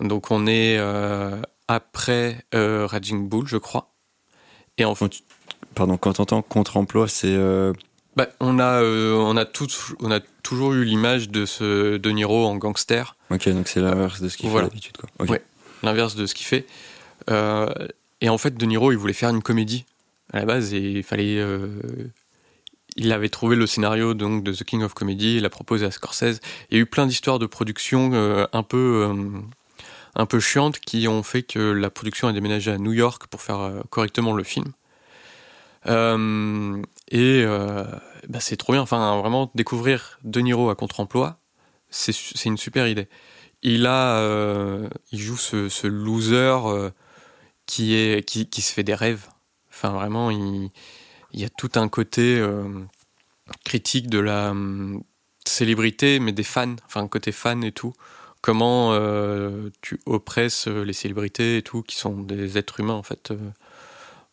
Donc on est euh, après Raging Bull, je crois. Et en fait, Pardon, quand t'entends contre-emploi, c'est euh, bah, on a euh, on a tout, on a toujours eu l'image de ce De Niro en gangster, ok, donc c'est l'inverse de ce qu'il Voilà. fait d'habitude, quoi. Ouais. l'inverse de ce qu'il fait. Euh, et en fait, De Niro, il voulait faire une comédie à la base il fallait. euh, il avait trouvé le scénario donc de The King of Comedy, il l'a proposé à Scorsese. Il y a eu plein d'histoires de production euh, un peu euh, un peu chiantes qui ont fait que la production a déménagé à New York pour faire correctement le film. Et bah, c'est trop bien. Enfin, vraiment découvrir De Niro à contre-emploi, c'est une super idée. Il a, il joue ce, ce loser qui est qui, qui se fait des rêves. Enfin, vraiment, il, y a tout un côté euh, critique de la hum, célébrité, mais des fans. Enfin, côté fan et tout. Comment euh, tu oppresses les célébrités et tout, qui sont des êtres humains en fait euh,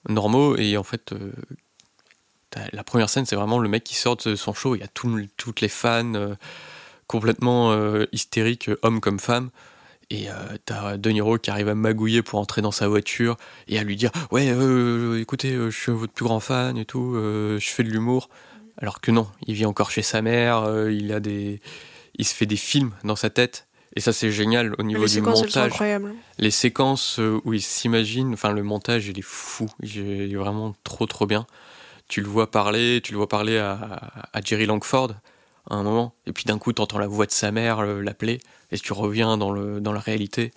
normaux. Et en fait, euh, la première scène, c'est vraiment le mec qui sort de son show. Il y a tout- toutes les fans euh, complètement euh, hystériques, hommes comme femmes. Et euh, t'as De Niro qui arrive à magouiller pour entrer dans sa voiture et à lui dire Ouais, euh, écoutez, euh, je suis votre plus grand fan et tout, euh, je fais de l'humour. Alors que non, il vit encore chez sa mère, il, a des... il se fait des films dans sa tête. Et ça, c'est génial au niveau Les du séquences, montage les séquences où il s'imagine, enfin le montage il est fou, il est vraiment trop trop bien. Tu le vois parler, tu le vois parler à, à Jerry Langford à un moment, et puis d'un coup t'entends la voix de sa mère euh, l'appeler, et tu reviens dans, le, dans la réalité.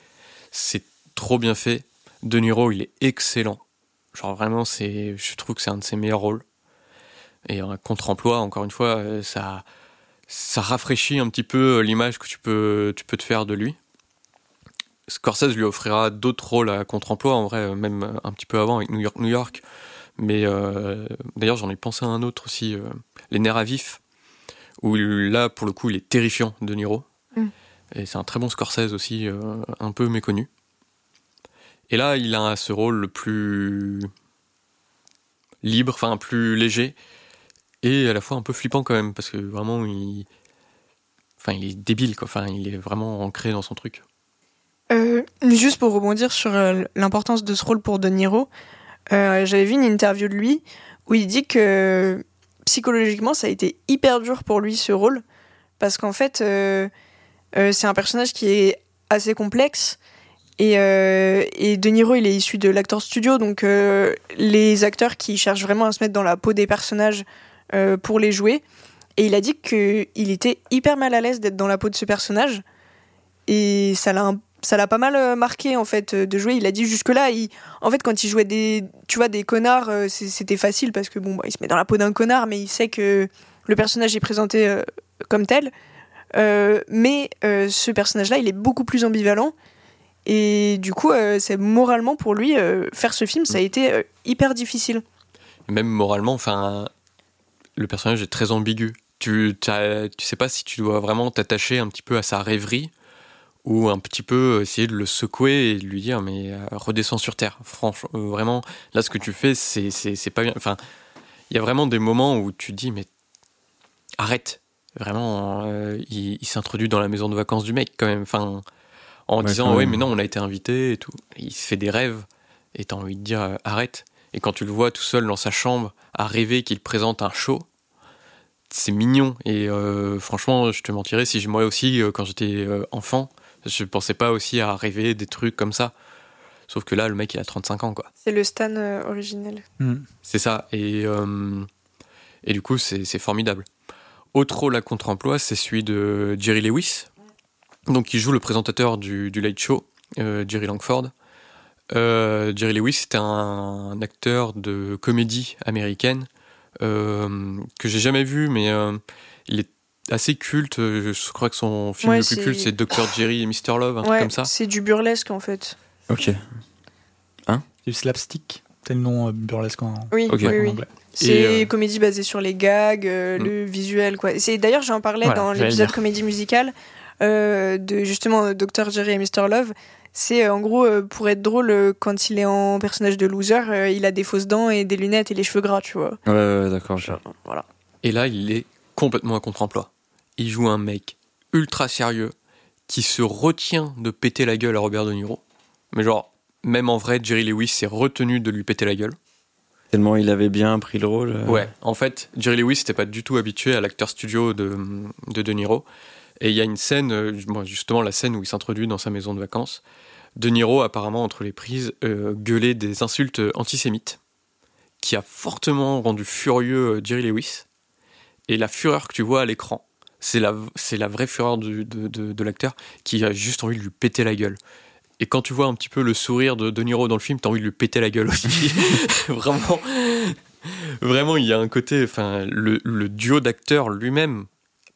C'est trop bien fait. De Niro il est excellent. Genre vraiment c'est, je trouve que c'est un de ses meilleurs rôles. Et un contre-emploi, encore une fois, euh, ça, ça rafraîchit un petit peu l'image que tu peux, tu peux te faire de lui. Scorsese lui offrira d'autres rôles à contre-emploi, en vrai, euh, même un petit peu avant avec New York, New York. Mais euh, d'ailleurs, j'en ai pensé à un autre aussi, euh, Les Nerfs à vif, où là, pour le coup, il est terrifiant, De Niro. Mm. Et c'est un très bon Scorsese aussi, euh, un peu méconnu. Et là, il a ce rôle le plus libre, enfin plus léger, et à la fois un peu flippant quand même, parce que vraiment, il, enfin, il est débile, quoi. Enfin, il est vraiment ancré dans son truc. Euh, juste pour rebondir sur euh, l'importance de ce rôle pour De Niro, euh, j'avais vu une interview de lui où il dit que psychologiquement, ça a été hyper dur pour lui ce rôle. Parce qu'en fait, euh, euh, c'est un personnage qui est assez complexe. Et, euh, et De il est issu de l'acteur studio. Donc, euh, les acteurs qui cherchent vraiment à se mettre dans la peau des personnages pour les jouer. Et il a dit qu'il était hyper mal à l'aise d'être dans la peau de ce personnage. Et ça l'a un- ça l'a pas mal euh, marqué en fait euh, de jouer. Il a dit jusque là, il, en fait quand il jouait des, tu vois, des connards, euh, c'était facile parce que bon, bah, il se met dans la peau d'un connard, mais il sait que le personnage est présenté euh, comme tel. Euh, mais euh, ce personnage-là, il est beaucoup plus ambivalent. Et du coup, c'est moralement pour lui faire ce film, ça a été euh, hyper difficile. Même moralement, enfin, le personnage est très ambigu. Tu, tu sais pas si tu dois vraiment t'attacher un petit peu à sa rêverie ou un petit peu essayer de le secouer et de lui dire mais euh, redescends sur terre. Franchement, euh, vraiment, là ce que tu fais, c'est c'est c'est pas bien. Enfin, il y a vraiment des moments où tu dis mais arrête. Vraiment, euh, il, il s'introduit dans la maison de vacances du mec quand même. Enfin, en Ouais, disant même. mais non on a été invité et tout. Il se fait des rêves et t'as envie de dire euh, arrête. Et quand tu le vois tout seul dans sa chambre à rêver qu'il présente un show, c'est mignon. Et euh, franchement, je te mentirais si moi aussi, quand j'étais enfant, je pensais pas aussi à rêver des trucs comme ça. Sauf que là, le mec, il a 35 ans, quoi. C'est le Stan euh, originel. Hmm. C'est ça. Et, euh, et du coup, c'est c'est formidable. Autre rôle à contre-emploi, c'est celui de Jerry Lewis. Donc, il joue le présentateur du, du Late Show, euh, Jerry Langford. Euh, Jerry Lewis, c'était un, acteur de comédie américaine euh, que j'ai jamais vu, mais euh, il est assez culte. Je crois que son film Ouais, le plus culte, c'est Dr. Jerry et Mr. Love, un truc comme ça. c'est du burlesque en fait. Ok. Du slapstick, c'est le nom euh, burlesque en, Oui, oui, en anglais. C'est euh, comédie basée sur les gags, euh, Mm. le visuel, quoi. C'est d'ailleurs j'en parlais Voilà, dans l'épisode comédie musicale euh, de justement Dr Jerry et Mr Love. C'est euh, en gros euh, pour être drôle euh, quand il est en personnage de loser, euh, il a des fausses dents et des lunettes et les cheveux gras, tu vois. Ouais, ouais, ouais, d'accord. Voilà. Et là, il est complètement à contre-emploi. Il joue un mec ultra sérieux qui se retient de péter la gueule à Robert De Niro. Mais genre, même en vrai, Jerry Lewis s'est retenu de lui péter la gueule. Tellement il avait bien pris le rôle. euh, Ouais, en fait, Jerry Lewis n'était pas du tout habitué à l'acteur studio de, de De Niro. Et il y a une scène, euh, justement la scène où il s'introduit dans sa maison de vacances. De Niro, apparemment, entre les prises, euh, gueulait des insultes antisémites, qui a fortement rendu furieux Jerry Lewis. Et la fureur que tu vois à l'écran, c'est la, c'est la vraie fureur du- de, de, de l'acteur qui a juste envie de lui péter la gueule. Et quand tu vois un petit peu le sourire de De Niro dans le film, t'as envie de lui péter la gueule aussi. Vraiment. Vraiment, il y a un côté, enfin, le, le duo d'acteurs lui-même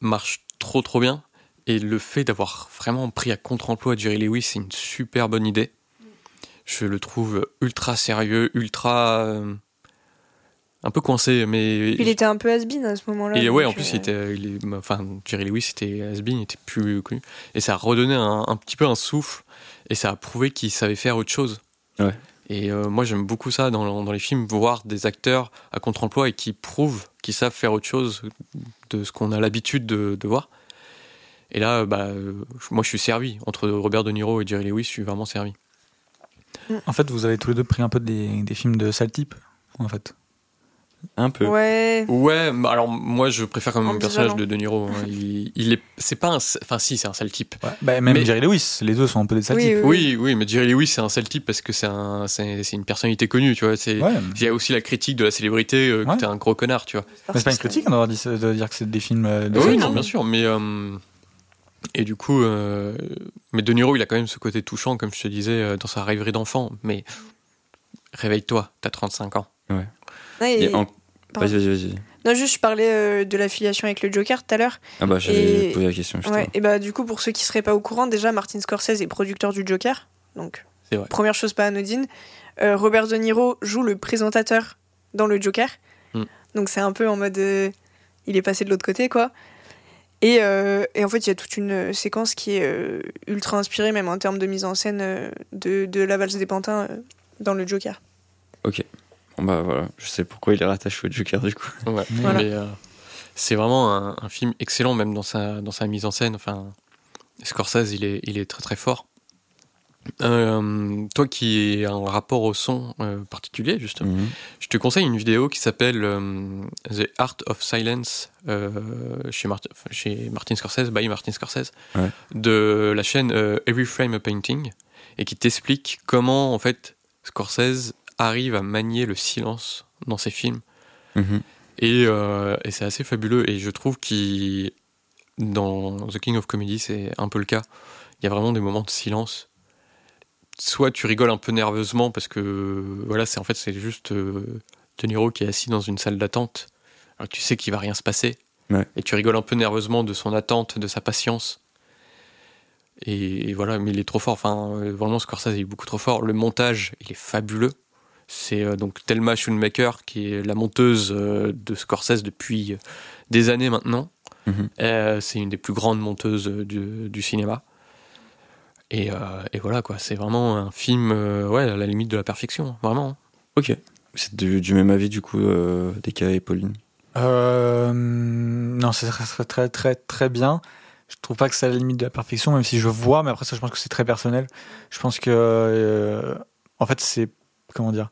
marche trop trop bien. Et le fait d'avoir vraiment pris à contre-emploi Jerry Lewis, c'est une super bonne idée. Je le trouve ultra sérieux, ultra. Euh, un peu coincé, mais. Il était un peu has-been à ce moment-là. Et ouais, en plus, euh, il était, il est- enfin, Jerry Lewis était has-been, il était plus connu. Et ça a redonné un, un petit peu un souffle, et ça a prouvé qu'il savait faire autre chose. Ouais. Et euh, moi, j'aime beaucoup ça dans, dans les films, voir des acteurs à contre-emploi et qui prouvent qu'ils savent faire autre chose de ce qu'on a l'habitude de, de voir. Et là, bah, euh, moi, je suis servi. Entre Robert De Niro et Jerry Lewis, je suis vraiment servi. En fait, vous avez tous les deux pris un peu des, des films de sale type, en fait. Un peu. Ouais. Ouais, bah alors moi, je préfère quand même le personnage de De Niro. hein. Il, il est, c'est pas un, enfin si, c'est un sale type. Ouais. Bah, même Mais- Jerry Lewis, les deux sont un peu des sale Oui, types. Oui, oui, mais Jerry Lewis, c'est un sale type parce que c'est un, c'est, c'est une personnalité connue, tu vois. C'est, Ouais. il y a aussi la critique de la célébrité euh, que t'es un gros connard, tu vois. Mais c'est pas une critique hein, d'avoir dit, de dire que c'est des films euh, de oui, non, bien sûr, mais euh, et du coup, euh, mais De Niro, il a quand même ce côté touchant, comme je te disais, euh, dans sa rêverie d'enfant. Mais réveille-toi, t'as 35 ans. Ouais, Et et- en- Pardon. Vas-y, vas-y, vas-y. Non, juste je parlais euh, de l'affiliation avec le Joker tout à l'heure. Ah bah, j'allais Et- poser la question, justement. Ouais, et bah du coup, pour ceux qui seraient pas au courant, déjà Martin Scorsese est producteur du Joker. Donc, vrai. première chose pas anodine. Euh, Robert De Niro joue le présentateur dans le Joker. Mm. Donc, c'est un peu en mode. euh, il est passé de l'autre côté, quoi. Et, euh, et en fait, il y a toute une séquence qui est euh, ultra inspirée, même en termes de mise en scène, euh, de, de la valse des pantins euh, dans le Joker. Ok. Bon bah voilà, je sais pourquoi il est rattaché au Joker, du coup. Ouais. Voilà. Mais euh, c'est vraiment un, un film excellent, même dans sa, dans sa mise en scène. Enfin, Scorsese, il est, il est très très fort. Euh, toi qui as un rapport au son euh, particulier, justement, Mhm. je te conseille une vidéo qui s'appelle euh, The Art of Silence euh, chez, Martin, chez Martin Scorsese, by Martin Scorsese, Ouais. de la chaîne euh, Every Frame a Painting, et qui t'explique comment en fait Scorsese arrive à manier le silence dans ses films. Mhm. Et, euh, et c'est assez fabuleux. Et je trouve qu'il dans The King of Comedy, c'est un peu le cas. Il y a vraiment des moments de silence. Soit tu rigoles un peu nerveusement parce que voilà, c'est en fait c'est juste euh, De Niro qui est assis dans une salle d'attente. Alors que tu sais qu'il va rien se passer. Ouais. Et tu rigoles un peu nerveusement de son attente, de sa patience. Et, et voilà, mais il est trop fort. Enfin, euh, vraiment, Scorsese il est beaucoup trop fort. Le montage, il est fabuleux. C'est euh, donc Thelma Schoonmaker qui est la monteuse euh, de Scorsese depuis euh, des années maintenant. Mhm. Euh, c'est une des plus grandes monteuses du, du cinéma. Et, euh, et voilà quoi, c'est vraiment un film euh, ouais, à la limite de la perfection, vraiment. Ok. C'est du, du même avis du coup, euh, Deka et Pauline? Euh, non, ça serait, serait très très très bien. Je trouve pas que c'est à la limite de la perfection, même si je vois, mais après ça, je pense que c'est très personnel. Je pense que, euh, en fait, c'est comment dire.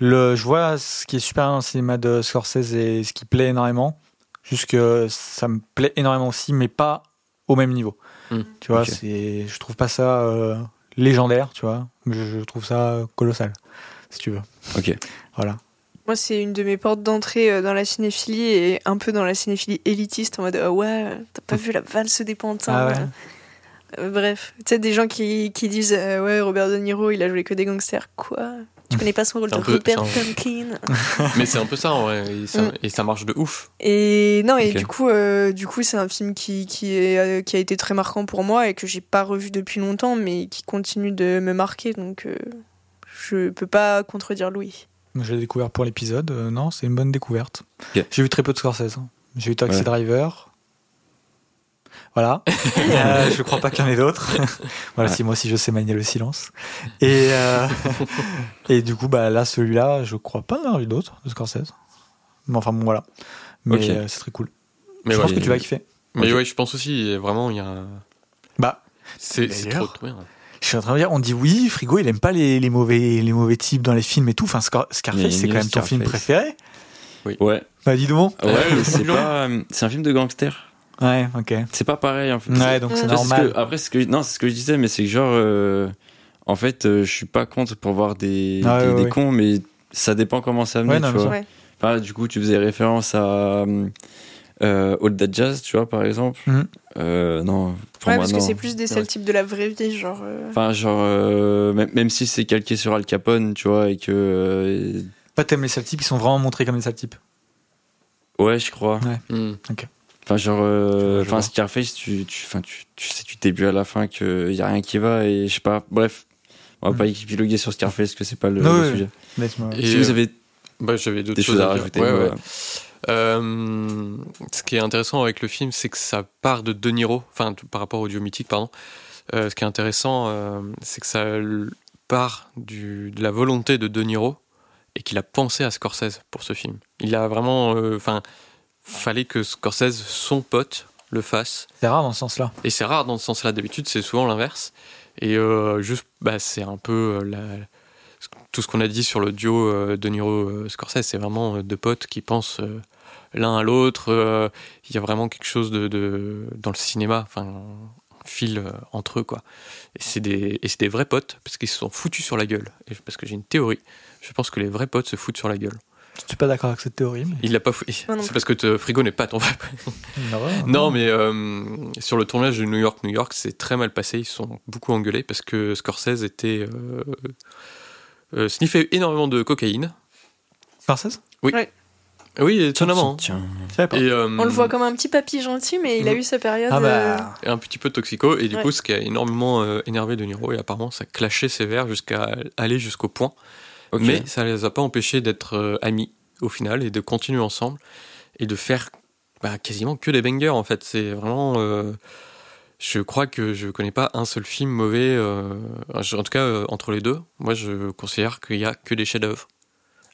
Le, je vois ce qui est super dans le cinéma de Scorsese et ce qui plaît énormément. Juste que ça me plaît énormément aussi, mais pas au même niveau. Mm. Tu vois, c'est, je trouve pas ça euh, légendaire, tu vois. Je, je trouve ça colossal, si tu veux. Ok. Voilà. Moi, c'est une de mes portes d'entrée euh, dans la cinéphilie et un peu dans la cinéphilie élitiste en mode Ah ouais, t'as pas vu la valse des pantins Ah ouais. euh, euh, Bref, tu sais, des gens qui, qui disent euh, Ouais, Robert De Niro, il a joué que des gangsters. Quoi Tu connais pas son rôle de peu- Pumkin Mais c'est un peu ça en vrai, et ça, Mm. et ça marche de ouf. Et non, et Ok. du coup, euh, du coup, c'est un film qui, qui, est, euh, qui a été très marquant pour moi et que j'ai pas revu depuis longtemps, mais qui continue de me marquer. Donc, euh, je peux pas contredire Louis. Je l'ai découvert pour l'épisode. euh, non, c'est une bonne découverte. J'ai vu très peu de Scorsese. hein. J'ai vu Taxi Ouais. Driver. Voilà. Euh, je crois pas qu'il y en ait d'autres. voilà, Ouais. si moi aussi je sais manier le silence. Et, euh, et du coup, bah, là, celui-là, je crois pas en avoir d'autres de Scorsese. Mais enfin, bon, voilà. Mais Ok. euh, c'est très cool. Mais je ouais, pense que tu vas kiffer. mais Ok. ouais, je pense aussi, vraiment, il y a. un- Bah, C'est trop, bien. je suis en train de dire, on dit oui, Frigo, il aime pas les, les mauvais, les mauvais types dans les films et tout. Enfin, Scar- Scarface, c'est quand même ton film préféré. Ouais. Bah, dis donc. Ouais, mais c'est pas. C'est un film de gangster. Ouais, ok. C'est pas pareil en fait. Ouais, donc c'est Mm. Ça, c'est ce normal. que- après, c'est ce que, non, c'est ce que je disais, mais c'est que genre, euh, en fait, euh, je suis pas contre pour voir des, Ah ouais, des, ouais, des ouais. cons, mais ça dépend comment ça amené, Ouais, non, tu vois. Ouais. Enfin, du coup, tu faisais référence à euh, All That Jazz, tu vois, par exemple. Euh, non, pour Ouais, moi, parce que c'est plus des seuls types de la vraie vie, genre. euh, Enfin, genre, euh, même, même si c'est calqué sur Al Capone, tu vois, et que. euh, Pas t'aimes les sales types, ils sont vraiment montrés comme des sales types. ouais, je crois. Mm. Enfin, genre, euh, enfin. Scarface, tu, tu, enfin, tu, tu sais du début à la fin qu'il y a rien qui va et je sais pas. Bref, on va Mm. pas épiloguer sur Scarface, que c'est pas le, Non, le ouais, sujet. Laisse-moi- Et, si vous avez Bah, j'avais d'autres choses à rajouter, Ouais, ouais. Euh, ce qui est intéressant avec le film, c'est que ça part de De Niro, enfin par rapport au duo mythique, pardon. Euh, ce qui est intéressant, euh, c'est que ça part du, de la volonté de De Niro et qu'il a pensé à Scorsese pour ce film. Il a vraiment, euh, enfin, fallait que Scorsese, son pote, le fasse. C'est rare dans ce sens-là. Et c'est rare dans ce sens-là. D'habitude, c'est souvent l'inverse. Et euh, juste, bah, c'est un peu euh, la- tout ce qu'on a dit sur le duo euh, De Niro-Scorsese. C'est vraiment deux potes qui pensent euh, l'un à l'autre. Il y a vraiment quelque chose de, de- dans le cinéma, enfin, fil entre eux, quoi. Et c'est des, et des vrais potes parce qu'ils se sont foutus sur la gueule. Et parce que j'ai une théorie. Je pense que les vrais potes se foutent sur la gueule. Je suis pas d'accord avec cette théorie. Mais... Il l'a pas fou- Moi non C'est parce que te- Frigo n'est pas ton vrai non, mais euh, sur le tournage de New York, New York, c'est très mal passé. Ils se sont beaucoup engueulés parce que Scorsese était euh, euh, sniffait énormément de cocaïne. Scorsese? Oui, étonnamment. hein. Tiens. Et, euh, On le voit comme un petit papy gentil, mais il a Mm. eu sa période. Ah bah. un petit peu toxico. Et du Ouais. coup, ce qui a énormément euh, énervé De Niro, et apparemment, ça clashait sévère jusqu'à aller jusqu'au point. Mais ça les a pas empêchés d'être euh, amis au final et de continuer ensemble et de faire bah, quasiment que des bangers en fait. C'est vraiment. euh, je crois que je connais pas un seul film mauvais. euh, en tout cas, euh, entre les deux, moi je considère qu'il y a que des chefs-d'œuvre.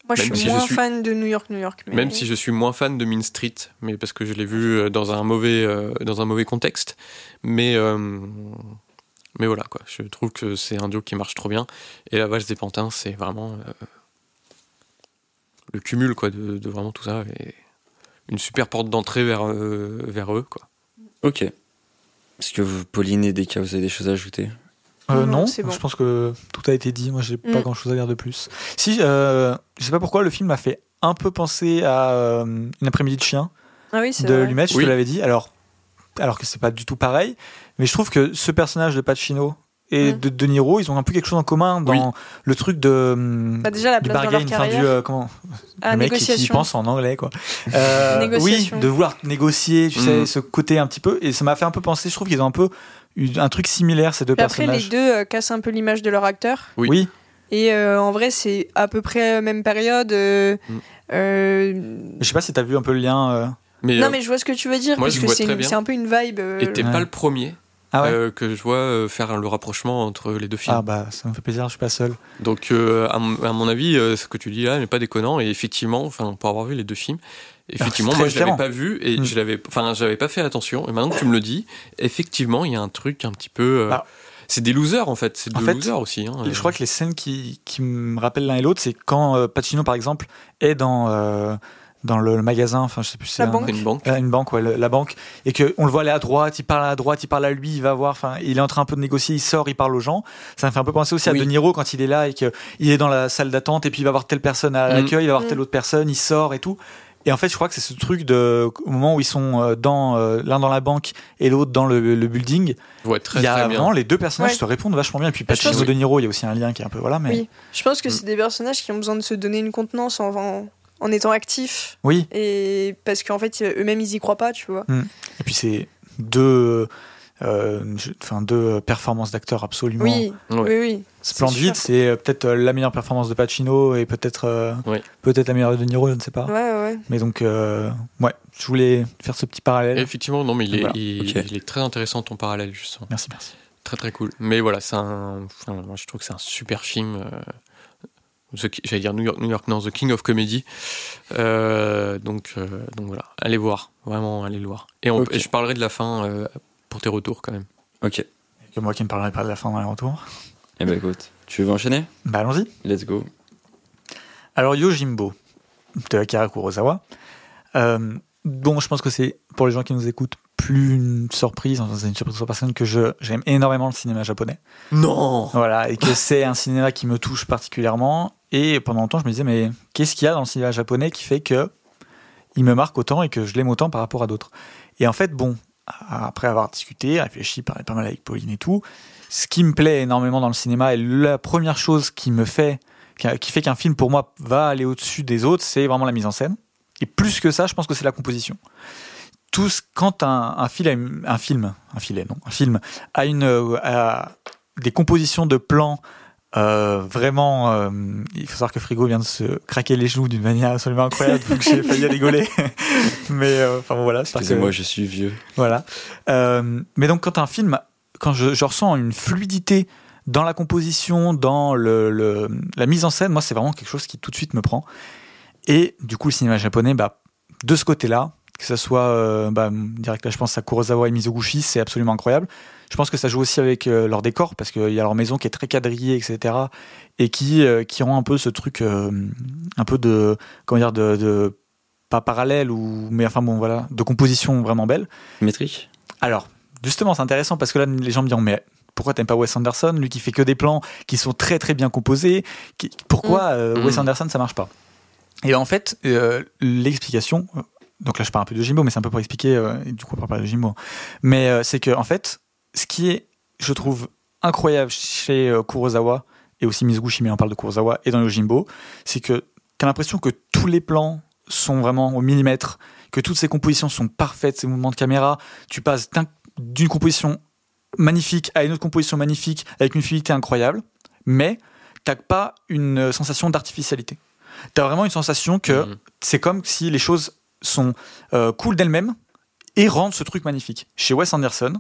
Moi, je Même suis si je moins suis- fan de New York, New York. Mais... Même si je suis moins fan de Mean Street, mais parce que je l'ai vu dans un mauvais, euh, dans un mauvais contexte. Mais euh, mais voilà, quoi. Je trouve que c'est un duo qui marche trop bien. Et La Valse des Pantins, c'est vraiment euh, le cumul, quoi, de, de vraiment tout ça. Et une super porte d'entrée vers, euh, vers eux, quoi. Ok. Est-ce que vous, Pauline et Deka, vous avez des choses à ajouter? Euh, Non, non, c'est bon. je pense que tout a été dit. Moi, j'ai pas Mm. grand chose à dire de plus. Si, euh, je sais pas pourquoi, le film m'a fait un peu penser à euh, Une après-midi de chien Ah oui, c'est de vrai. Lumet, je Oui. te l'avais dit. Alors, alors que c'est pas du tout pareil, mais je trouve que ce personnage de Pacino et de De Niro, ils ont un peu quelque chose en commun dans Oui. le truc de hum, Bah, déjà, la du place dans leur bargain, enfin, du euh, comment Ah, le mec qui- pense en anglais quoi. Euh, oui, Négociation. de vouloir négocier, tu sais, Mm. ce côté un petit peu et ça m'a fait un peu penser, je trouve qu'ils ont un peu eu un truc similaire ces deux Puis après, personnages. les deux euh, cassent un peu l'image de leur acteur. Oui. Oui, Et euh, en vrai, c'est à peu près la même période. euh, Mm. euh, je sais pas si t'as vu un peu le lien. Mais, Non, euh, mais je vois ce que tu veux dire, moi, parce que c'est un peu une vibe. euh, et t'es Ouais. pas le premier Ah ouais. euh, que je vois euh, faire le rapprochement entre les deux films. Ah bah ça me fait plaisir, je suis pas seul. Donc, euh, à, mon- à mon avis, euh, ce que tu dis là n'est pas déconnant. Et effectivement, enfin, pour avoir vu les deux films, effectivement, c'est moi, je l'avais pas vu et Mm. je l'avais, enfin, j'avais pas fait attention. Et maintenant que tu me le dis, effectivement, il y a un truc un petit peu. c'est des losers en fait. C'est En deux fait, losers aussi. hein. Je crois que les scènes qui, qui me rappellent l'un et l'autre, c'est quand euh, Pacino par exemple est dans euh, dans le, le magasin, enfin je sais plus si c'est La un- une banque. Une banque, ouais, le- la banque, et que on le voit aller à droite, il parle à droite, il parle à lui, il va voir, enfin, il est en train un peu de négocier, il sort, il parle aux gens. Ça me fait un peu penser aussi Oui. à De Niro quand il est là et qu'il est dans la salle d'attente et puis il va voir telle personne à Mm. l'accueil, il va voir Mm. telle autre personne, il sort et tout. Et en fait, je crois que c'est ce truc de au moment où ils sont euh, dans euh, l'un dans la banque et l'autre dans le, le building, très il y a très bien. vraiment les deux personnages Ouais. se répondent vachement bien. Et puis Pacino pense De Niro, il y a aussi un lien qui est un peu voilà, mais Oui. Je pense que Mm. c'est des personnages qui ont besoin de se donner une contenance en, en, en étant actifs. oui. Et parce qu'en fait, eux-mêmes, ils y croient pas, tu vois. Et puis c'est deux, euh, je- deux performances d'acteurs absolument. Oui, oui, oui. Splendide, c'est euh, peut-être euh, la meilleure performance de Pacino et peut-être euh, Oui. peut-être la meilleure de Niro, je ne sais pas. Ouais, ouais. Mais donc, euh, ouais, je voulais faire ce petit parallèle. Et effectivement, non, mais il est, Voilà. il, Ok. il est très intéressant ton parallèle justement. Merci, merci. Très très cool. Mais voilà, c'est un. enfin, moi, je trouve que c'est un super film. J'allais dire New York, New York, non, The King of Comedy. Euh, donc, euh, donc voilà, allez voir, vraiment, allez le voir. Et, on- Ok. et je parlerai de la fin euh, pour tes retours quand même. Ok. Que moi qui ne parlerai pas de la fin dans les retours. Eh ben écoute, tu veux enchaîner? Bah allons-y. Let's go. Alors Yojimbo de Akira Kurosawa. Euh, bon, je pense que c'est pour les gens qui nous écoutent plus une surprise, enfin, c'est une surprise pour personne que je j'aime énormément le cinéma japonais. Non Voilà, et que c'est un cinéma qui me touche particulièrement. Et pendant longtemps, je me disais, mais qu'est-ce qu'il y a dans le cinéma japonais qui fait que il me marque autant et que je l'aime autant par rapport à d'autres? Et en fait, bon, après avoir discuté, réfléchi, parlé pas mal avec Pauline et tout, ce qui me plaît énormément dans le cinéma et la première chose qui me fait, qui fait qu'un film pour moi va aller au-dessus des autres, c'est vraiment la mise en scène. Et plus que ça, je pense que c'est la composition. Tout ce- quand un, un, film, un film, un filet, non, un film a une, euh, a des compositions de plans euh, vraiment, euh, il faut savoir que Frigo vient de se craquer les genoux d'une manière absolument incroyable, donc j'ai failli rigoler. Mais euh, enfin voilà. Excusez-moi, je suis vieux. voilà. Euh, mais donc quand un film, quand je, je ressens une fluidité dans la composition, dans le, le- la mise en scène, moi c'est vraiment quelque chose qui tout de suite me prend. Et du coup le cinéma japonais, bah, de ce côté-là, que ce soit euh, bah, direct là je pense à Kurosawa et Mizoguchi, c'est absolument incroyable. Je pense que ça joue aussi avec euh, leur décor parce qu'il y a leur maison qui est très quadrillée, etc. Et qui euh, qui rend un peu ce truc, euh, un peu de comment dire de, de pas parallèle ou mais enfin bon voilà de composition vraiment belle. Métrique? Alors, justement, c'est intéressant parce que là, les gens me diront, mais pourquoi t'aimes pas Wes Anderson, lui qui fait que des plans qui sont très très bien composés qui- Pourquoi euh, Mm. Wes Anderson ça marche pas? Et en fait, euh, l'explication, donc là je parle un peu de Jimbo, mais c'est un peu pour expliquer, euh, et du coup on va parler de Jimbo, mais euh, c'est que en fait, ce qui est, je trouve, incroyable chez euh, Kurosawa, et aussi Mizoguchi, mais on parle de Kurosawa, et dans Yojimbo, c'est que t'as l'impression que tous les plans sont vraiment au millimètre, que toutes ces compositions sont parfaites, ces mouvements de caméra, tu passes d'un- d'une composition magnifique à une autre composition magnifique avec une fluidité incroyable, mais t'as pas une sensation d'artificialité. T'as vraiment une sensation que Mhm. c'est comme si les choses sont euh, cool d'elles-mêmes et rendent ce truc magnifique. Chez Wes Anderson,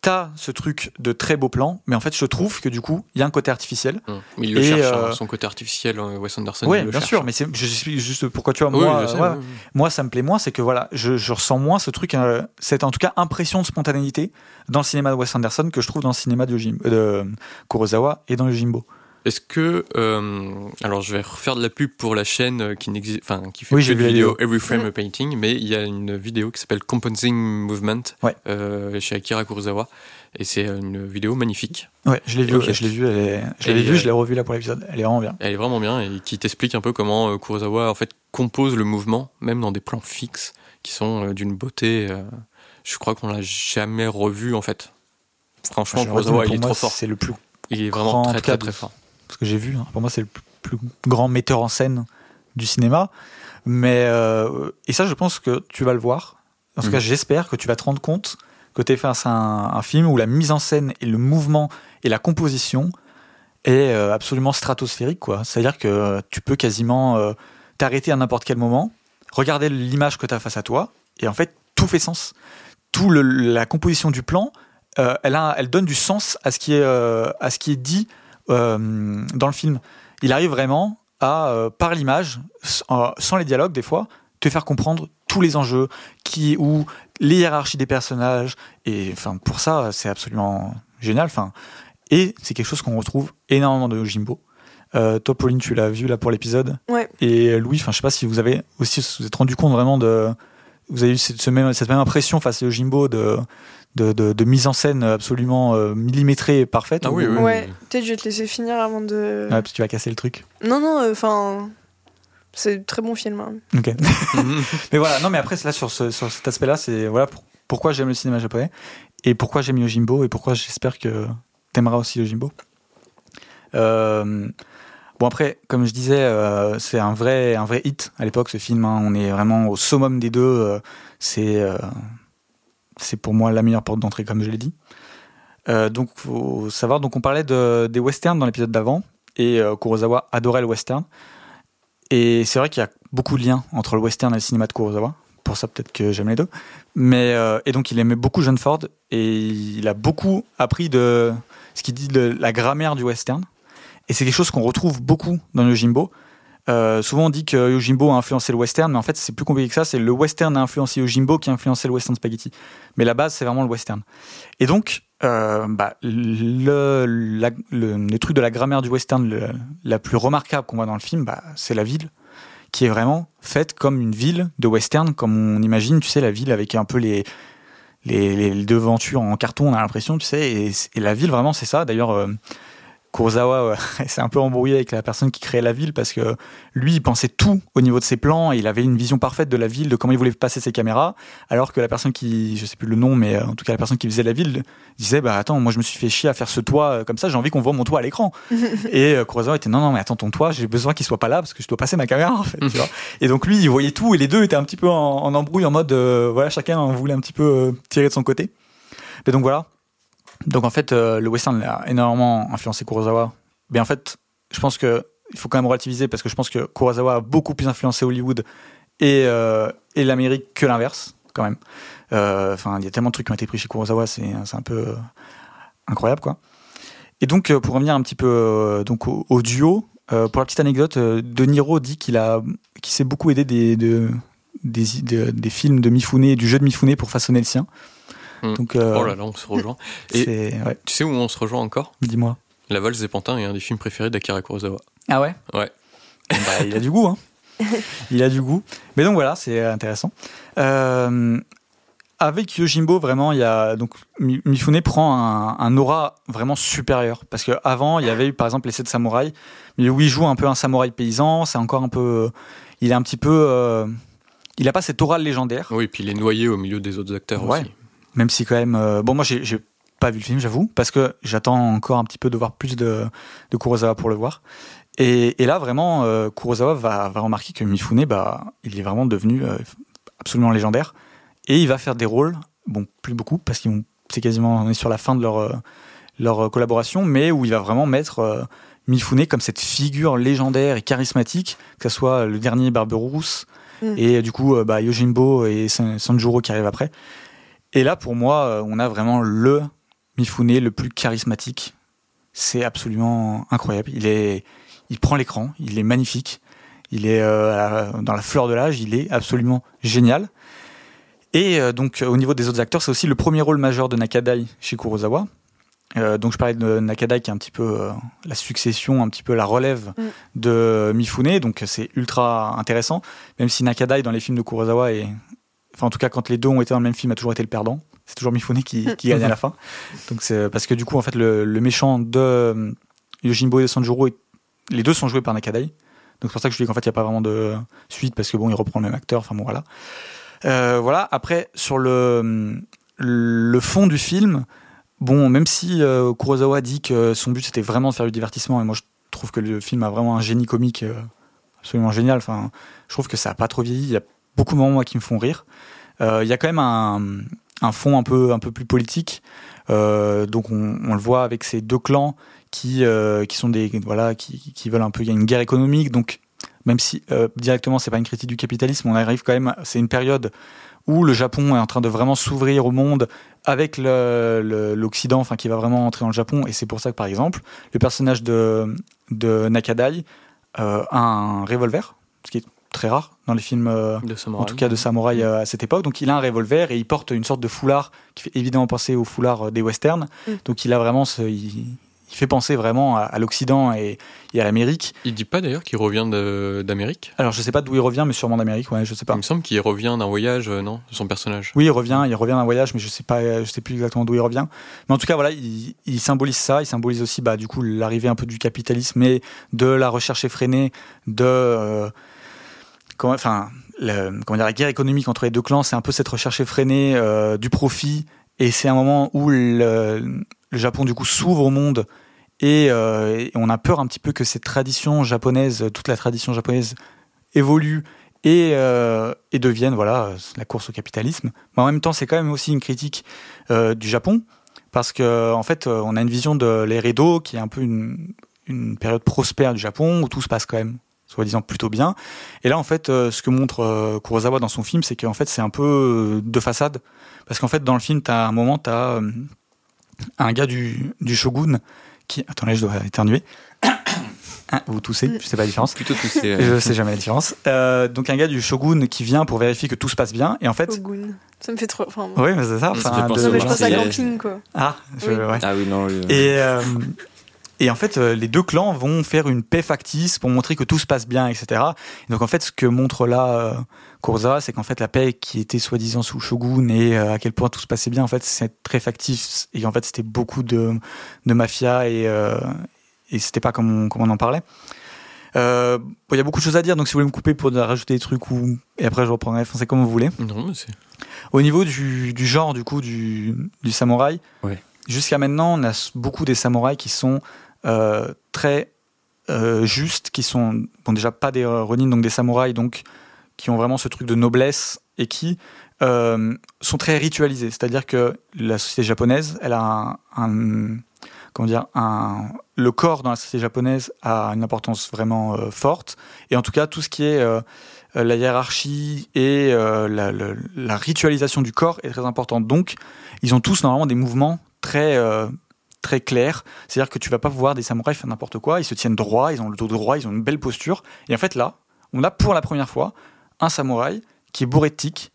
t'as ce truc de très beau plan, mais en fait, je trouve que du coup, il y a un côté artificiel. Hum. Mais il le Et, cherche, euh, hein, son côté artificiel, euh, Wes Anderson. Le bien cherche. sûr, mais c'est, juste pourquoi tu vois, Oui, moi, je sais, ouais, oui, oui. moi, ça me plaît moins, c'est que voilà, je, je ressens moins ce truc, euh, cette en tout cas impression de spontanéité dans le cinéma de Wes Anderson que je trouve dans le cinéma de, Jim- euh, de Kurosawa et dans le Jimbo. Est-ce que euh, alors je vais refaire de la pub pour la chaîne euh, qui n'existe, enfin qui fait Oui, j'ai vu vidéo. Every Frame Mm. a Painting, mais il y a une vidéo qui s'appelle Composing Movement Ouais. euh, chez Akira Kurosawa et c'est une vidéo magnifique. Ouais, je l'ai vu, je l'ai vu, elle est- je l'avais Et, vu, je l'ai revu là pour l'épisode. Elle est vraiment bien. Elle est vraiment bien et qui t'explique un peu comment Kurosawa en fait compose le mouvement, même dans des plans fixes qui sont d'une beauté. euh, je crois qu'on l'a jamais revu en fait. Franchement, redis, Kurosawa il pour est moi, trop fort. C'est le plus Il est vraiment en très très très fort. Ce que j'ai vu. hein. Pour moi, c'est le plus, grand metteur en scène du cinéma. Mais euh, et ça, je pense que tu vas le voir. En tout Mhm. cas, j'espère que tu vas te rendre compte que tu es face à un, un film où la mise en scène et le mouvement et la composition est euh, absolument stratosphérique. quoi. C'est-à-dire que euh, tu peux quasiment euh, t'arrêter à n'importe quel moment, regarder l'image que tu as face à toi, et en fait, tout fait sens. Tout le- la composition du plan, elle, a, elle donne du sens à ce qui est, à ce qui est dit euh, dans le film. Il arrive vraiment à, euh, par l'image, euh, sans les dialogues des fois, te faire comprendre tous les enjeux, qui ou les hiérarchies des personnages. Et enfin, pour ça, c'est absolument génial. Enfin, et c'est quelque chose qu'on retrouve énormément de Jimbo. Euh, toi, Pauline, tu l'as vu là pour l'épisode. Ouais. Et Louis, enfin, je sais pas si vous avez aussi vous êtes rendu compte vraiment de, vous avez eu cette, ce même, cette même impression face au Jimbo de, de, de, de mise en scène absolument euh, millimétrée et parfaite. Ah ou- oui, oui. Ouais, peut-être je vais te laisser finir avant de. Ouais, parce que tu vas casser le truc. Non, non, enfin. c'est un très bon film. hein. Ok. mais voilà, non, mais après, là, sur, ce, sur cet aspect-là, c'est voilà pour- pourquoi j'aime le cinéma japonais et pourquoi j'aime Yojimbo et pourquoi j'espère que t'aimeras aussi Yojimbo. Euh, bon, après, comme je disais, euh, c'est un vrai, un vrai hit à l'époque, ce film. hein. On est vraiment au summum des deux. euh, c'est, euh, c'est pour moi la meilleure porte d'entrée, comme je l'ai dit. Donc, faut savoir, donc on parlait de, des westerns dans l'épisode d'avant et Kurosawa adorait le western. Et c'est vrai qu'il y a beaucoup de liens entre le western et le cinéma de Kurosawa. Pour ça, peut-être que j'aime les deux. Mais, et donc, il aimait beaucoup John Ford et il a beaucoup appris de ce qu'il dit de la grammaire du western. Et c'est quelque chose qu'on retrouve beaucoup dans Yojimbo. Euh, souvent, on dit que Yojimbo a influencé le western, mais en fait, c'est plus compliqué que ça. C'est le western a influencé Yojimbo qui a influencé le western spaghetti. Mais la base, c'est vraiment le western. Et donc, euh, bah, le, truc de la grammaire du western, la plus remarquable qu'on voit dans le film, bah, c'est la ville, qui est vraiment faite comme une ville de western, comme on imagine, tu sais, la ville avec un peu les, les, devantures en carton, on a l'impression, tu sais, et, et la ville, vraiment, c'est ça. D'ailleurs, euh, Kurosawa s'est un peu embrouillé avec la personne qui créait la ville parce que lui, il pensait tout au niveau de ses plans et il avait une vision parfaite de la ville, de comment il voulait passer ses caméras, alors que la personne qui, je sais plus le nom, mais euh, en tout cas la personne qui faisait la ville disait, bah attends, moi je me suis fait chier à faire ce toit euh, comme ça, j'ai envie qu'on voit mon toit à l'écran. et euh, Kurosawa était, non, non, mais attends, ton toit, j'ai besoin qu'il soit pas là parce que je dois passer ma caméra en fait. tu vois. Et donc lui, il voyait tout et les deux étaient un petit peu en, en embrouille, en mode, euh, voilà, chacun voulait un petit peu euh, tirer de son côté. Mais donc voilà. Donc en fait, euh, le western a énormément influencé Kurosawa. Mais en fait, je pense que il faut quand même relativiser parce que je pense que Kurosawa a beaucoup plus influencé Hollywood et, euh, l'Amérique que l'inverse, quand même. Euh, Enfin, il y a tellement de trucs qui ont été pris chez Kurosawa, c'est un peu incroyable, quoi. Et donc, pour revenir un petit peu donc au, duo, pour la petite anecdote, De Niro dit qu'il s'est beaucoup aidé des, de- des, de- films de Mifune, du jeu de Mifune pour façonner le sien. Hmm. Donc, euh, Oh là là, on se rejoint. Et c'est, ouais, tu sais où on se rejoint encore? Dis-moi. La valse des pantins est un des films préférés d'Akira Kurosawa. Ah ouais? Ouais. Bah, il a du goût, hein. Il a du goût. Mais donc voilà, c'est intéressant. Euh, avec Yojimbo, vraiment, il y a donc Mi- Mifune prend un, un aura vraiment supérieur parce que avant, il y avait eu par exemple les sept samouraïs, mais où il joue un peu un samouraï paysan, c'est encore un peu, il est un petit peu, euh, il a pas cette aura légendaire. Oui, et puis il est noyé au milieu des autres acteurs Ouais. aussi. Même si quand même, euh, bon moi j'ai pas vu le film, j'avoue, parce que j'attends encore un petit peu de voir plus de, de Kurosawa pour le voir. Et, et là vraiment, euh, Kurosawa va, va remarquer que Mifune, bah, il est vraiment devenu euh, absolument légendaire, et il va faire des rôles, bon plus beaucoup, parce qu'ils c'est quasiment, on est sur la fin de leur leur collaboration, mais où il va vraiment mettre Mifune comme cette figure légendaire et charismatique, que ce soit le dernier Barberousse, Mm. et du coup bah, Yojimbo et San- Sanjuro qui arrivent après. Et là, pour moi, euh, on a vraiment le Mifune le plus charismatique. C'est absolument incroyable. Il est, il prend l'écran, il est magnifique. Il est euh, dans la fleur de l'âge, il est absolument génial. Et euh, donc au niveau des autres acteurs, c'est aussi le premier rôle majeur de Nakadai chez Kurosawa. Euh, donc je parlais de Nakadai qui est un petit peu euh, la succession, un petit peu la relève Mm. de Mifune, donc c'est ultra intéressant. Même si Nakadai dans les films de Kurosawa est, enfin en tout cas quand les deux ont été dans le même film, a toujours été le perdant. C'est toujours Mifune qui, qui gagne à la fin. Donc c'est parce que du coup en fait le, le méchant de euh, Yojimbo et de Sanjuro, les deux sont joués par Nakadai. Donc c'est pour ça que je dis qu'en fait il n'y a pas vraiment de suite parce que bon il reprend le même acteur. Enfin bon voilà. Euh, voilà. Après sur le le fond du film. Bon, même si euh, Kurosawa dit que son but c'était vraiment de faire du divertissement, et moi je trouve que le film a vraiment un génie comique euh, absolument génial. Enfin, je trouve que ça a pas trop vieilli. Il y a beaucoup de moments moi, qui me font rire. Euh, il y a quand même un, fond un peu un peu plus politique. Euh, donc on, le voit avec ces deux clans qui euh, qui sont des voilà qui, qui veulent un peu. Il y a une guerre économique. Donc même si euh, directement c'est pas une critique du capitalisme, on arrive quand même. C'est une période où le Japon est en train de vraiment s'ouvrir au monde avec l'Occident, enfin qui va vraiment entrer dans le Japon. Et c'est pour ça que par exemple, le personnage de, de Nakadai a un revolver, ce qui est très rare dans les films, euh, De en samouraï. tout cas de samouraï euh, à cette époque. Donc il a un revolver et il porte une sorte de foulard qui fait évidemment penser au foulard euh, des westerns. Mm. Donc il a vraiment ce, il, il fait penser vraiment à, à l'Occident et, et à l'Amérique. Il dit pas d'ailleurs qu'il revient d'Amérique? Alors je sais pas d'où il revient, mais sûrement d'Amérique, ouais, je sais pas. Il me semble qu'il revient d'un voyage, euh, non, de son personnage. Oui, il revient, il revient d'un voyage, mais je sais pas, je sais plus exactement d'où il revient. Mais en tout cas, voilà, il, il symbolise ça, il symbolise aussi, bah, du coup, l'arrivée un peu du capitalisme et de la recherche effrénée de, euh, enfin, comment dire, la guerre économique entre les deux clans, c'est un peu cette recherche effrénée euh, du profit, et c'est un moment où le, Japon du coup s'ouvre au monde. Et, euh, et on a peur un petit peu que cette tradition japonaise, toute la tradition japonaise évolue et, euh, devienne voilà la course au capitalisme. Mais en même temps, c'est quand même aussi une critique du Japon parce que en fait, on a une vision de l'ère Edo qui est un peu une, une période prospère du Japon où tout se passe quand même soi-disant plutôt bien. Et là, en fait, euh, ce que montre euh, Kurosawa dans son film, c'est qu'en fait, c'est un peu euh, de façade. Parce qu'en fait, dans le film, t'as un moment, t'as euh, un gars du, du shogun qui... Attendez, je dois éternuer. Hein, Vous toussez, je sais pas la différence. Plutôt toussé. Et je sais jamais la différence. Euh, donc un gars du shogun qui vient pour vérifier que tout se passe bien. Et en fait, Shogun. Ça me fait trop. Enfin, oui, mais c'est ça. Ça me enfin, fait penser de- non, mais je pense à camping, quoi. Ah, je- Oui. ouais. Ah oui, non. oui. Et, euh, et en fait, euh, les deux clans vont faire une paix factice pour montrer que tout se passe bien, etc. Et donc en fait, ce que montre là euh, Kurosawa, c'est qu'en fait la paix qui était soi-disant sous shogun et euh, à quel point tout se passait bien, en fait, c'est très factif. Et en fait, c'était beaucoup de, de mafia et, euh, et c'était pas comme on, comme on en parlait. Euh, bon, Il y a beaucoup de choses à dire, donc si vous voulez me couper pour rajouter des trucs ou et après je reprendrai, c'est comme vous voulez. Non, mais c'est. Au niveau du, du genre du coup du, du samouraï, Ouais. jusqu'à maintenant on a beaucoup des samouraïs qui sont très euh, justes, qui sont déjà pas des euh, ronin donc des samouraïs donc qui ont vraiment ce truc de noblesse et qui euh, sont très ritualisés. C'est-à-dire que la société japonaise, elle a un, comment dire un le corps dans la société japonaise a une importance vraiment euh, forte et en tout cas tout ce qui est euh, euh, la hiérarchie et euh, la, ritualisation du corps est très importante. Donc, ils ont tous normalement des mouvements très euh, très clairs. C'est-à-dire que tu vas pas voir des samouraïs faire n'importe quoi. Ils se tiennent droit, ils ont le dos droit, ils ont une belle posture. Et en fait là, on a pour la première fois un samouraï qui est bourré de tics,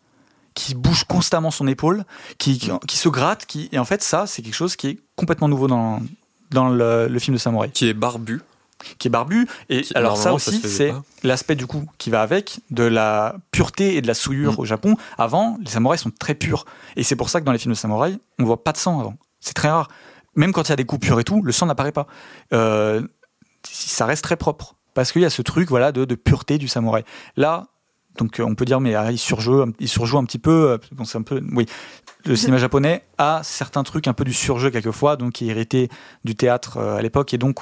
qui bouge constamment son épaule, qui, qui, qui se gratte. Qui... Et en fait, ça, c'est quelque chose qui est complètement nouveau dans dans le, le film de samouraï, Qui est barbu. qui est barbu. Et Qui- alors ça aussi, c'est l'aspect du coup qui va avec de la pureté et de la souillure Mm. au Japon. Avant, les samouraïs sont très purs. Et c'est pour ça que dans les films de samouraïs, on voit pas de sang avant. C'est très rare. Même quand il y a des coupures et tout, le sang n'apparaît pas. Euh, ça reste très propre. Parce qu'il y a ce truc voilà, de, de pureté du samouraï. Là, donc on peut dire, mais ah, il, surjoue, un- il surjoue un petit peu. euh, Bon, un peu oui. Le cinéma japonais a certains trucs un peu du surjeu quelquefois, donc qui est hérité du théâtre euh, à l'époque. Et donc,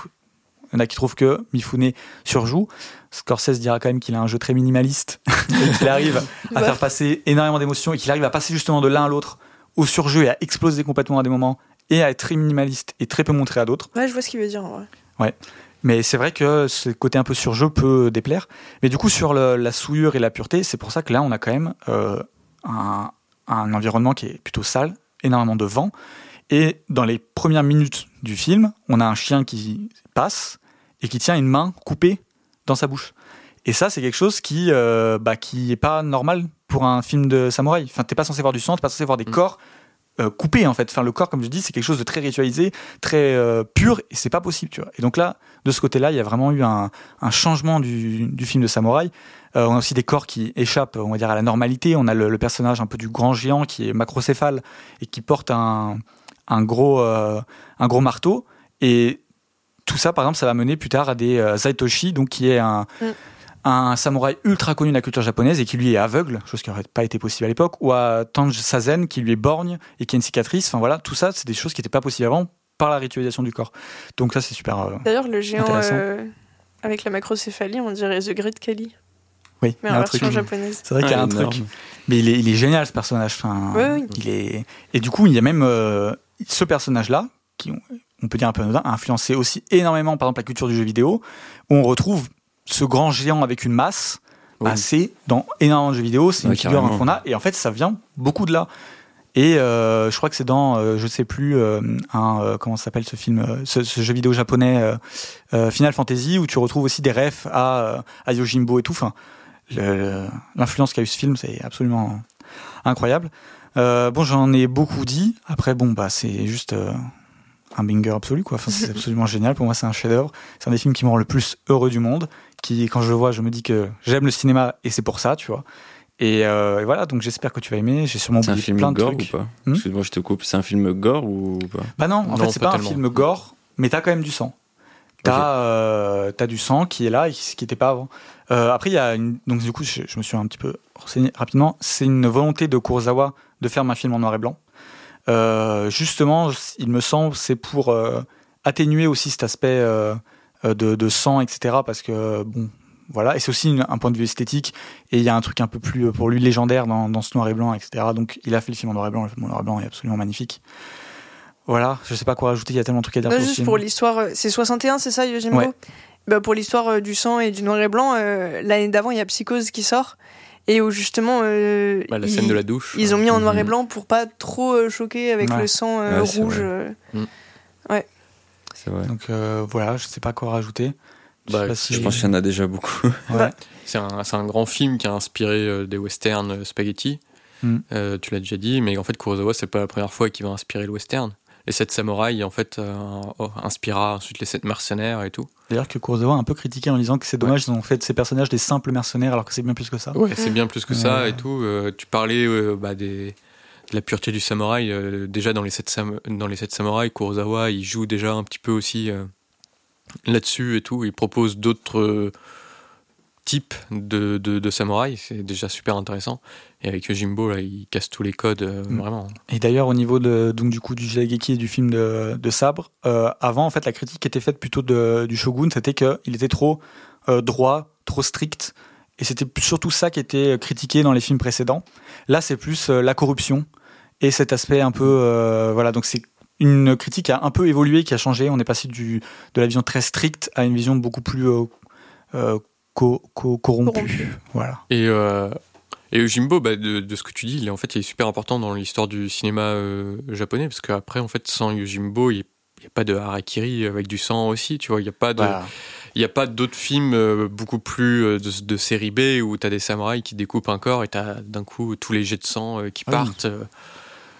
il y en a qui trouvent que Mifune surjoue. Scorsese dira quand même qu'il a un jeu très minimaliste, qu'il arrive à faire passer énormément d'émotions et qu'il arrive à passer justement de l'un à l'autre au surjeu et à exploser complètement à des moments et à être très minimaliste et très peu montré à d'autres. Ouais, je vois ce qu'il veut dire en vrai. Mais c'est vrai que ce côté un peu surjeu peut déplaire. Mais du coup, sur le- la souillure et la pureté, c'est pour ça que là, on a quand même euh, un, un environnement qui est plutôt sale, énormément de vent. Et dans les premières minutes du film, on a un chien qui passe et qui tient une main coupée dans sa bouche. Et ça, c'est quelque chose qui, euh, bah, qui est pas normal pour un film de samouraï. Enfin, t'es pas censé voir du sang, t'es pas censé voir des Mm. corps euh, coupés en fait. Enfin, le corps, comme je dis, c'est quelque chose de très ritualisé, très euh, pur, et c'est pas possible, tu vois. Et donc là, de ce côté-là, il y a vraiment eu un, changement du, film de samouraï. Euh, on a aussi des corps qui échappent, on va dire, à la normalité. On a le, personnage un peu du grand géant qui est macrocéphale et qui porte un, gros, un gros marteau. Et tout ça, par exemple, ça va mener plus tard à des Zaitoshi, donc qui est un, Mm. Un samouraï ultra connu de la culture japonaise et qui lui est aveugle, chose qui n'aurait pas été possible à l'époque, ou à Tange Sazen qui lui est borgne et qui a une cicatrice. Enfin voilà, tout ça, c'est des choses qui n'étaient pas possibles avant par la ritualisation du corps. Donc ça, c'est super. euh, D'ailleurs, le géant euh, avec la macrocéphalie, on dirait The Great Kali, oui, mais en version japonaise. C'est vrai qu'il y a Ah, un énorme. truc. Mais il est, il est génial ce personnage. Enfin, Ouais, oui. il est... Et du coup, il y a même euh, ce personnage-là, qui on peut dire un peu anodin, a influencé aussi énormément, par exemple, la culture du jeu vidéo, où on retrouve ce grand géant avec une masse. Oui. Bah, c'est dans énormément de jeux vidéo, c'est Ouais, une figure qu'on a, et en fait, ça vient beaucoup de là. Et euh, je crois que c'est dans, euh, je sais plus, euh, un euh, comment s'appelle ce film, ce, ce jeu vidéo japonais Final Fantasy, où tu retrouves aussi des refs à, à Yojimbo et tout. Enfin, l'influence qu'a eu ce film, c'est absolument incroyable. Bon, j'en ai beaucoup dit. Après, bon, bah, c'est juste un banger absolu, quoi. Enfin, c'est absolument génial. Pour moi, c'est un chef-d'œuvre. C'est un des films qui me rend le plus heureux du monde. Qui, quand je le vois, je me dis que j'aime le cinéma et c'est pour ça, tu vois. Et, euh, et voilà, donc j'espère que tu vas aimer. J'ai sûrement C'est un oublié film plein de gore trucs. ou pas Hmm Excuse-moi, je te coupe. C'est un film gore ou pas? Bah non, en Non, fait, c'est pas pas, un film gore, mais t'as quand même du sang. T'as euh, t'as du sang qui est là et qui n'était pas avant. Euh, après, il y a une... donc du coup, je, je me suis un petit peu renseigné rapidement. C'est une volonté de Kurosawa de faire un film en noir et blanc. Euh, justement, il me semble, c'est pour euh, atténuer aussi cet aspect euh, de, de sang, etc. Parce que bon, voilà, et c'est aussi une- un point de vue esthétique. Et il y a un truc un peu plus pour lui légendaire dans, dans ce noir et blanc, etc. Donc, il a fait le film en noir et blanc. Le film en noir et blanc est absolument magnifique. Voilà, je sais pas quoi rajouter. Il y a tellement de trucs à dire Bah, juste pour l'histoire, c'est 61, c'est ça, Yojimbo? Ouais. bah, Pour l'histoire du sang et du noir et blanc, euh, l'année d'avant, il y a Psychose qui sort. Et où justement. euh, Bah, la ils, scène de la douche. Ils ont mis en noir et Mhm. blanc pour pas trop euh, choquer avec Ouais. le sang euh, Ouais, c'est rouge. vrai. euh. C'est vrai. Donc euh, voilà, je sais pas quoi rajouter. Je Bah, pas si- Je pense qu'il y en a déjà beaucoup. Ouais. C'est un, c'est un grand film qui a inspiré euh, des westerns spaghetti. Mm. Euh, tu l'as déjà dit, mais en fait, Kurosawa, c'est pas la première fois qu'il va inspirer le western. Les sept samouraïs, en fait, euh, oh, inspira ensuite les sept mercenaires et tout. D'ailleurs que Kurosawa a un peu critiqué en disant que c'est dommage, ils ont fait de ces personnages des simples mercenaires alors que c'est bien plus que ça. Ouais, c'est bien plus que ça et tout. Euh, tu parlais euh, bah, des, de la pureté du samouraï. euh, déjà, dans les, sept sam- dans les sept samouraïs, Kurosawa, il joue déjà un petit peu aussi euh, là-dessus et tout. Il propose d'autres types de, de, de samouraïs. C'est déjà super intéressant. Et avec Jimbo, là, il casse tous les codes, euh, Mm. vraiment. Et d'ailleurs au niveau de donc du coup du Shigeki et du film de, de Sabre, euh, avant en fait la critique qui était faite plutôt de, du Shogun, c'était qu'il était trop euh, droit, trop strict. Et c'était surtout ça qui était critiqué dans les films précédents. Là, c'est plus la corruption et cet aspect un peu voilà. Donc c'est une critique qui a un peu évolué, qui a changé. On est passé du de la vision très stricte à une vision beaucoup plus co- co- corrompue. Corrompue. Voilà. Et, euh, et Jimbo, bah, de, de ce que tu dis, il est, en fait, il est super important dans l'histoire du cinéma euh, japonais, parce qu'après, en fait, sans Yojimbo, il n'y a pas de harakiri avec du sang aussi, tu vois, il n'y a pas de... Voilà. Il n'y a pas d'autres films euh, beaucoup plus euh, de, de série B où tu as des samouraïs qui découpent un corps et tu as d'un coup tous les jets de sang qui Ah oui. partent.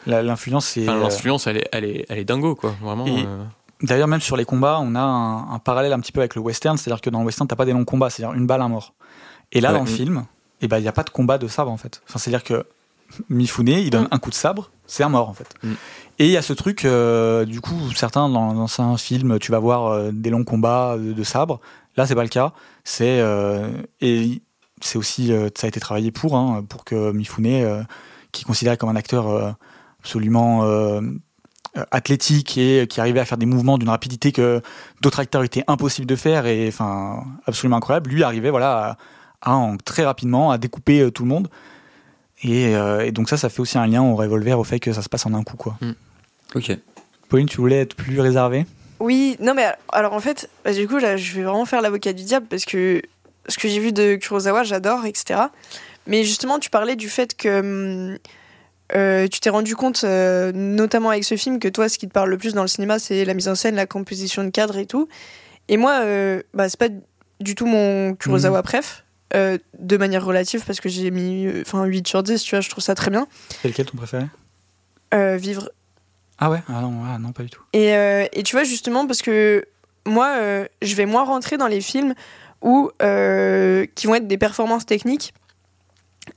L'influence, c'est Enfin, euh, L'influence, elle est, elle, est, elle est dingo, quoi. Vraiment. Et- euh. D'ailleurs, même sur les combats, on a un, un parallèle un petit peu avec le western, c'est-à-dire que dans le western, t'as pas des longs combats, c'est-à-dire une balle, un mort. Et là, Ouais. dans le Mm. film, il ben, n'y a pas de combat de sabre en fait. Enfin, c'est-à-dire que Mifune, il donne Mm. un coup de sabre, c'est un mort en fait. Mm. Et il y a ce truc, euh, du coup, certains dans, dans un film, tu vas voir euh, des longs combats de, de sabre. Là, c'est pas le cas. C'est euh, et c'est aussi euh, ça a été travaillé pour hein, pour que Mifune, euh, qui est considéré comme un acteur euh, absolument athlétique et qui arrivait à faire des mouvements d'une rapidité que d'autres acteurs étaient impossibles de faire et enfin absolument incroyable. Lui arrivait voilà à, à en- très rapidement à découper euh, tout le monde. Et, euh, et donc ça, ça fait aussi un lien au revolver, au fait que ça se passe en un coup quoi. Ok. Pauline, tu voulais être plus réservée? Oui, non, mais alors en fait, bah, du coup, là, je vais vraiment faire l'avocat du diable parce que ce que j'ai vu de Kurosawa, j'adore, etc. Mais justement, tu parlais du fait que hum, euh, tu t'es rendu compte, euh, notamment avec ce film, que toi, ce qui te parle le plus dans le cinéma, c'est la mise en scène, la composition de cadre et tout. Et moi, euh, bah, c'est pas du tout mon Kurosawa préf, euh, de manière relative, parce que j'ai mis enfin 8 sur 10, tu vois, je trouve ça très bien. C'est lequel ton préféré? Vivre. Ah ouais? Ah non, ah non, pas du tout. Et, et tu vois, justement, parce que moi, je vais moins rentrer dans les films où, qui vont être des performances techniques.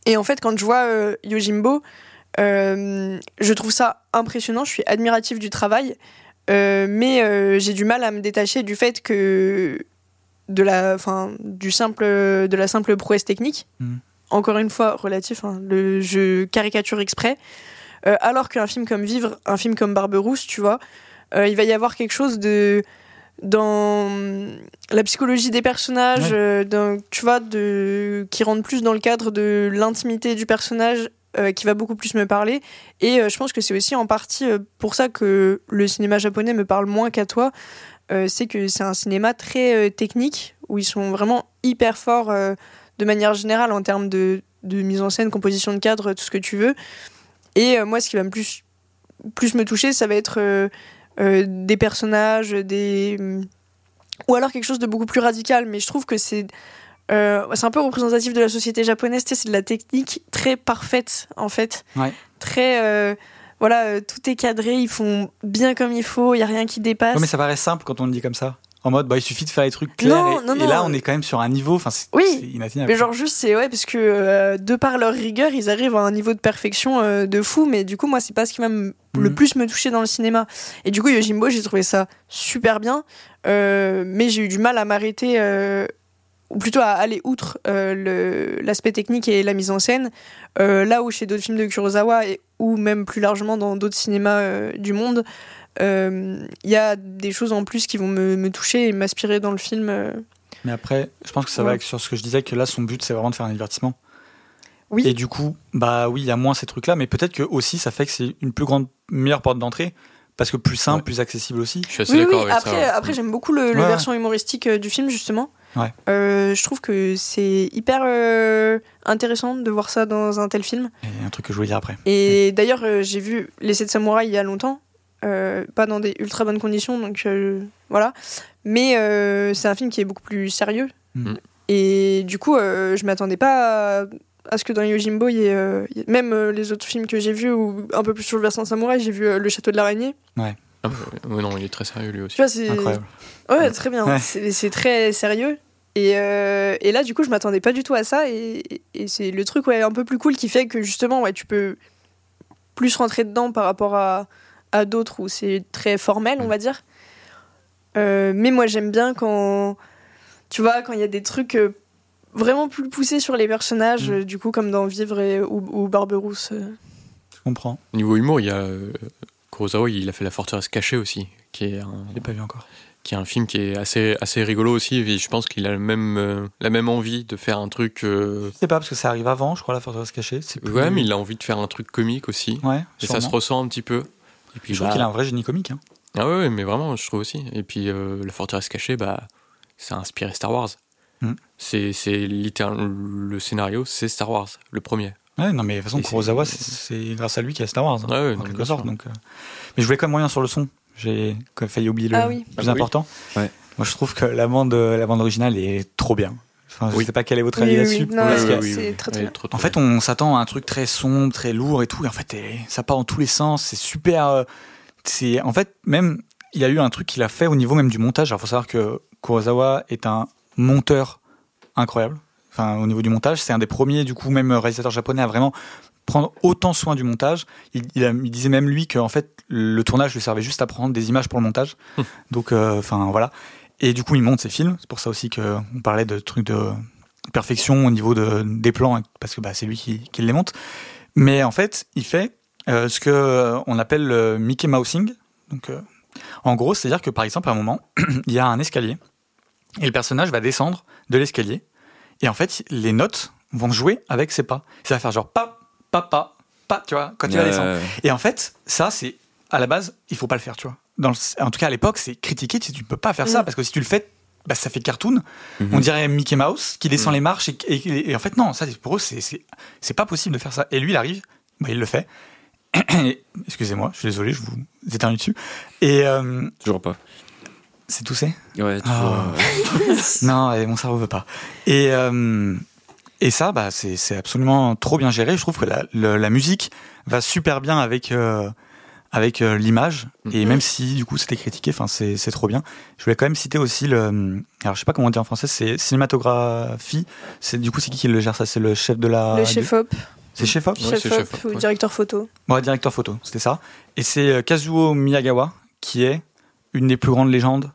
Et en fait, quand je vois Yojimbo, euh, je trouve ça impressionnant, je suis admiratif du travail, euh, mais euh, j'ai du mal à me détacher du fait que de la, enfin, du simple, de la simple prouesse technique, Mhm. encore une fois relatif, hein, le jeu caricature exprès, alors qu'un film comme Vivre, un film comme Barberousse, tu vois, il va y avoir quelque chose de dans la psychologie des personnages, Ouais. dans- tu vois, de, qui rentre plus dans le cadre de l'intimité du personnage, euh, qui va beaucoup plus me parler. Et euh, je pense que c'est aussi en partie euh, pour ça que le cinéma japonais me parle moins qu'à toi. C'est que c'est un cinéma très technique, où ils sont vraiment hyper forts de manière générale en termes de, de mise en scène, composition de cadre, tout ce que tu veux. Et moi, ce qui va me plus, plus me toucher, ça va être des personnages, des ou alors quelque chose de beaucoup plus radical. Mais je trouve que c'est euh, c'est un peu représentatif de la société japonaise. tu sais, C'est de la technique très parfaite en fait, Ouais. très euh, voilà, euh, tout est cadré, ils font bien comme il faut, il y a rien qui dépasse. Ouais, mais ça paraît simple quand on le dit comme ça. En mode, bah, il suffit de faire les trucs clairs. Non, et, non, et non. là, on est quand même sur un niveau, enfin, c'est Oui. inatteignable. Mais genre juste c'est ouais parce que euh, de par leur rigueur ils arrivent à un niveau de perfection euh, de fou mais du coup moi c'est pas ce qui me- le Mhm. plus me toucher dans le cinéma et du coup Yojimbo j'ai trouvé ça super bien euh, mais j'ai eu du mal à m'arrêter ou plutôt à aller outre euh, le- l'aspect technique et la mise en scène Euh, là où chez d'autres films de Kurosawa et, ou même plus largement dans d'autres cinémas euh, du monde euh, il y a des choses en plus qui vont me, me toucher et m'aspirer dans le film euh. Mais après, je pense que ça Ouais. va avec sur ce que je disais, que là, son but, c'est vraiment de faire un divertissement. Oui. Et du coup, bah oui, il y a moins ces trucs-là, mais peut-être que aussi, ça fait que c'est une plus grande, meilleure porte d'entrée, parce que plus simple, Ouais. plus accessible aussi. Je suis assez Oui, oui, d'accord avec après, ça. après j'aime beaucoup le, le Ouais, version humoristique du film, justement. Ouais. Euh, je trouve que c'est hyper euh, intéressant de voir ça dans un tel film. Et un truc que je voulais dire après. Et d'ailleurs, euh, j'ai vu Les Sept Samouraïs il y a longtemps, euh, pas dans des ultra bonnes conditions, donc euh, voilà. Mais euh, c'est un film qui est beaucoup plus sérieux. Mm. Et du coup, euh, je m'attendais pas à, à ce que dans Yojimbo, il y ait, euh, il y ait- même euh, les autres films que j'ai vus, ou un peu plus sur le versant samouraï, j'ai vu euh, Le Château de l'araignée. Ah, ouais, non, il est très sérieux lui aussi. Tu vois, c'est Incroyable. Ouais, très bien. Ouais. C'est très sérieux. Et, euh, et là, du coup, je m'attendais pas du tout à ça. Et, et c'est le truc ouais, un peu plus cool qui fait que justement, ouais, tu peux plus rentrer dedans par rapport à, à d'autres où c'est très formel, on va dire. Euh, mais moi, j'aime bien quand, tu vois, quand il y a des trucs euh, vraiment plus poussés sur les personnages, Mm. du coup, comme dans Vivre et, ou, ou Barberousse. Je comprends. Niveau humour, il y a Kurosawa, il a fait La Forteresse cachée aussi, qui est un, Je l'ai pas vu encore. Qui est un film qui est assez, assez rigolo aussi. Et je pense qu'il a le même, euh, la même envie de faire un truc. euh, Je sais pas, parce que ça arrive avant, je crois, la forteresse cachée. C'est plus... Ouais, mais il a envie de faire un truc comique aussi. Ouais, Et ça se ressent un petit peu. Et puis, Je trouve bah, qu'il a un vrai génie comique. Hein. Ah ouais, ouais, mais vraiment, je trouve aussi. Et puis, euh, La Forteresse cachée, bah, ça a inspiré Star Wars. Mm. C'est, c'est littéralement le scénario, c'est Star Wars, le premier. Ouais, non, mais de toute façon, Et Kurosawa, c'est- grâce à lui qu'il y a Star Wars. hein, Ouais, ouais, en quelque sorte. Donc, euh, Mais je voulais quand même revenir sur le son. J'ai quand même failli oublier le Ah oui. plus Ah oui. important. Ouais. Moi, je trouve que la bande, la bande originale est trop bien. Enfin, je Oui. sais pas quel est votre avis oui, là-dessus. En fait, on s'attend à un truc très sombre, très lourd et tout, et en fait, eh, ça part dans tous les sens. C'est super. euh, C'est en fait même il y a eu un truc qu'il a fait au niveau même du montage. Alors, faut savoir que Kurosawa est un monteur incroyable. Enfin, au niveau du montage, c'est un des premiers du coup même réalisateurs japonais à vraiment prendre autant soin du montage. Il, il a- il disait même lui que en fait le tournage lui servait juste à prendre des images pour le montage. Hum. Donc, euh, enfin voilà. Et du coup, il monte ses films. C'est pour ça aussi que on parlait de trucs de perfection au niveau de, des plans, parce que bah, c'est lui qui, qui les monte. Mais en fait, il fait euh, ce que on appelle le Mickey Mousing. Donc, euh, en gros, c'est-à-dire que par exemple, à un moment, il y a un escalier et le personnage va descendre de l'escalier et en fait, les notes vont jouer avec ses pas. Ça va faire genre pas, pas, pas, pas, tu vois, quand il va descendre. Et en fait, ça, c'est à la base, il faut pas le faire, tu vois. Dans le- en tout cas, à l'époque, c'est critiqué. Tu, tu peux pas faire ça Mm. parce que si tu le fais, bah, ça fait cartoon. mhm. On dirait Mickey Mouse qui descend Mm. les marches et, et- et en fait non, ça pour eux c'est c'est c'est pas possible de faire ça. Et lui il arrive, bah, il le fait excusez-moi, je suis désolé, je vous éternue dessus. Et euh, Toujours pas. c'est toussé Ouais, toujours. Ah. euh, Non, et mon cerveau veut pas. Et, euh, et ça, bah, c'est c'est absolument trop bien géré. Je trouve que la, le- la musique va super bien avec, euh, avec euh, l'image. Et Mhm. même si, du coup, c'était critiqué, enfin, c'est c'est trop bien. Je voulais quand même citer aussi le. Alors, je sais pas comment on dit en français, c'est cinématographie. C'est Du coup, c'est qui qui le gère ça? C'est le chef de la. le chef-op, C'est chef op? Ouais, c'est chef-op chef-op, ou ouais. directeur photo. Ouais, directeur photo, c'était ça. Et c'est euh, Kazuo Miyagawa qui est une des plus grandes légendes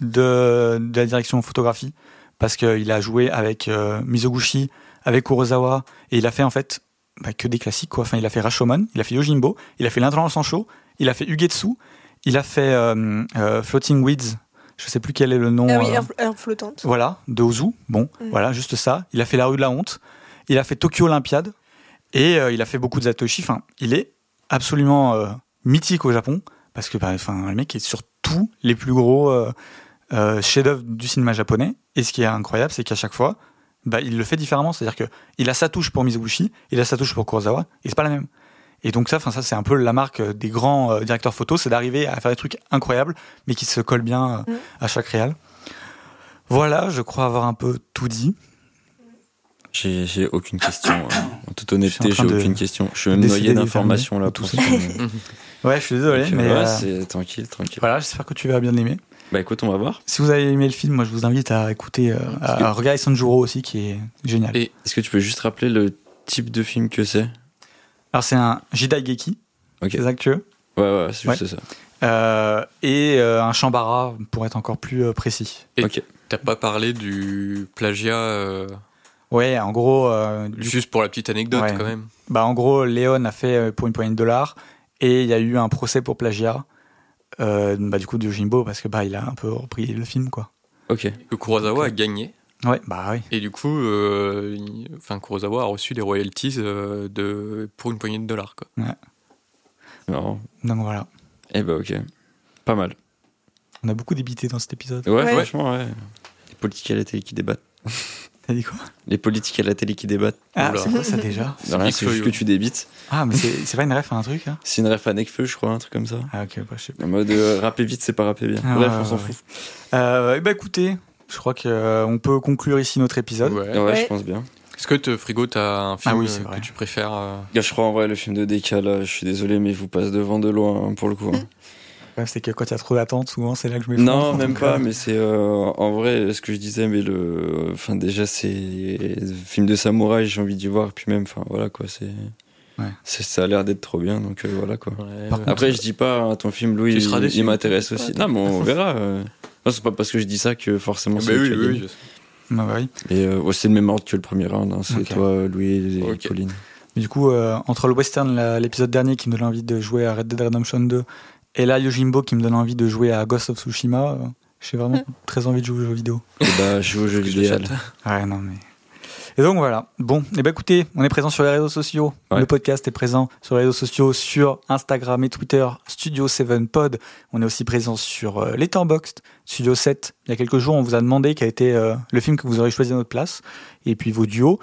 de, de la direction photographie parce qu'il a joué avec euh, Mizoguchi, avec Kurosawa et il a fait en fait bah, que des classiques quoi. Enfin, il a fait Rashomon, il a fait Yojimbo, il a fait L'Intrant sans chaud, il a fait Ugetsu, il a fait euh, euh, Floating Weeds. Je sais plus quel est le nom. Ah oui, euh, herbe, herbe flottante. voilà, de Ozu. Bon, Mm. voilà, juste ça. Il a fait la rue de la honte. Il a fait Tokyo Olympiade. Et il a fait beaucoup de Zatoshi. Enfin, il est absolument mythique au Japon. Parce que, bah, enfin, le mec est sur tous les plus gros euh, euh, chefs-d'œuvre du cinéma japonais. Et ce qui est incroyable, c'est qu'à chaque fois, bah, il le fait différemment. C'est-à-dire que il a sa touche pour Mizoguchi, il a sa touche pour Kurosawa, et c'est pas la même. Et donc ça, enfin ça, c'est un peu la marque euh, des grands euh, directeurs photos, c'est d'arriver à faire des trucs incroyables, mais qui se collent bien euh, Mm. à chaque réal. Voilà, je crois avoir un peu tout dit. J'ai aucune question. euh, En toute honnêteté, j'ai de aucune question. Je suis même noyé d'informations là tout ça. Ouais, je suis désolé, Donc, mais ouais, euh, c'est tranquille, tranquille. voilà, j'espère que tu vas bien l'aimer. Bah écoute, on va voir. Si vous avez aimé le film, moi je vous invite à écouter, euh, à, que- à regarder Sanjuro aussi, qui est génial. Et- Est-ce que tu peux juste rappeler le type de film que c'est? Alors c'est un Jidaigeki, Ok. c'est exactueux, Ouais, ouais, c'est juste ça. euh, et euh, un Shambara pour être encore plus précis. Et- Ok. T'as pas parlé du plagiat, euh, Ouais, en gros, euh, du juste pour la petite anecdote Ouais. quand même. Bah, en gros, Léon a fait pour une poignée de dollars et il y a eu un procès pour plagiat. Euh, bah, du coup, de Jimbo parce que bah, il a un peu repris le film, quoi. Ok. Que Kurosawa a gagné. Ouais, bah oui. Et du coup, euh, enfin, Kurosawa a reçu des royalties euh, de, pour une poignée de dollars. Quoi. Marrant. Donc voilà. Eh bah ok. Pas mal. On a beaucoup débité dans cet épisode. Ouais, Ouais. franchement, ouais. Les politiques à la télé qui débattent. T'as dit quoi? Les politiques à la télé qui débattent. Ah, c'est quoi ça déjà? C'est juste que tu débites. Ah, mais c'est pas une ref à un truc, hein? C'est une ref à Necfeu, je crois, un truc comme ça. Ah, ok, bah, je sais pas. En mode euh, rapper vite, c'est pas rapper bien. Ah, Bref, ouais, on s'en ouais, fout. Euh, bah écoutez, je crois qu'on peut conclure ici notre épisode. Ouais. Ouais, Ouais. je pense bien. Est-ce que te- Frigo, t'as un film Ah oui, euh, c'est vrai. que tu préfères euh, je crois en vrai, le film de Deka, là, je suis désolé, mais il vous passe devant de loin, hein, pour le coup. hein. C'est que quand il y a trop d'attentes, souvent c'est là que je me Non, même pas, mais c'est euh, en vrai ce que je disais, mais le, enfin déjà c'est film de samouraï, j'ai envie d'y voir, puis même, enfin voilà quoi, c'est, Ouais. ça a l'air d'être trop bien, donc euh, voilà quoi. ouais, contre, Après, je dis pas hein, ton film, Louis, il, il m'intéresse aussi. Non, mais on verra. euh. Non, c'est pas parce que je dis ça que forcément Bah c'est oui, a oui, je sais. Bah, bah oui. Et euh, ouais, c'est le même ordre que le premier round. hein, C'est toi, Louis et Ok. Pauline. Mais du coup, euh, entre le western, l'épisode dernier qui me donne envie de jouer à Red Dead Redemption 2, et là Yojimbo qui me donne envie de jouer à Ghost of Tsushima, euh, j'ai vraiment très envie de jouer aux jeux vidéo. Et bah, je joue au jeu Que je vidéo. Ouais, non, mais. Et donc voilà. Bon, et ben écoutez, on est présent sur les réseaux sociaux. Ouais. Le podcast est présent sur les réseaux sociaux, sur Instagram et Twitter, Studio 7 Pod. On est aussi présent sur euh, Letterboxd, Studio 7. Il y a quelques jours, on vous a demandé quel était euh, le film que vous aurez choisi à notre place, et puis vos duos.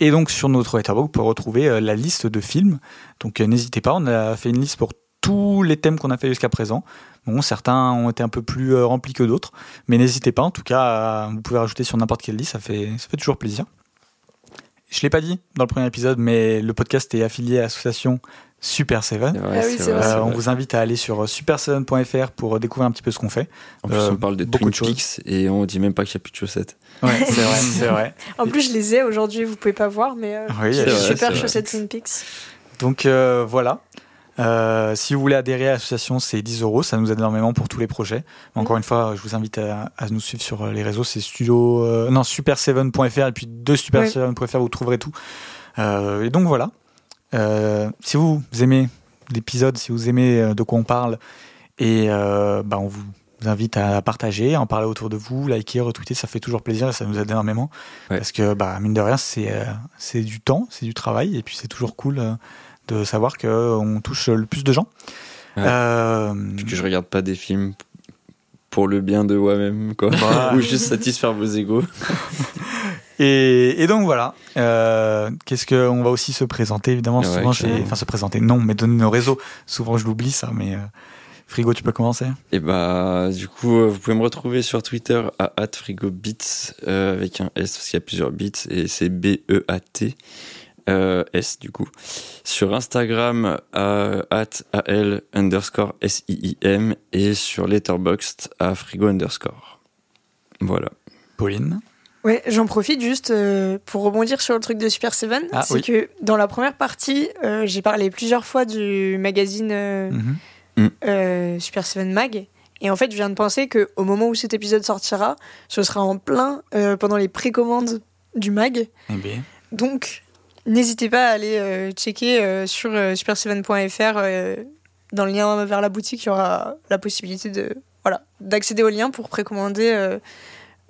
Et donc sur notre Letterboxd, vous pouvez retrouver euh, la liste de films. Donc euh, n'hésitez pas, on a fait une liste pour tous les thèmes qu'on a fait jusqu'à présent. Bon, certains ont été un peu plus euh, remplis que d'autres, mais n'hésitez pas. En tout cas, vous pouvez rajouter sur n'importe quelle liste, ça fait, ça fait toujours plaisir. Je l'ai pas dit dans le premier épisode, mais le podcast est affilié à l'association Super Seven. Ouais, Ah oui, c'est vrai. Euh, on vous invite à aller sur super7.fr pour découvrir un petit peu ce qu'on fait. En plus, euh, on parle de beaucoup Twin de choses. Et on dit même pas qu'il n'y a plus de chaussettes. Ouais, c'est vrai, c'est vrai. En plus, je les ai aujourd'hui, vous pouvez pas voir, mais euh, Oui, super vrai. chaussettes Twin Peaks. Donc euh, voilà. Euh, si vous voulez adhérer à l'association, c'est 10 euros. Ça nous aide énormément pour tous les projets. Encore une fois, je vous invite à, à nous suivre sur euh, les réseaux. C'est studio, euh, non, super7.fr et puis de super7.fr, vous trouverez tout. Euh, et donc voilà. Si vous aimez l'épisode, si vous aimez de quoi on parle, et bah, on vous invite à partager, à en parler autour de vous, liker, retweeter, ça fait toujours plaisir et ça nous aide énormément. Ouais. Parce que, bah, mine de rien, c'est du temps, c'est du travail, et puis c'est toujours cool de savoir qu'on touche le plus de gens. Ouais. Euh, que je regarde pas des films pour le bien de moi-même, quoi. Voilà. Ou juste satisfaire vos égos. Et, et donc voilà. Euh, Qu'est-ce que on va aussi se présenter évidemment? Ouais, souvent, enfin se présenter. Non, mais donner nos réseaux. Souvent, je l'oublie ça. Mais euh, Frigo, tu peux commencer. Et bah, du coup, vous pouvez me retrouver sur Twitter à @frigobits euh, avec un S parce qu'il y a plusieurs bits et c'est B E A T euh, S du coup. Sur Instagram à at al underscore S I I M et sur Letterboxd à frigo underscore. Voilà. Pauline. Ouais, j'en profite juste euh, pour rebondir sur le truc de Super Seven. Ah, c'est oui. que dans la première partie, euh, j'ai parlé plusieurs fois du magazine euh, Mhm. euh, Super Seven Mag. Et en fait, je viens de penser que au moment où cet épisode sortira, ce sera en plein euh, pendant les précommandes du mag. Eh bien, Donc, n'hésitez pas à aller euh, checker euh, sur euh, super7.fr. euh, dans le lien vers la boutique, il y aura la possibilité de voilà d'accéder au lien pour précommander euh,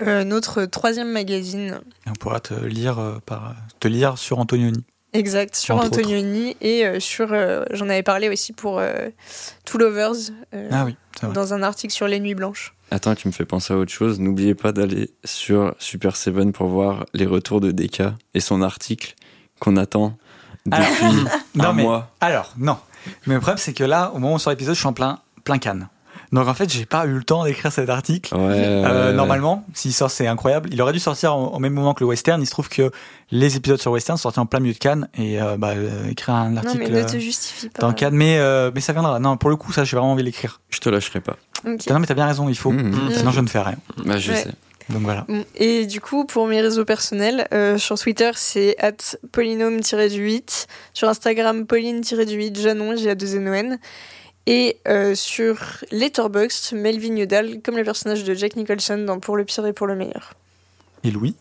euh, notre troisième magazine. et on pourra te lire euh, par te lire sur Antonioni. Exact, sur Entre Antonioni et euh, sur. euh, J'en avais parlé aussi pour euh, Two Lovers euh, Ah oui, dans un article sur les Nuits Blanches. Attends, tu me fais penser à autre chose. N'oubliez pas d'aller sur Super Seven pour voir les retours de DK et son article qu'on attend Alors, depuis non un mais mois. alors non. Mais le problème c'est que là, au moment où on sort l'épisode, je suis en plein plein canne. Donc en fait, j'ai pas eu le temps d'écrire cet article. Ouais, Euh, ouais, normalement, s'il sort, c'est incroyable. Il aurait dû sortir au, même moment que le western. Il se trouve que les épisodes sur western sont sortis en plein milieu de Cannes et euh, bah, euh, écrire un Non, article mais ne euh, te justifie pas. dans Cannes, mais euh, mais ça viendra. Non, pour le coup, ça, j'ai vraiment envie de l'écrire. Je te lâcherai pas. Non, mais t'as bien raison, il faut. Mmh. Mmh. Sinon, je ne fais rien. Bah, je Ouais. sais. Donc voilà. Mm. Et du coup, pour mes réseaux personnels, euh, sur Twitter, c'est at polynôme-du-8. Sur Instagram, pauline-du-8, Janon, j'ai a 2 n. Et euh, sur Letterboxd, Melvin Udall, comme le personnage de Jack Nicholson dans Pour le pire et pour le meilleur. Et Louis?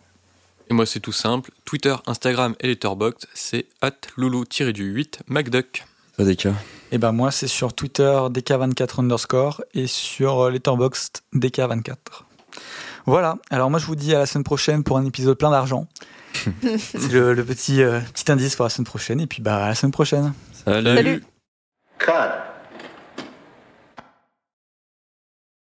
Et moi, c'est tout simple. Twitter, Instagram et Letterboxd, c'est at loulou-du-8 MacDuck. Pas. Et ben moi, c'est sur Twitter DK24 underscore et sur euh, Letterboxd DK24. Voilà. Alors moi, je vous dis à la semaine prochaine pour un épisode plein d'argent. c'est le, le petit, euh, petit indice pour la semaine prochaine. Et puis bah à la semaine prochaine. Salut.